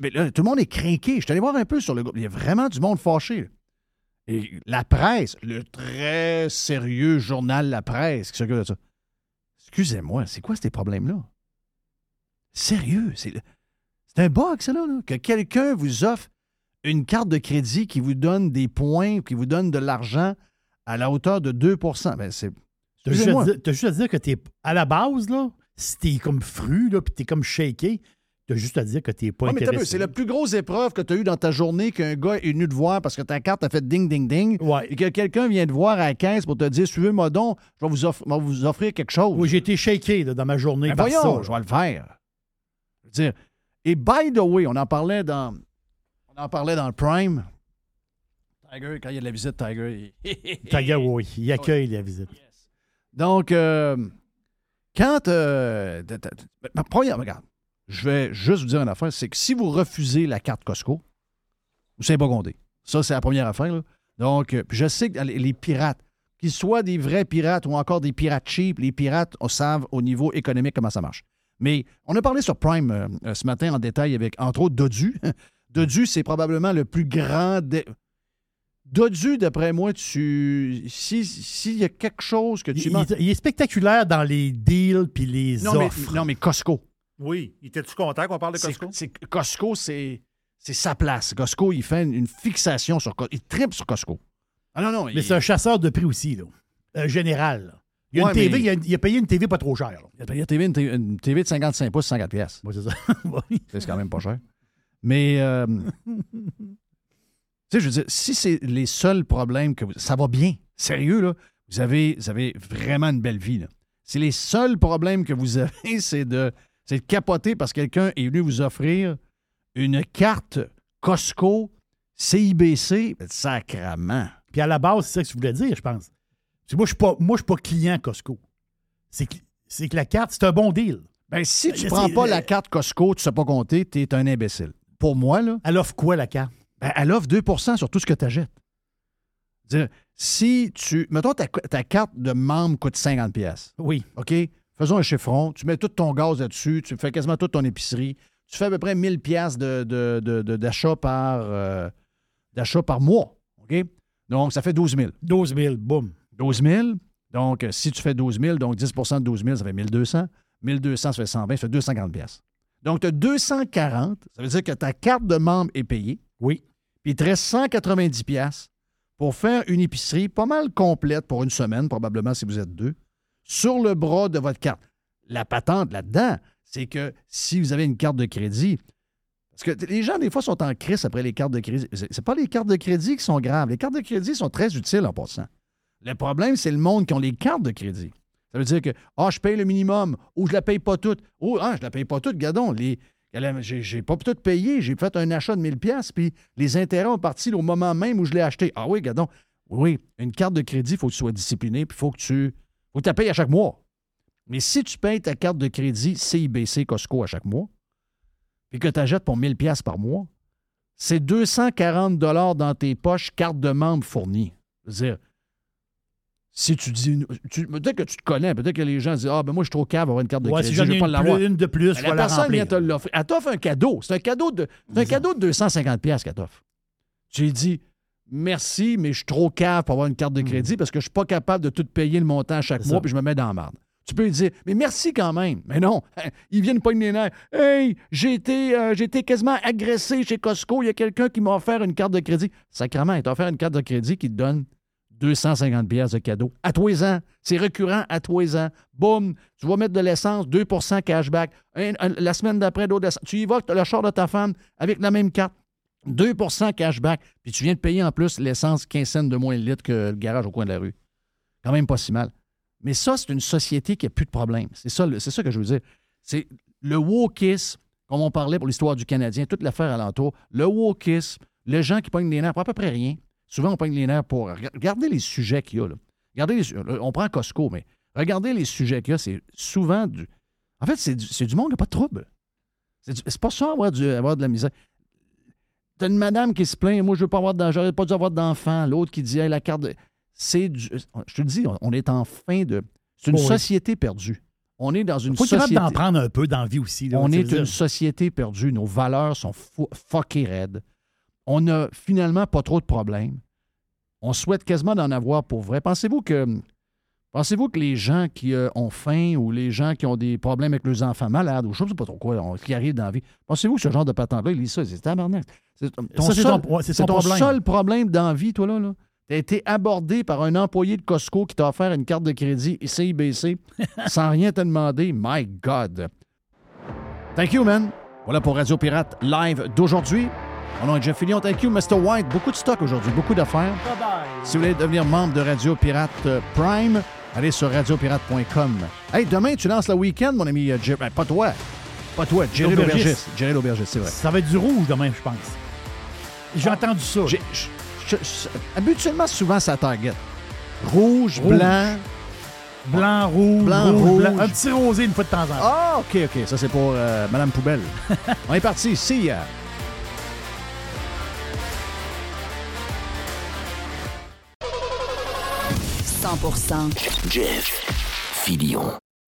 Mais là, tout le monde est craqué. Je suis allé voir un peu sur le groupe. Il y a vraiment du monde fâché. Et la presse, le très sérieux journal La Presse qui s'occupe de ça. Excusez-moi, c'est quoi ces problèmes-là? Sérieux, c'est c'est un bug, ça, là, là, que quelqu'un vous offre une carte de crédit qui vous donne des points, qui vous donne de l'argent à la hauteur de 2 Ben, c'est. T'as juste, à Excusez-moi. dire- t'as juste à dire que t'es à la base, là, si t'es comme fru, là, puis t'es comme shaké, t'as juste à dire que t'es pas Ouais, t'as intéressé. c'est la plus grosse épreuve que tu as eue dans ta journée qu'un gars est venu te voir parce que ta carte a fait ding, ding, ding. Et que quelqu'un vient te voir à la caisse pour te dire Suivez-moi donc, je vais vous, offrir- je vais vous offrir quelque chose. Oui, j'ai été shaké là, dans ma journée Ben par voyons, ça. je vais le faire. Je veux dire, et by the way, on en parlait dans, on en parlait dans le Prime. Tiger, quand il y a de la visite, Tiger, il- Tiger, oui, il accueille la visite. Donc, euh, quand. euh, ma première, regarde, je vais juste vous dire une affaire c'est que si vous refusez la carte Costco, vous savez pas compter. Ça, c'est la première affaire. là. Donc, euh, je sais que les, pirates, qu'ils soient des vrais pirates ou encore des pirates cheap, les pirates, on savent au niveau économique comment ça marche. Mais on a parlé sur Prime euh, ce matin en détail avec, entre autres, Dodu. Dodu, c'est probablement le plus grand. dé- Dodu, d'après moi, tu. si- S'il y a quelque chose que tu Il, manques- il- il est spectaculaire dans les deals puis les non, mais, offres. non, mais Costco. Oui. Étais-tu content qu'on parle de Costco? c'est- Costco, c'est c'est sa place. Costco, il fait une, une fixation sur Costco. Il tripe sur Costco. Ah non, non. Mais il- c'est un chasseur de prix aussi, là. Euh, général. là. Il, a Ouais, une TV, mais- il, a, il a payé une TV pas trop chère. là. Il a payé une TV, une TV une TV de 55 pouces, 50 pièces. Ouais, c'est ça. C'est quand même pas cher. Mais, euh, tu sais, je veux dire, si c'est les seuls problèmes que vous... Ça va bien. Sérieux, là. Vous avez, vous avez vraiment une belle vie, là. Si les seuls problèmes que vous avez, c'est de, c'est de capoter parce que quelqu'un est venu vous offrir une carte Costco CIBC, sacrament. Puis à la base, c'est ça que tu voulais dire, je pense. Moi, je suis pas, moi, je suis pas client Costco. C'est que, c'est que la carte, c'est un bon deal. Ben, si tu Euh, prends pas la carte Costco, tu sais pas compter, tu es un imbécile. Pour moi, là. Elle offre quoi, la carte? Ben, elle offre 2% sur tout ce que tu achètes. Dire, si tu. Mettons, ta, ta carte de membre coûte 50 pièces. Oui. OK? Faisons un chiffron. Tu mets tout ton gaz là-dessus. Tu fais quasiment toute ton épicerie. Tu fais à peu près 1000 pièces de, de- de- de- d'achat par, euh, d'achat par mois. OK? Donc, ça fait 12 000. 12 000, boum. 12 000. Donc, euh, si tu fais 12 000, donc 10% de 12 000, ça fait 1200. 1200, ça fait 120, ça fait 250 pièces. Donc, tu as 240. Ça veut dire que ta carte de membre est payée. Oui. Puis il te reste 190 pièces pour faire une épicerie pas mal complète pour une semaine, probablement si vous êtes deux, sur le bras de votre carte. La patente là-dedans, c'est que si vous avez une carte de crédit, parce que les gens, des fois, sont en crise après les cartes de crédit. C'est c'est pas les cartes de crédit qui sont graves. Les cartes de crédit sont très utiles en passant. Le problème, c'est le monde qui ont les cartes de crédit. Ça veut dire que, ah, je paye le minimum, ou je la paye pas toute. Ou, ah, je la paye pas toute, gadon. Les, j'ai, pas tout payé, j'ai fait un achat de 1000 pièces puis les intérêts ont parti au moment même où je l'ai acheté. Ah oui, gadon. Oui, une carte de crédit, il faut que tu sois discipliné, puis il faut que tu faut que payes à chaque mois. Mais si tu payes ta carte de crédit CIBC Costco à chaque mois, puis que tu achètes pour 1000 pièces par mois, c'est 240 dollars dans tes poches, carte de membre fournie. Dire, si tu dis, tu- peut-être que tu te connais, peut-être que les gens disent, ah, ben moi, je suis trop cave avoir une carte de Ouais, si crédit, j'en je ai vais pas une, l'avoir. plus- une de plus, Ben, la personne remplir. vient te l'offrir. Elle t'offre un cadeau. C'est un cadeau de, c'est un cadeau de 250 pièces qu'elle t'offre. J'ai dit, merci, mais je suis trop cave pour avoir une carte de crédit parce que je suis pas capable de tout payer le montant à chaque C'est mois puis je me mets dans la merde. Tu peux lui dire, mais merci quand même. Mais non, ils viennent pas les nerfs. Hey, j'ai été, euh, j'ai été quasiment agressé chez Costco. Il y a quelqu'un qui m'a offert une carte de crédit. Sacrement, il t'a offert une carte de crédit qui te donne 250 pièces de cadeau. À tous ans. C'est récurrent à tous les ans. Boum, tu vas mettre de l'essence, 2% cashback. La semaine d'après. Tu y vas, le char de ta femme avec la même carte. 2% cashback. Puis tu viens de payer en plus l'essence 15 cents de moins le litre que le garage au coin de la rue. Quand même pas si mal. Mais ça, c'est une société qui n'a plus de problème. C'est ça, que je veux dire. C'est le wokisme, comme on parlait pour l'histoire du Canadien, toute l'affaire alentour. Le wokisme, les gens qui pognent les nerfs pour à peu près rien. Souvent, on pogne les nerfs pour. Regardez les sujets qu'il y a. Là. Regardez les là, on prend Costco, mais regardez les sujets qu'il y a. C'est souvent du. En fait, c'est du, c'est du monde qui n'a pas de trouble. C'est du- pas ça avoir, du- avoir de la misère. T'as une madame qui se plaint, moi, je veux pas avoir j'aurais pas dû avoir d'enfant. L'autre qui dit, Hey, la carte de. C'est du. Je te le dis, on- est en fin de. C'est une oui. société perdue. On est dans une Faut société. d'en prendre un peu dans la vie aussi. là, On est une société perdue. Nos valeurs sont fuckées raides. On n'a finalement pas trop de problèmes. On souhaite quasiment d'en avoir pour vrai. Pensez-vous que pensez-vous que les gens qui euh, ont faim ou les gens qui ont des problèmes avec leurs enfants malades ou je ne sais pas trop quoi, on- qui arrivent dans la vie, pensez-vous que ce genre de patente-là, il lit ça, c'est tabarnak. C'est ton, Ça, c'est seul, ton- problème. seul problème dans la vie, toi, là. là. Tu as été abordé par un employé de Costco qui t'a offert une carte de crédit CIBC sans rien te demander. My God. Thank you, man. Voilà pour Radio Pirate Live d'aujourd'hui. Mon nom est Jeff Fillion. Thank you, Mr. White. Beaucoup de stock aujourd'hui, beaucoup d'affaires. Si vous voulez devenir membre de Radio Pirate euh, Prime, allez sur radiopirate.com. Hey, demain, tu lances le week-end, mon ami euh, Jer- ben, Pas toi. Pas toi, Jerry L'aubergiste. Jerry l'aubergiste, c'est vrai. Ça va être du rouge demain, je pense. J'ai entendu ça. Habituellement, souvent, ça target. Rouge, Rouge. blanc. Blanc, rouge, Blanc, rouge, rouge. blanc. Un petit rosé une fois de temps en temps. Ah, OK, OK. Ça, c'est pour euh, Madame Poubelle. On est parti. See ya. Jeff Filion.